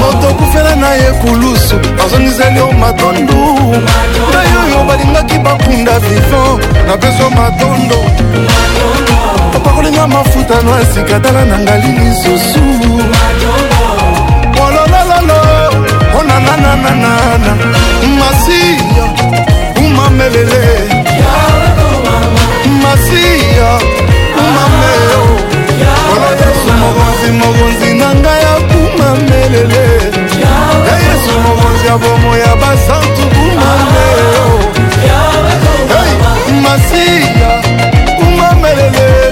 moto okufela na ye kulusu bazongiseli yo matondo na yo oyo balingaki bakunda vivant na bezo matondo opakolinga mafuta no esika tala na ngali lisusu ololololo onananananana masiya umamelele masiya umameo olayesu mokonzi mokonzi na ngai akumamelele oh ya yesu mokonzi ya bomo ya basantu kumameo masiya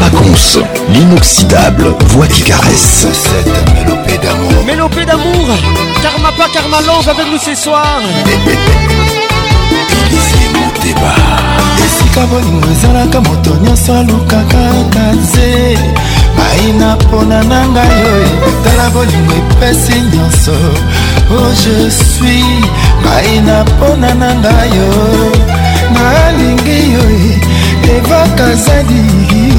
Pacons, l'inoxydable voix qui caresse. Cette mélopée d'amour. Mélopée d'amour, Karma pas Karma Lange avec nous ce soir. moteba esika bolingo ezalaka moto nyonso alukaka kaze maina mpona na ngai oyo tala bolingo epesi nyonso o je suis maina mpona na ngai o nalingi yo evaka zadi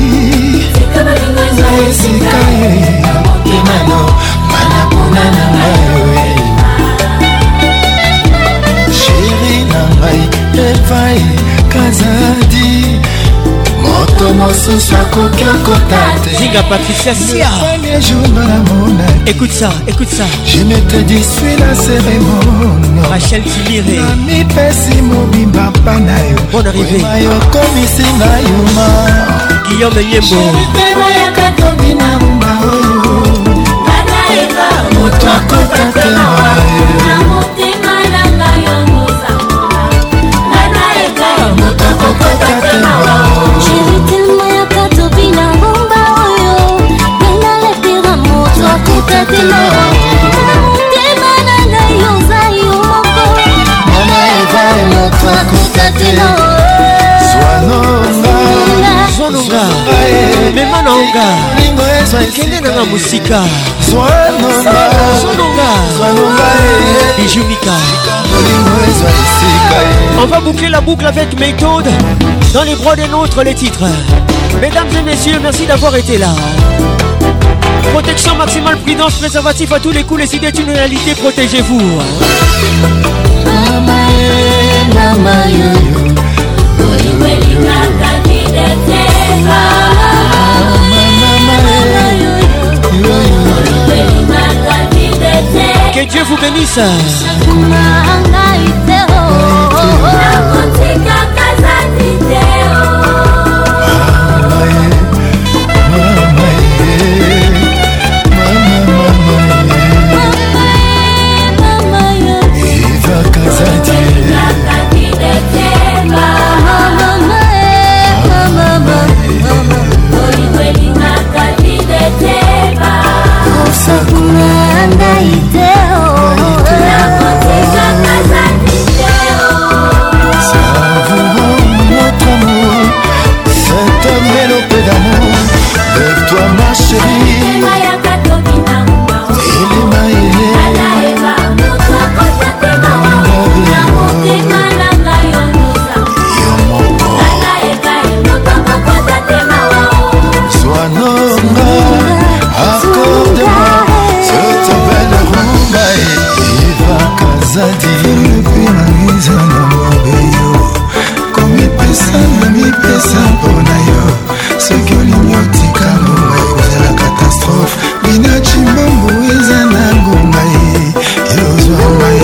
eza esika ye enano mana mpona na ngai sheri na ngai epai kazadi moto mosusu akoki okota tezinga patricia sia écoute ça écoute ça je ne te disui na cérémono rachel tilire namipesi mobimba mpa na yo bon arrivéma yokomisi na yuma guillaume nyemboyakatongi na rumba oyo moto akotaka on va boucler la boucle avec méthode dans les bras des nôtres les titres mesdames et messieurs merci d'avoir été là protection maximale prudence préservatif à tous les coups les idées d'une réalité protégez-vous mama yoyo oyiwelingaka kideteka Que Dieu vous bénisse. kosakula ngai te Lève-toi ma chérie azadilepe na eza na mobeyo komipesa na mipesa mpona yo soki olingi otika ngonga ekozala katastrophe binaci mbambu eza na ngonga ye yozwa ngai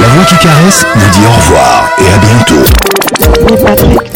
La voix qui caresse vous dit au revoir et à bientôt.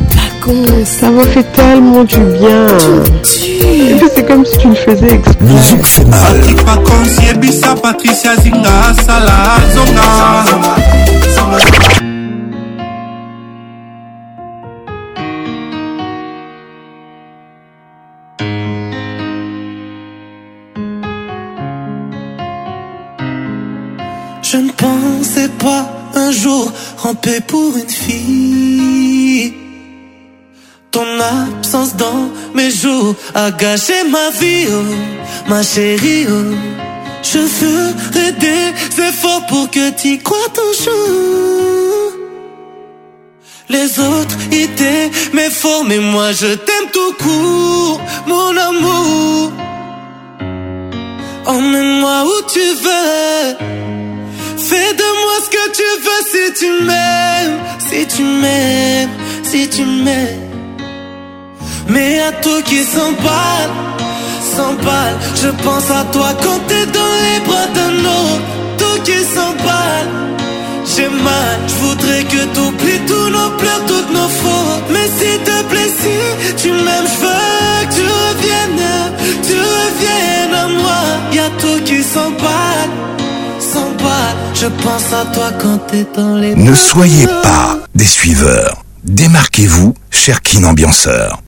ça m'a fait tellement du bien. c'est comme si tu le faisais exprès. Musique fait mal. Patrick Patricia Zinga, Salazonga. gâcher ma vie, oh, ma chérie. Oh. Je ferai des efforts pour que tu crois toujours. Les autres mes fort mais moi je t'aime tout court, mon amour. Emmène-moi où tu veux. Fais de moi ce que tu veux si tu m'aimes, si tu m'aimes, si tu m'aimes. Mais à tout qui s'emballe, s'emballe. Je pense à toi quand t'es dans les bras d'un autre. Tout qui s'emballe, j'ai mal. Je voudrais que t'oublies tous nos pleurs, toutes nos fautes. Mais s'il te plaît, si tu m'aimes, je veux que tu reviennes, tu reviennes à moi. Y a tout qui s'emballe. Je pense à toi quand t'es dans les bras Ne soyez pas des suiveurs. Démarquez-vous, cher kin ambianceur.